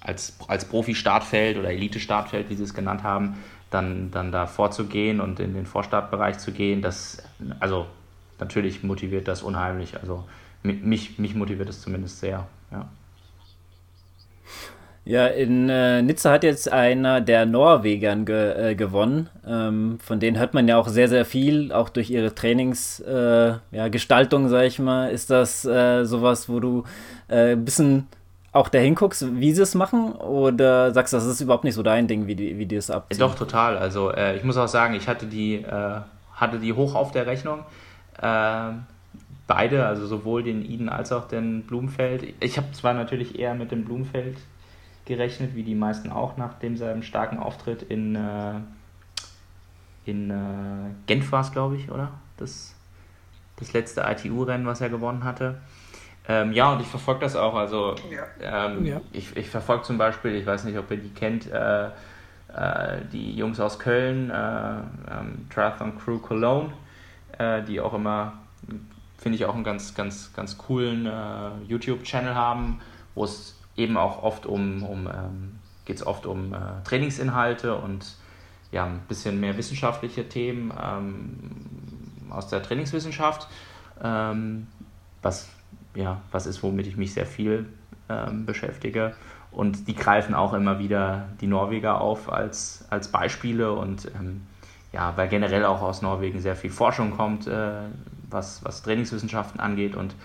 als, als Profi-Startfeld oder Elite-Startfeld, wie sie es genannt haben, dann, dann da vorzugehen und in den Vorstartbereich zu gehen, das, also natürlich motiviert das unheimlich. Also mich, mich motiviert es zumindest sehr, ja. Ja, in äh, Nizza hat jetzt einer der Norwegern ge äh, gewonnen. Ähm, von denen hört man ja auch sehr, sehr viel, auch durch ihre Trainingsgestaltung, äh, ja, sag ich mal. Ist das äh, sowas, wo du ein äh, bisschen auch dahin guckst, wie sie es machen? Oder sagst du, das ist überhaupt nicht so dein Ding, wie die, wie die es abziehen? Doch, total. Also äh, ich muss auch sagen, ich hatte die, hatte die hoch auf der Rechnung. Ähm, beide, also sowohl den Iden als auch den Blumenfeld. Ich habe zwar natürlich eher mit dem Blumenfeld gerechnet, wie die meisten auch nach dem seinem starken Auftritt in, äh, in äh, Genf war es, glaube ich, oder? Das, das letzte ITU-Rennen, was er gewonnen hatte. Ähm, ja, und ich verfolge das auch. Also ja. Ähm, ja. ich, ich verfolge zum Beispiel, ich weiß nicht, ob ihr die kennt, äh, äh die Jungs aus Köln, äh, ähm, Triathlon Crew Cologne, äh, die auch immer, finde ich, auch einen ganz, ganz, ganz coolen YouTube-Channel haben, wo es eben auch oft um, um ähm, geht es oft um äh, Trainingsinhalte und ja, ein bisschen mehr wissenschaftliche Themen ähm, aus der Trainingswissenschaft, ähm, was, ja, was ist, womit ich mich sehr viel ähm, beschäftige. Und die greifen auch immer wieder die Norweger auf als, als Beispiele und ähm, ja, weil generell auch aus Norwegen sehr viel Forschung kommt, äh, was, was Trainingswissenschaften angeht und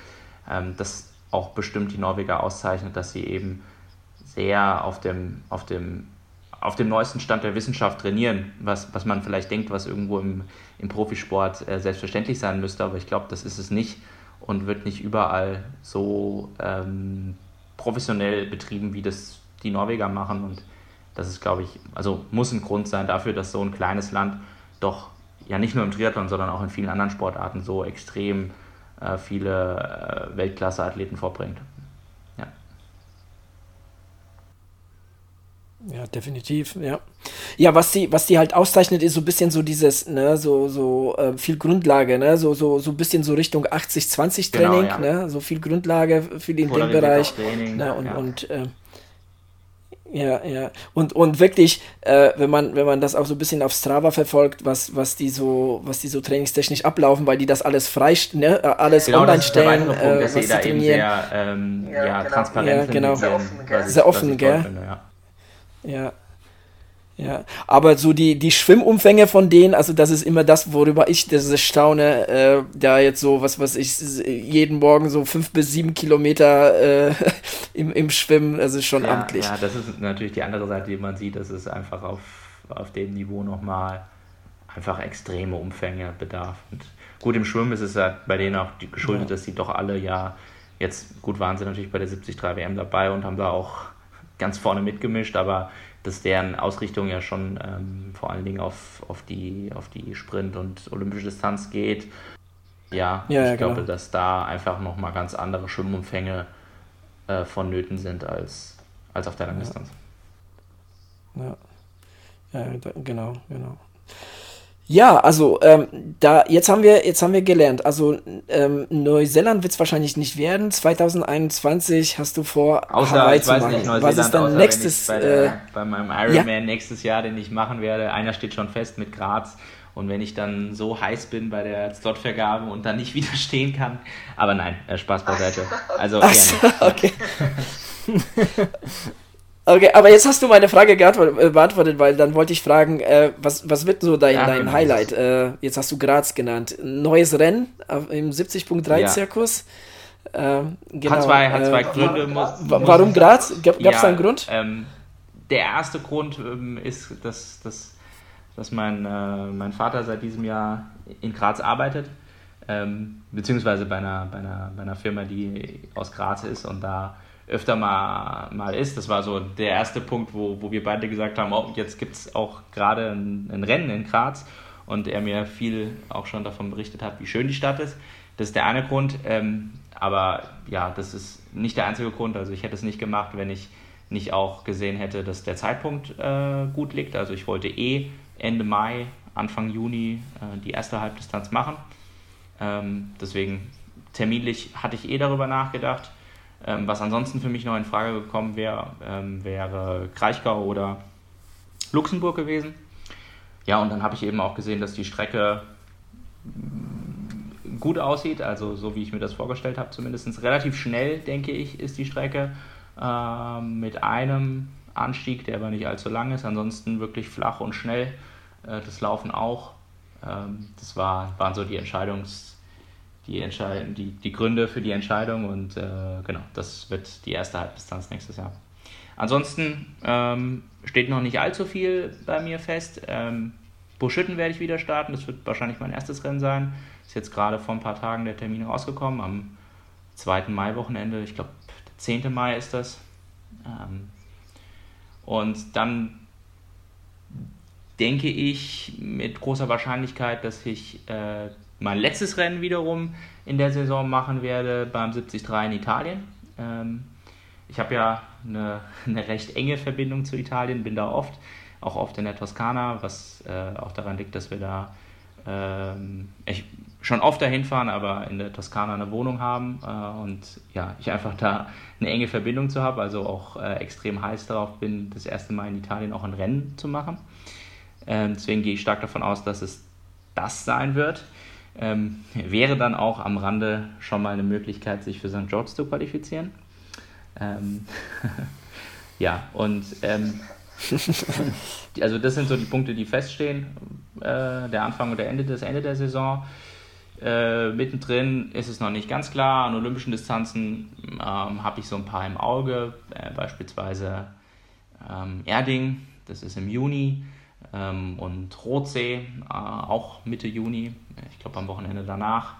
ähm, das auch bestimmt die Norweger auszeichnet, dass sie eben sehr auf dem, auf dem, auf dem neuesten Stand der Wissenschaft trainieren, was, was man vielleicht denkt, was irgendwo im, im Profisport äh, selbstverständlich sein müsste, aber ich glaube, das ist es nicht und wird nicht überall so ähm, professionell betrieben, wie das die Norweger machen. Und das ist, glaube ich, also muss ein Grund sein dafür, dass so ein kleines Land doch ja nicht nur im Triathlon, sondern auch in vielen anderen Sportarten so extrem viele äh, Weltklasse-Athleten vorbringt. Ja. Ja, definitiv, ja. Ja, was die, was die halt auszeichnet, ist so ein bisschen so dieses, ne, so, so äh, viel Grundlage, ne, so, so, so ein bisschen so Richtung 80-20-Training, genau, ja. ne, so viel Grundlage, viel in dem Bereich. ne, und, ja. und äh, ja, ja. Und, und wirklich, äh, wenn man, wenn man das auch so ein bisschen auf Strava verfolgt, was, was die so, was die so trainingstechnisch ablaufen, weil die das alles frei, ne, äh, alles genau, online stellen, Punkt, äh, was sie trainieren. Sehr, ähm, ja, ja genau. transparent ja, genau. Sehr offen, gell? Sehr offen, gell? Finde, ja. ja. Ja, aber so die, die Schwimmumfänge von denen, also das ist immer das, worüber ich das staune, äh, da jetzt so, was weiß ich, jeden Morgen so fünf bis sieben Kilometer äh, [LAUGHS] im, im Schwimmen, das ist schon ja, amtlich. Ja, das ist natürlich die andere Seite, die man sieht, dass es einfach auf, auf dem Niveau nochmal einfach extreme Umfänge bedarf. Und gut, im Schwimmen ist es ja bei denen auch geschuldet, ja. dass sie doch alle ja, jetzt gut waren sie natürlich bei der 73 WM dabei und haben da auch ganz vorne mitgemischt, aber dass deren Ausrichtung ja schon ähm, vor allen Dingen auf, auf, die, auf die Sprint- und olympische Distanz geht. Ja, ja ich ja, glaube, genau. dass da einfach nochmal ganz andere Schwimmumfänge äh, vonnöten sind als, als auf der Langdistanz. Ja. ja, genau, genau. Ja, also ähm, da jetzt haben wir jetzt haben wir gelernt. Also ähm, Neuseeland wird es wahrscheinlich nicht werden. 2021 hast du vor außer, Hawaii ich zu weiß machen. Nicht, Neuseeland, Was ist dann nächstes? Bei, der, äh, bei, meinem Ironman ja? nächstes Jahr, den ich machen werde. Einer steht schon fest mit Graz. Und wenn ich dann so heiß bin bei der Slotvergabe und dann nicht [LAUGHS] widerstehen kann, aber nein, äh, Spaß beiseite. [LAUGHS] Also Ach so, okay. [LAUGHS] Okay, aber jetzt hast du meine Frage äh, beantwortet, weil dann wollte ich fragen, äh, was, was wird so dein, ja, dein Highlight? Äh, jetzt hast du Graz genannt. Neues Rennen im 70.3-Zirkus. Ja. Äh, genau. Hat zwei, hat zwei äh, Gründe. Muss, warum Graz? Gab es ja, da einen Grund? Ähm, der erste Grund ähm, ist, dass, dass, dass mein, äh, mein Vater seit diesem Jahr in Graz arbeitet. Ähm, beziehungsweise bei einer, bei, einer, bei einer Firma, die aus Graz ist und da öfter mal, mal ist. Das war so der erste Punkt, wo, wo wir beide gesagt haben, oh, jetzt gibt es auch gerade ein, ein, Rennen in Graz. und er mir viel auch schon davon berichtet hat, wie schön die Stadt ist. Das ist der eine Grund. Ähm, aber ja, das ist nicht der einzige Grund. Also ich hätte es nicht gemacht, wenn ich nicht auch gesehen hätte, dass der Zeitpunkt äh, gut liegt. Also ich wollte eh Ende Mai, Anfang Juni äh, die erste Halbdistanz machen. Ähm, deswegen terminlich hatte ich eh darüber nachgedacht. Ähm, was ansonsten für mich noch in Frage gekommen wäre, ähm, wäre Kraichgau oder Luxemburg gewesen. Ja, und dann habe ich eben auch gesehen, dass die Strecke gut aussieht, also so wie ich mir das vorgestellt habe, zumindest relativ schnell, denke ich, ist die Strecke äh, mit einem Anstieg, der aber nicht allzu lang ist, ansonsten wirklich flach und schnell. Äh, das Laufen auch. Ähm, das war, waren so die Entscheidungs, die, Entscheid die, die Gründe für die Entscheidung und äh, genau, das wird die erste Halbdistanz nächstes Jahr. Ansonsten ähm, steht noch nicht allzu viel bei mir fest. Ähm, Buschütten werde ich wieder starten, das wird wahrscheinlich mein erstes Rennen sein. Ist jetzt gerade vor ein paar Tagen der Termin rausgekommen, am 2. Mai-Wochenende, ich glaube 10. Mai ist das. Ähm, und dann denke ich mit großer Wahrscheinlichkeit, dass ich äh, mein letztes Rennen wiederum in der Saison machen werde beim 73 in Italien. Ähm, ich habe ja eine, [LAUGHS] eine, recht enge Verbindung zu Italien, bin da oft, auch oft in der Toskana, was äh, auch daran liegt, dass wir da ähm, ich schon oft dahin fahren, aber in der Toskana eine Wohnung haben äh, und ja, ich einfach da eine enge Verbindung zu habe, also auch äh, extrem heiß darauf bin, das erste Mal in Italien auch ein Rennen zu machen. Ähm, deswegen gehe ich stark davon aus, dass es das sein wird. Ähm, wäre dann auch am Rande schon mal eine Möglichkeit, sich für St. George zu qualifizieren. Ähm, [LAUGHS] ja, und ähm, [LAUGHS] also das sind so die Punkte, die feststehen. Äh, der Anfang und Ende, das Ende der Saison. Äh, mittendrin ist es noch nicht ganz klar. An olympischen Distanzen ähm, habe ich so ein paar im Auge, äh, beispielsweise ähm, Erding, das ist im Juni, ähm, und Rotsee, äh, auch Mitte Juni, ich glaube am Wochenende danach.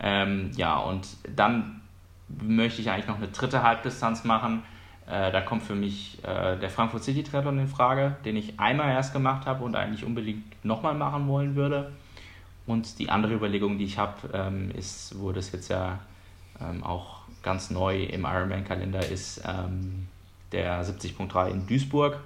Ähm, ja, und dann möchte ich eigentlich noch eine dritte Halbdistanz machen. Äh, da kommt für mich äh, der Frankfurt City Triathlon in Frage, den ich einmal erst gemacht habe und eigentlich unbedingt nochmal machen wollen würde. Und die andere Überlegung, die ich habe, ähm, ist, wo das jetzt ja ähm, auch ganz neu im Ironman-Kalender ist, ähm, der 70.3 in Duisburg.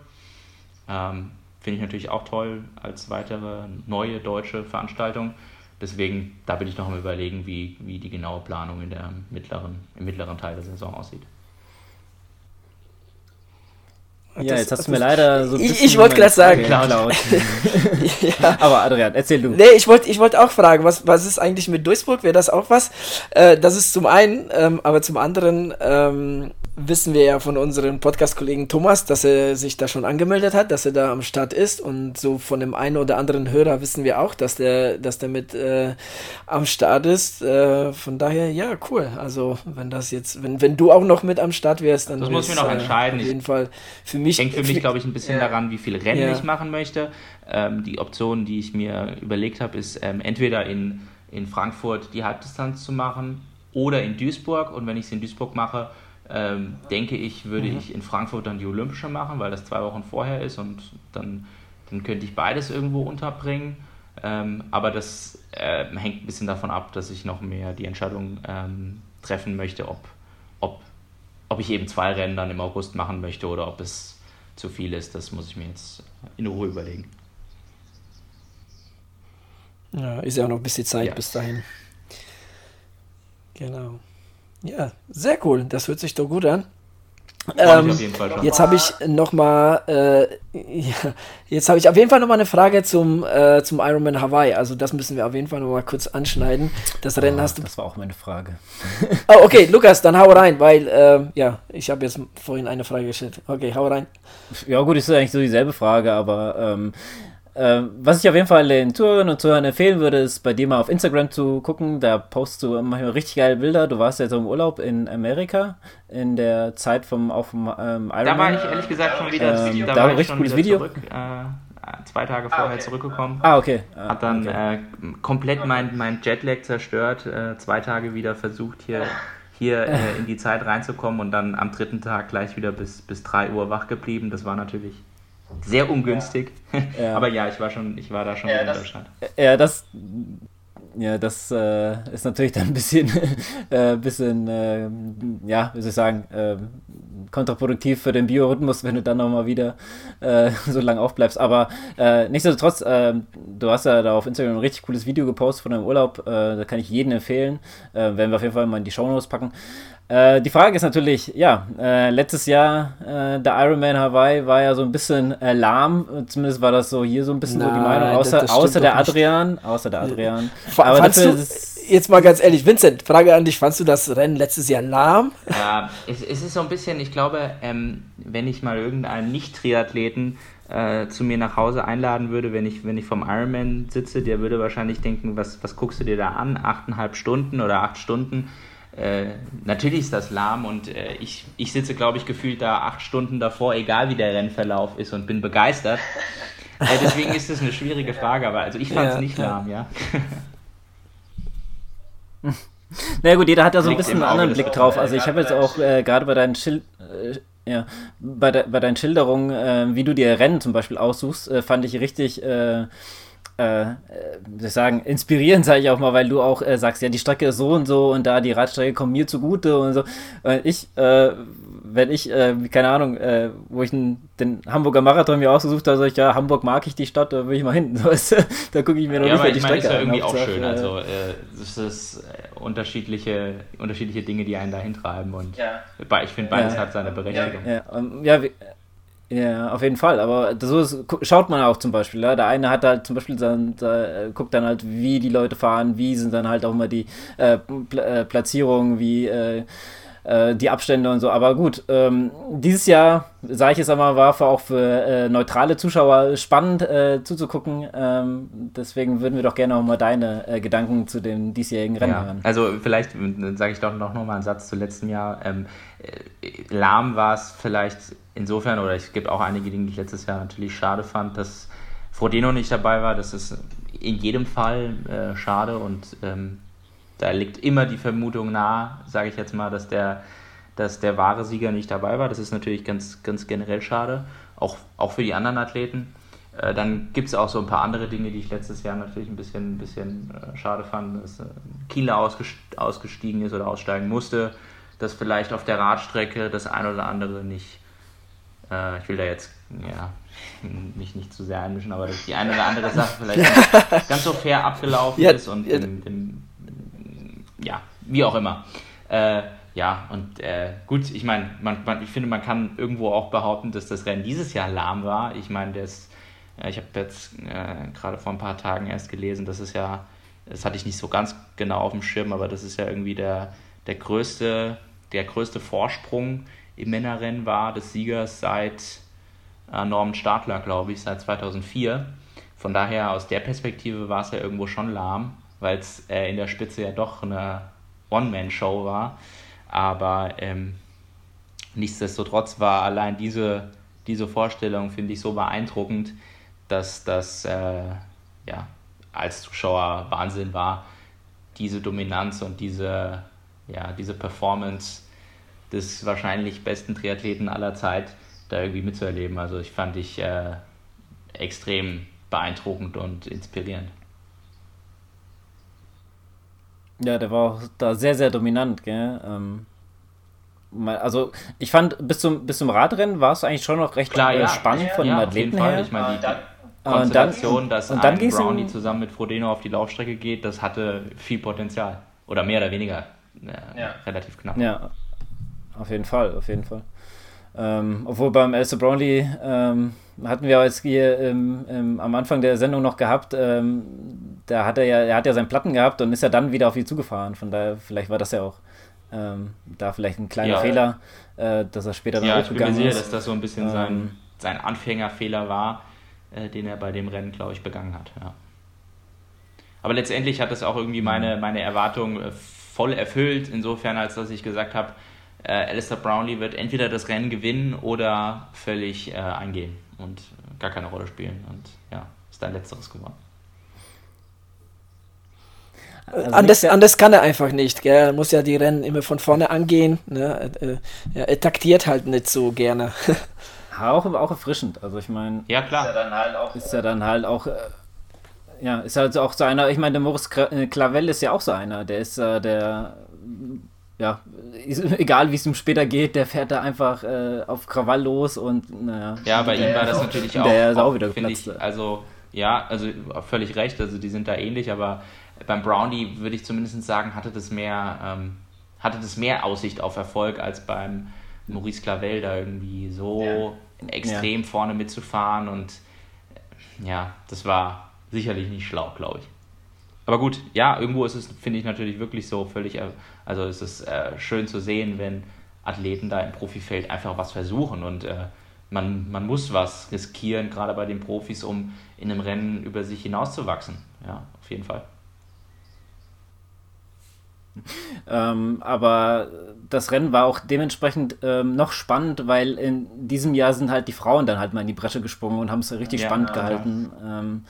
Finde ich natürlich auch toll als weitere neue deutsche Veranstaltung. Deswegen, da bin ich noch am überlegen, wie, wie die genaue Planung in der mittleren, im mittleren Teil der Saison aussieht. Ja, jetzt hast du mir leider so ein Ich, ich wollte gerade sagen. Klar, laut. [LAUGHS] ja. Aber Adrian, erzähl du. Nee, ich wollte ich wollt auch fragen, was, was ist eigentlich mit Duisburg? Wäre das auch was? Äh, das ist zum einen, ähm, aber zum anderen, ähm, wissen wir ja von unserem Podcast-Kollegen Thomas, dass er sich da schon angemeldet hat, dass er da am Start ist und so von dem einen oder anderen Hörer wissen wir auch, dass der, dass der mit äh, am Start ist. Äh, von daher, ja, cool. Also wenn das jetzt, wenn, wenn du auch noch mit am Start wärst, dann das muss mir noch äh, entscheiden. Auf jeden Fall für mich. Hängt für mich, glaube ich, ein bisschen daran, wie viele Rennen ich machen möchte. Ähm, die Option, die ich mir überlegt habe, ist ähm, entweder in, in Frankfurt die Halbdistanz zu machen oder in Duisburg. Und wenn ich es in Duisburg mache, ähm, denke ich, würde mhm. ich in Frankfurt dann die Olympische machen, weil das zwei Wochen vorher ist und dann, dann könnte ich beides irgendwo unterbringen. Ähm, aber das äh, hängt ein bisschen davon ab, dass ich noch mehr die Entscheidung ähm, treffen möchte, ob, ob, ob ich eben zwei Rennen dann im August machen möchte oder ob es zu viel ist. Das muss ich mir jetzt in Ruhe überlegen. Ja, ist ja auch noch ein bisschen Zeit ja. bis dahin. Genau. Ja, sehr cool. Das hört sich doch gut an. Ähm, jetzt habe ich noch mal, äh, [LAUGHS] ja, jetzt habe ich auf jeden Fall noch mal eine Frage zum äh, zum Ironman Hawaii. Also das müssen wir auf jeden Fall noch mal kurz anschneiden. Das Rennen oh, hast du. Das war auch meine Frage. [LAUGHS] oh, okay, Lukas, dann hau rein, weil äh, ja, ich habe jetzt vorhin eine Frage gestellt. Okay, hau rein. Ja gut, ist eigentlich so dieselbe Frage, aber ähm, ähm, was ich auf jeden Fall den Zuhörerinnen und Zuhörern empfehlen würde, ist bei dir mal auf Instagram zu gucken. Da postest du manchmal richtig geile Bilder. Du warst ja so im Urlaub in Amerika in der Zeit vom auf dem ähm, Ironman. Da war ich ehrlich gesagt schon wieder. Ähm, da, da war ein richtig cooles Video. Zurück, äh, zwei Tage vorher ah, okay. zurückgekommen. Ah, okay. Ah, Hat dann okay. äh, komplett mein, mein Jetlag zerstört. Äh, zwei Tage wieder versucht, hier, hier äh, in die Zeit reinzukommen und dann am dritten Tag gleich wieder bis, bis 3 Uhr wach geblieben. Das war natürlich sehr ungünstig. Ja. [LAUGHS] Aber ja, ich war schon, ich war da schon ja, in das, Deutschland. Ja, das ja, das äh, ist natürlich dann ein bisschen, [LAUGHS] äh, bisschen äh, ja, wie soll ich sagen, äh, kontraproduktiv für den Biorhythmus, wenn du dann nochmal wieder äh, [LAUGHS] so lange aufbleibst. Aber äh, nichtsdestotrotz, du hast ja da auf Instagram ein richtig cooles Video gepostet von deinem Urlaub. da kann ich jedem empfehlen. werden wir auf jeden Fall mal in die Show Notes packen. Äh, die Frage ist natürlich, ja, äh, letztes Jahr äh, der Ironman Hawaii war ja so ein bisschen äh, lahm, zumindest war das so hier so ein bisschen Nein, so die Meinung, außer, das, das außer der Adrian, außer der Adrian. Aber dafür du, jetzt mal ganz ehrlich, Vincent, Frage an dich, fandst du das Rennen letztes Jahr lahm? Ja, es, es ist so ein bisschen, ich glaube, ähm, wenn ich mal irgendeinen Nicht-Triathleten äh, zu mir nach Hause einladen würde, wenn ich, wenn ich vom Ironman sitze, der würde wahrscheinlich denken, was, was guckst du dir da an? Achteinhalb Stunden oder acht Stunden? Äh, natürlich ist das lahm und äh, ich, ich sitze, glaube ich, gefühlt da acht Stunden davor, egal wie der Rennverlauf ist und bin begeistert. [LAUGHS] Äh, deswegen ist es eine schwierige Frage, aber also ich fand es ja, nicht lahm, ja. [LAUGHS] Na naja, gut, jeder hat da so ein bisschen einen anderen Blick drauf. Also ich habe jetzt auch äh, gerade bei deinen Schild, äh, ja, bei, de, bei deinen Schilderungen, äh, wie du dir Rennen zum Beispiel aussuchst, äh, fand ich richtig äh, äh, äh, sagen, inspirierend, sage ich auch mal, weil du auch äh, sagst, ja, die Strecke ist so und so und da die Radstrecke kommt mir zugute und so. Und ich, äh, wenn ich, äh, keine Ahnung, äh, wo ich den, den Hamburger Marathon mir ausgesucht habe, sag ich, ja, Hamburg mag ich die Stadt, da will ich mal hin. [LAUGHS] So, da gucke ich mir noch ja, nicht mal die Strecke an. ist ja irgendwie auch schön. Also, es ist unterschiedliche, unterschiedliche Dinge, die einen da hintreiben und ja. ich finde, beides ja. hat seine Berechtigung. Ja, ja, ja ja, auf jeden Fall. Aber so ist, schaut man auch zum Beispiel. Ja? Der eine hat halt zum Beispiel, dann, da, guckt dann halt, wie die Leute fahren, wie sind dann halt auch immer die äh, äh Platzierungen, wie äh, äh, die Abstände und so. Aber gut, ähm, dieses Jahr, sage ich es einmal, war für auch für äh, neutrale Zuschauer spannend äh, zuzugucken. Ähm, deswegen würden wir doch gerne auch mal deine äh, Gedanken zu dem diesjährigen Rennen ja, hören. Also vielleicht sage ich doch noch, noch mal einen Satz zu letztem Jahr. Ähm, äh, lahm war es vielleicht insofern, oder es gibt auch einige Dinge, die ich letztes Jahr natürlich schade fand, dass Frodeno nicht dabei war. Das ist in jedem Fall äh, schade und ähm, da liegt immer die Vermutung nahe, sage ich jetzt mal, dass der, dass der wahre Sieger nicht dabei war. Das ist natürlich ganz, ganz generell schade, auch, auch für die anderen Athleten. Äh, dann gibt es auch so ein paar andere Dinge, die ich letztes Jahr natürlich ein bisschen, ein bisschen äh, schade fand, dass äh, Kieler ausgestiegen ist oder aussteigen musste, dass vielleicht auf der Radstrecke das ein oder andere nicht, äh, ich will da jetzt ja, [LAUGHS] mich nicht zu sehr einmischen, aber dass die eine oder andere Sache [LAUGHS] vielleicht nicht ganz so fair abgelaufen ja, ist und ja. Im, im, ja, wie auch immer. Äh, ja, und äh, gut, ich meine, man, man, ich finde, man kann irgendwo auch behaupten, dass das Rennen dieses Jahr lahm war. Ich meine, das, äh, ich habe jetzt äh, gerade vor ein paar Tagen erst gelesen, das ist ja, das hatte ich nicht so ganz genau auf dem Schirm, aber das ist ja irgendwie der, der größte, der größte Vorsprung im Männerrennen war des Siegers seit äh, Norman Stadler, glaube ich, seit 2004. Von daher, aus der Perspektive war es ja irgendwo schon lahm weil es äh, in der Spitze ja doch eine One-Man-Show war. Aber ähm, nichtsdestotrotz war allein diese, diese Vorstellung, finde ich, so beeindruckend, dass das äh, ja, als Zuschauer Wahnsinn war, diese Dominanz und diese, ja, diese Performance des wahrscheinlich besten Triathleten aller Zeit da irgendwie mitzuerleben. Also ich fand ich äh, extrem beeindruckend und inspirierend. Ja, der war auch da sehr, sehr dominant, gell? Ähm, also ich fand, bis zum, bis zum Radrennen war es eigentlich schon noch recht Klar, äh, ja. spannend ja, von ja, den Athleten her. Ich meine, die Konstellation, dann, dass und dann ein Brownie zusammen mit Frodeno auf die Laufstrecke geht, das hatte viel Potenzial. Oder mehr oder weniger. Äh, relativ knapp. Ja, auf jeden Fall, auf jeden Fall. Ähm, obwohl beim Elsa Brownlee ähm, hatten wir jetzt hier ähm, ähm, am Anfang der Sendung noch gehabt, ähm, da hat er ja, er hat ja seinen Platten gehabt und ist ja dann wieder auf ihn zugefahren. Von daher, vielleicht war das ja auch ähm, da vielleicht ein kleiner ja, Fehler, äh, dass er später dann ja, hochgegangen ist. Ja, ich bin mir sicher, dass das so ein bisschen sein, sein Anfängerfehler war, äh, den er bei dem Rennen, glaube ich, begangen hat. Ja. Aber letztendlich hat das auch irgendwie meine, meine Erwartung äh, voll erfüllt, insofern, als dass ich gesagt habe, äh, Alistair Brownlee wird entweder das Rennen gewinnen oder völlig äh, eingehen und gar keine Rolle spielen. Und ja, ist dann letzteres geworden. Also anders, anders kann er einfach nicht. Gell? Er muss ja die Rennen immer von vorne angehen. Ne? Er, er taktiert halt nicht so gerne. [LAUGHS] auch, auch erfrischend. Also ich meine, ja klar, ist ja dann halt auch, ist ja dann halt auch äh, ja, ist halt auch so einer, ich meine, der Moritz äh, Clavel ist ja auch so einer, der ist äh, der, ja, ist, [LAUGHS] egal wie es ihm später geht, der fährt da einfach äh, auf Krawall los und naja. Ja, bei ihm war das natürlich auch, der ist auch wieder geplatzt. Ich, also, ja, also völlig recht, also die sind da ähnlich, aber beim Brownie würde ich zumindest sagen, hatte das mehr, ähm, hatte das mehr Aussicht auf Erfolg als beim Maurice Clavel da irgendwie so ja. extrem ja. vorne mitzufahren und ja, das war sicherlich nicht schlau, glaube ich. Aber gut, ja, irgendwo ist es, finde ich natürlich wirklich so völlig, äh, also es ist äh, schön zu sehen, wenn Athleten da im Profifeld einfach was versuchen und äh, man, man muss was riskieren, gerade bei den Profis, um in einem Rennen über sich hinauszuwachsen. Ja, auf jeden Fall. [LAUGHS] Ähm, aber das Rennen war auch dementsprechend ähm, noch spannend, weil in diesem Jahr sind halt die Frauen dann halt mal in die Bresche gesprungen und haben es richtig ja, spannend ja, gehalten. Ja. Ähm,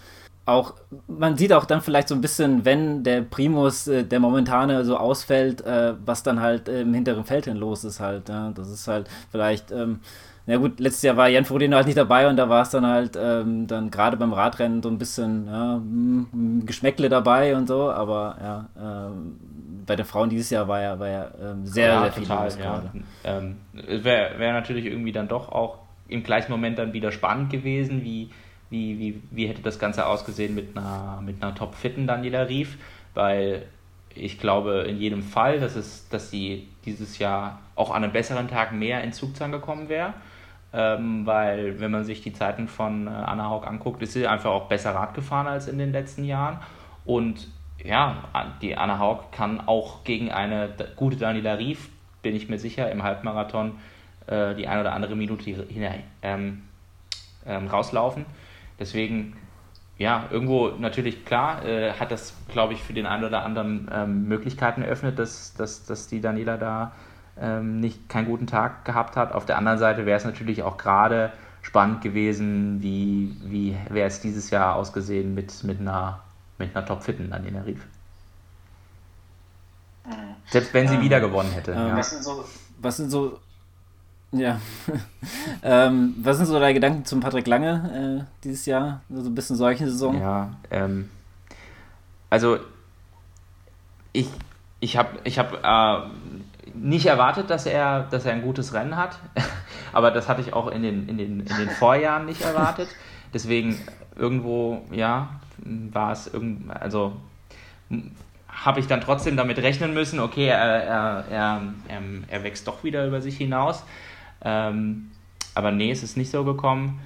auch, man sieht auch dann vielleicht so ein bisschen, wenn der Primus, äh, der momentane, so ausfällt, äh, was dann halt äh, im hinteren Feld hin los ist halt. Ja? Das ist halt vielleicht, ähm, na gut, letztes Jahr war Jan Frodeno halt nicht dabei und da war es dann halt ähm, dann gerade beim Radrennen so ein bisschen ja, Geschmäckle dabei und so, aber ja, ähm, bei den Frauen dieses Jahr war ja, war ja ähm, sehr, ja, sehr viel total, los ja. Ähm, Wäre wär natürlich irgendwie dann doch auch im gleichen Moment dann wieder spannend gewesen, wie wie, wie, wie hätte das Ganze ausgesehen mit einer, mit einer top-fitten Daniela Rief, weil ich glaube in jedem Fall, dass, es, dass sie dieses Jahr auch an einem besseren Tag mehr in Zugzahn gekommen wäre. Ähm, weil wenn man sich die Zeiten von äh, Anna Haug anguckt, ist sie einfach auch besser Rad gefahren als in den letzten Jahren. Und ja, die Anna Haug kann auch gegen eine gute Daniela Rief, bin ich mir sicher, im Halbmarathon äh, die eine oder andere Minute hinein, ähm, ähm, rauslaufen. Deswegen, ja, irgendwo natürlich klar, äh, hat das, glaube ich, für den einen oder anderen ähm, Möglichkeiten eröffnet, dass, dass, dass die Daniela da ähm, nicht keinen guten Tag gehabt hat. Auf der anderen Seite wäre es natürlich auch gerade spannend gewesen, wie, wie wäre es dieses Jahr ausgesehen mit, mit einer, mit einer Topfitten Daniela Rief. Mhm. Selbst wenn sie ähm, wieder gewonnen hätte. Ja. Was, sind so, was sind so ja. [LAUGHS] ähm, was sind so deine Gedanken zum Patrick Lange äh, dieses Jahr? So also ein bisschen solche Saison? Ja, ähm, also ich, ich habe ich hab, äh, nicht erwartet, dass er, dass er ein gutes Rennen hat, [LAUGHS] aber das hatte ich auch in den, in den, in den Vorjahren nicht erwartet. Deswegen irgendwo, ja, war es irgend, also habe ich dann trotzdem damit rechnen müssen, okay, er, er, er, er, wächst doch wieder über sich hinaus. Ähm, aber nee, es ist nicht so gekommen.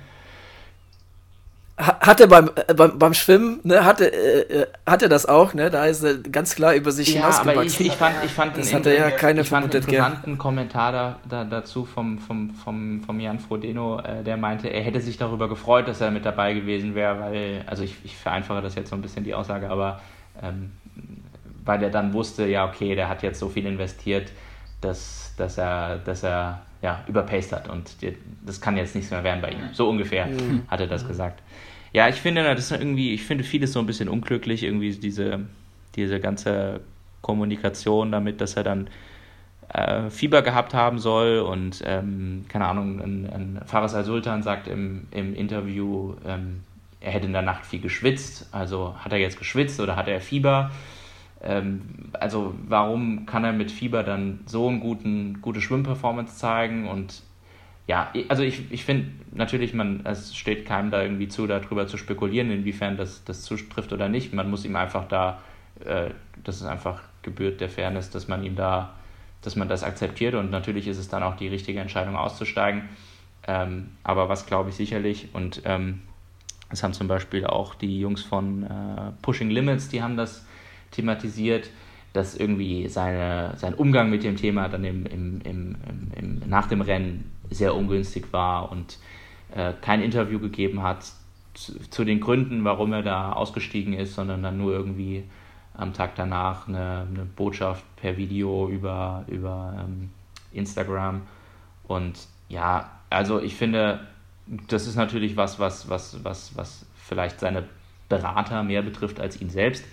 Hatte beim, äh, beim, beim Schwimmen, ne, hatte, äh, äh, hatte das auch, ne? Da ist er ganz klar über sich ja, hinausgewachsen. Aber ich, ich fand, ich fand das hatte ja keine ich fand einen interessanten Kommentar da, da, dazu vom, vom, vom, vom Jan Frodeno, äh, der meinte, er hätte sich darüber gefreut, dass er mit dabei gewesen wäre, weil, also ich, ich vereinfache das jetzt so ein bisschen die Aussage, aber ähm, weil er dann wusste, ja, okay, der hat jetzt so viel investiert, dass, dass er, dass er ja, überpaced hat und das kann jetzt nichts mehr werden bei ihm. So ungefähr mhm. hat er das mhm. gesagt. Ja, ich finde, das ist irgendwie, ich finde vieles so ein bisschen unglücklich, irgendwie diese, diese ganze Kommunikation damit, dass er dann äh, Fieber gehabt haben soll und ähm, keine Ahnung, ein, ein Fares al-Sultan sagt im, im Interview, ähm, er hätte in der Nacht viel geschwitzt, also hat er jetzt geschwitzt oder hat er Fieber? Ähm, also warum kann er mit Fieber dann so eine guten, gute Schwimmperformance zeigen und ja, also ich, ich finde natürlich, man, es steht keinem da irgendwie zu, darüber zu spekulieren, inwiefern das, das zutrifft oder nicht. Man muss ihm einfach da, äh, das ist einfach gebührt der Fairness, dass man ihm da, dass man das akzeptiert und natürlich ist es dann auch die richtige Entscheidung auszusteigen. Ähm, aber was glaube ich sicherlich und ähm, haben zum Beispiel auch die Jungs von äh, Pushing Limits, die haben das thematisiert, dass irgendwie seine, sein Umgang mit dem Thema dann im, im, im, im nach dem Rennen sehr ungünstig war und äh, kein Interview gegeben hat zu, zu, den Gründen, warum er da ausgestiegen ist, sondern dann nur irgendwie am Tag danach eine, eine Botschaft per Video über, über ähm, Instagram. Und ja, also ich finde, das ist natürlich was, was, was, was, was vielleicht seine Berater mehr betrifft als ihn selbst.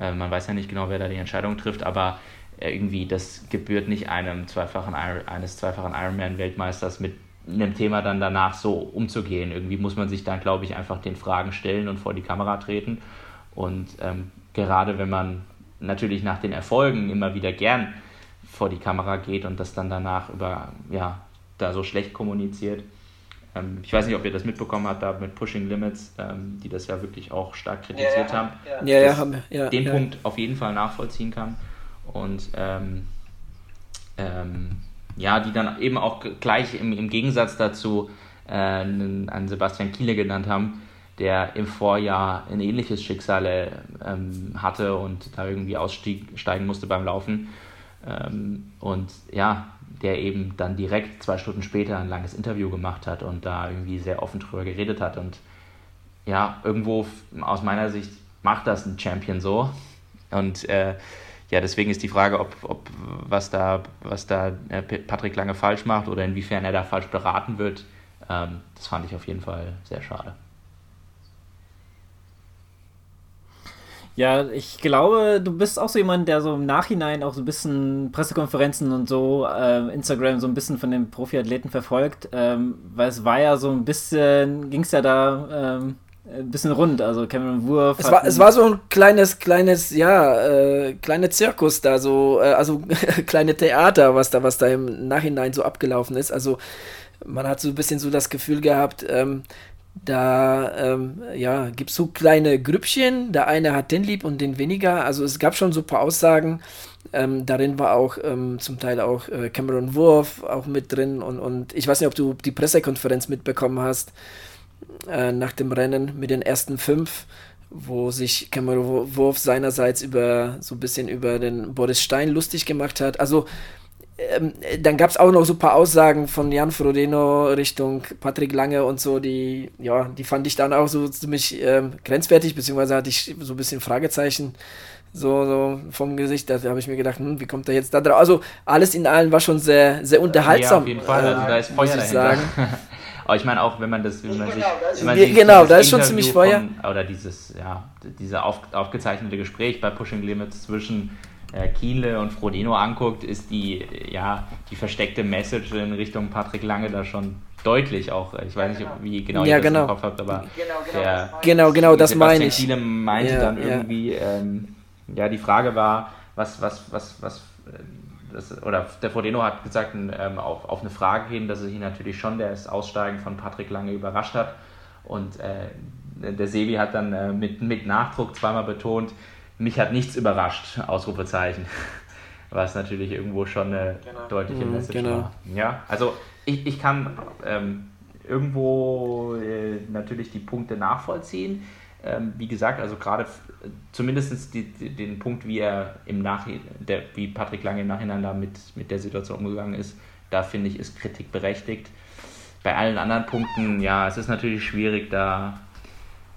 Äh, man weiß ja nicht genau, wer da die Entscheidung trifft, aber irgendwie das gebührt nicht einem zweifachen eines zweifachen Ironman-Weltmeisters mit einem Thema dann danach so umzugehen. Irgendwie muss man sich dann, glaube ich, einfach den Fragen stellen und vor die Kamera treten. Und ähm, gerade wenn man natürlich nach den Erfolgen immer wieder gern vor die Kamera geht und das dann danach über, ja, da so schlecht kommuniziert. Ähm, ich weiß nicht, ob ihr das mitbekommen habt, da mit Pushing Limits, ähm, die das ja wirklich auch stark kritisiert ja, haben. Ja, ja, haben wir. Ja, den ja. Punkt auf jeden Fall nachvollziehen kann. Und ähm, ähm, ja, die dann eben auch gleich im, im Gegensatz dazu äh, an Sebastian Kiele genannt haben, der im Vorjahr ein ähnliches Schicksal ähm, hatte und da irgendwie aussteigen musste beim Laufen. Ähm, und ja, der eben dann direkt zwei Stunden später ein langes Interview gemacht hat und da irgendwie sehr offen drüber geredet hat. Und ja, irgendwo aus meiner Sicht macht das ein Champion so. Und äh, ja, deswegen ist die Frage, ob, ob was da, was da äh, Patrick Lange falsch macht oder inwiefern er da falsch beraten wird, ähm, das fand ich auf jeden Fall sehr schade. Ja, ich glaube, du bist auch so jemand, der so im Nachhinein auch so ein bisschen Pressekonferenzen und so, äh, Instagram so ein bisschen von den Profiathleten verfolgt, ähm, weil es war ja so ein bisschen, ging es ja da ähm, ein bisschen rund, also Cameron Wurf. Es war, es war so ein kleines, kleines, ja, äh, kleine Zirkus da, so, äh, also [LAUGHS] kleine Theater, was da, was da im Nachhinein so abgelaufen ist. Also man hat so ein bisschen so das Gefühl gehabt, ähm, da ähm, ja, gibt es so kleine Grüppchen, der eine hat den lieb und den weniger. Also es gab schon so ein paar Aussagen. Ähm, darin war auch ähm, zum Teil auch äh, Cameron Wurf auch mit drin und, und ich weiß nicht, ob du die Pressekonferenz mitbekommen hast äh, nach dem Rennen mit den ersten fünf, wo sich Cameron Wurf seinerseits über so ein bisschen über den Boris Stein lustig gemacht hat. Also ähm, dann gab es auch noch so ein paar Aussagen von Jan Frodeno Richtung Patrick Lange und so, die, ja, die fand ich dann auch so ziemlich ähm, grenzwertig, beziehungsweise hatte ich so ein bisschen Fragezeichen so, so vom Gesicht. Da habe ich mir gedacht, hm, wie kommt er jetzt da drauf? Also alles in allem war schon sehr, sehr unterhaltsam. Ja, auf jeden Fall, also da ist Feuer dahinter. Sagen. [LAUGHS] Aber ich meine auch, wenn man das, wenn man sich, wenn man sich genau, da ist schon ziemlich Feuer. Von, oder dieses, ja, diese auf, aufgezeichnete Gespräch bei Pushing Limits zwischen äh, Kienle und Frodeno anguckt, ist die, ja, die versteckte Message in Richtung Patrick Lange da schon deutlich auch. Ich weiß nicht, wie genau ja, ihr das genau. im Kopf habt, aber genau, genau, der, genau, genau, das meine ich. Kienle meinte ja, dann irgendwie, ja. Ähm, ja, die Frage war, was, was, was, was, äh, das, oder der Frodeno hat gesagt, ähm, auf, auf eine Frage hin, dass es ihn natürlich schon das Aussteigen von Patrick Lange überrascht hat. Und äh, der Sebi hat dann äh, mit, mit Nachdruck zweimal betont, mich hat nichts überrascht, Ausrufezeichen. Was natürlich irgendwo schon eine genau. deutliche mhm, Message genau. war. Ja, also ich, ich kann ähm, irgendwo äh, natürlich die Punkte nachvollziehen. Ähm, wie gesagt, also gerade zumindest die, die, den Punkt, wie er im Nachhinein, wie Patrick Lange im Nachhinein da mit, mit der Situation umgegangen ist, da finde ich, ist Kritik berechtigt. Bei allen anderen Punkten, ja, es ist natürlich schwierig, da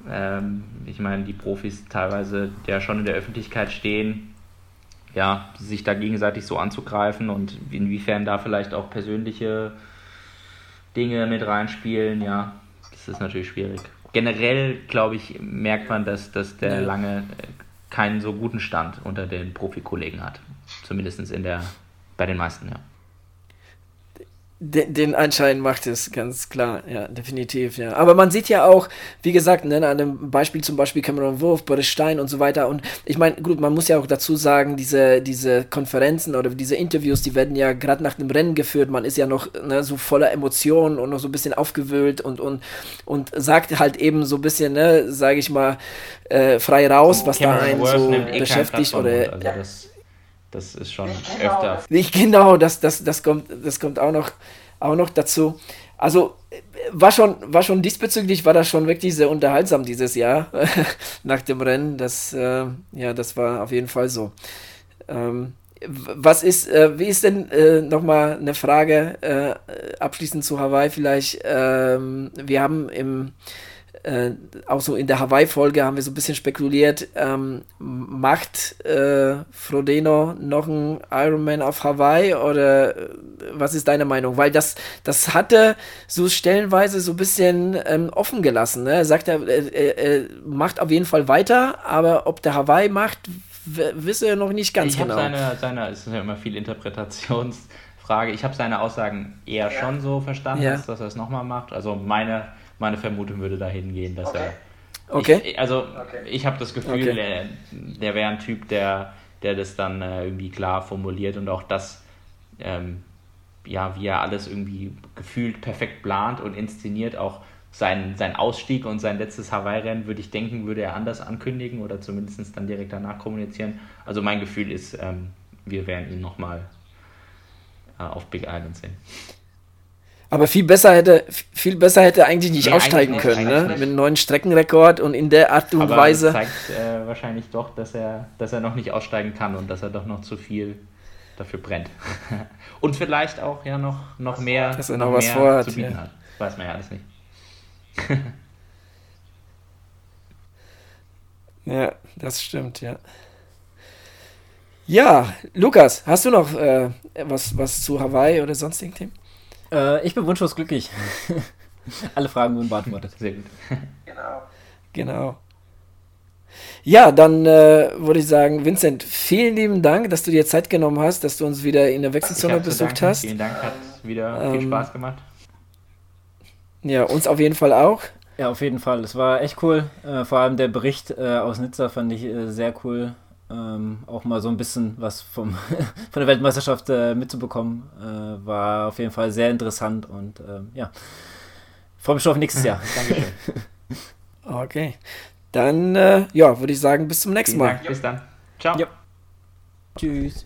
ähm, ich meine, die Profis teilweise ja schon in der Öffentlichkeit stehen, ja, sich da gegenseitig so anzugreifen und inwiefern da vielleicht auch persönliche Dinge mit reinspielen, ja, das ist natürlich schwierig. Generell, glaube ich, merkt man, dass, dass der lange äh, keinen so guten Stand unter den Profikollegen hat. Zumindest in der, bei den meisten, ja. Den, den Anschein macht es, ganz klar, ja, definitiv, ja. Aber man sieht ja auch, wie gesagt, ne, an dem Beispiel zum Beispiel Cameron Wurf, Boris Stein und so weiter. Und ich meine, gut, man muss ja auch dazu sagen, diese, diese Konferenzen oder diese Interviews, die werden ja gerade nach dem Rennen geführt. Man ist ja noch ne, so voller Emotionen und noch so ein bisschen aufgewühlt und, und, und sagt halt eben so ein bisschen, ne, sage ich mal, äh, frei raus, was Cameron da einen Worth so eh beschäftigt. Oder, also das das ist schon genau. öfter. Nicht genau, das, das, das, kommt, das kommt auch noch, auch noch dazu. Also war schon, war schon diesbezüglich war das schon wirklich sehr unterhaltsam dieses Jahr [LAUGHS] nach dem Rennen. Das, äh, ja, das war auf jeden Fall so. Ähm, was ist, äh, wie ist denn äh, nochmal eine Frage äh, abschließend zu Hawaii vielleicht? Ähm, wir haben im äh, auch so in der Hawaii-Folge haben wir so ein bisschen spekuliert, ähm, macht äh, Frodeno noch einen Ironman auf Hawaii oder äh, was ist deine Meinung? Weil das, das hatte so stellenweise so ein bisschen ähm, offen gelassen. Ne? Er sagt, er, er, er, macht auf jeden Fall weiter, aber ob der Hawaii macht, wisse er noch nicht ganz ich genau. Seine, seine, es ist ja immer viel Interpretationsfreiheit Frage. Ich habe seine Aussagen eher ja. schon so verstanden, ja. dass er es nochmal macht. Also meine, meine Vermutung würde dahin gehen, dass okay. er. Okay. Ich, also okay. ich habe das Gefühl, okay. der, der wäre ein Typ, der, der das dann äh, irgendwie klar formuliert und auch das, ähm, ja, wie er alles irgendwie gefühlt perfekt plant und inszeniert, auch sein, sein Ausstieg und sein letztes Hawaii-Rennen, würde ich denken, würde er anders ankündigen oder zumindest dann direkt danach kommunizieren. Also mein Gefühl ist, ähm, wir werden ihn nochmal äh, auf Big Island sehen. Aber viel besser hätte, viel besser hätte eigentlich nicht nee, aussteigen eigentlich können, ne? Mit einem neuen Streckenrekord und in der Art und Aber Weise. Das zeigt äh, wahrscheinlich doch, dass er, dass er noch nicht aussteigen kann und dass er doch noch zu viel dafür brennt. [LAUGHS] und vielleicht auch ja noch, noch mehr, dass er noch, noch was vorhat, zu bieten ja. hat. Weiß man ja alles nicht. [LAUGHS] ja, das stimmt, ja. Ja, Lukas, hast du noch äh, was, was zu Hawaii oder sonstigen Themen? Äh, ich bin wunschlos glücklich. [LAUGHS] Alle Fragen wurden beantwortet. Sehr gut. Genau. Genau. Ja, dann äh, würde ich sagen, Vincent, vielen lieben Dank, dass du dir Zeit genommen hast, dass du uns wieder in der Wechselzone besucht hast. Vielen Dank, hat wieder ähm, viel Spaß gemacht. Ja, uns auf jeden Fall auch. Ja, auf jeden Fall. Es war echt cool. Äh, vor allem der Bericht äh, aus Nizza fand ich äh, sehr cool. Ähm, auch mal so ein bisschen was vom, [LAUGHS] von der Weltmeisterschaft äh, mitzubekommen, äh, war auf jeden Fall sehr interessant und ähm, ja, freue mich schon auf nächstes [LAUGHS] Jahr. Dankeschön. [LAUGHS] okay, dann äh, ja, würde ich sagen, bis zum nächsten Mal. Bis dann. Ciao. Ja. Tschüss.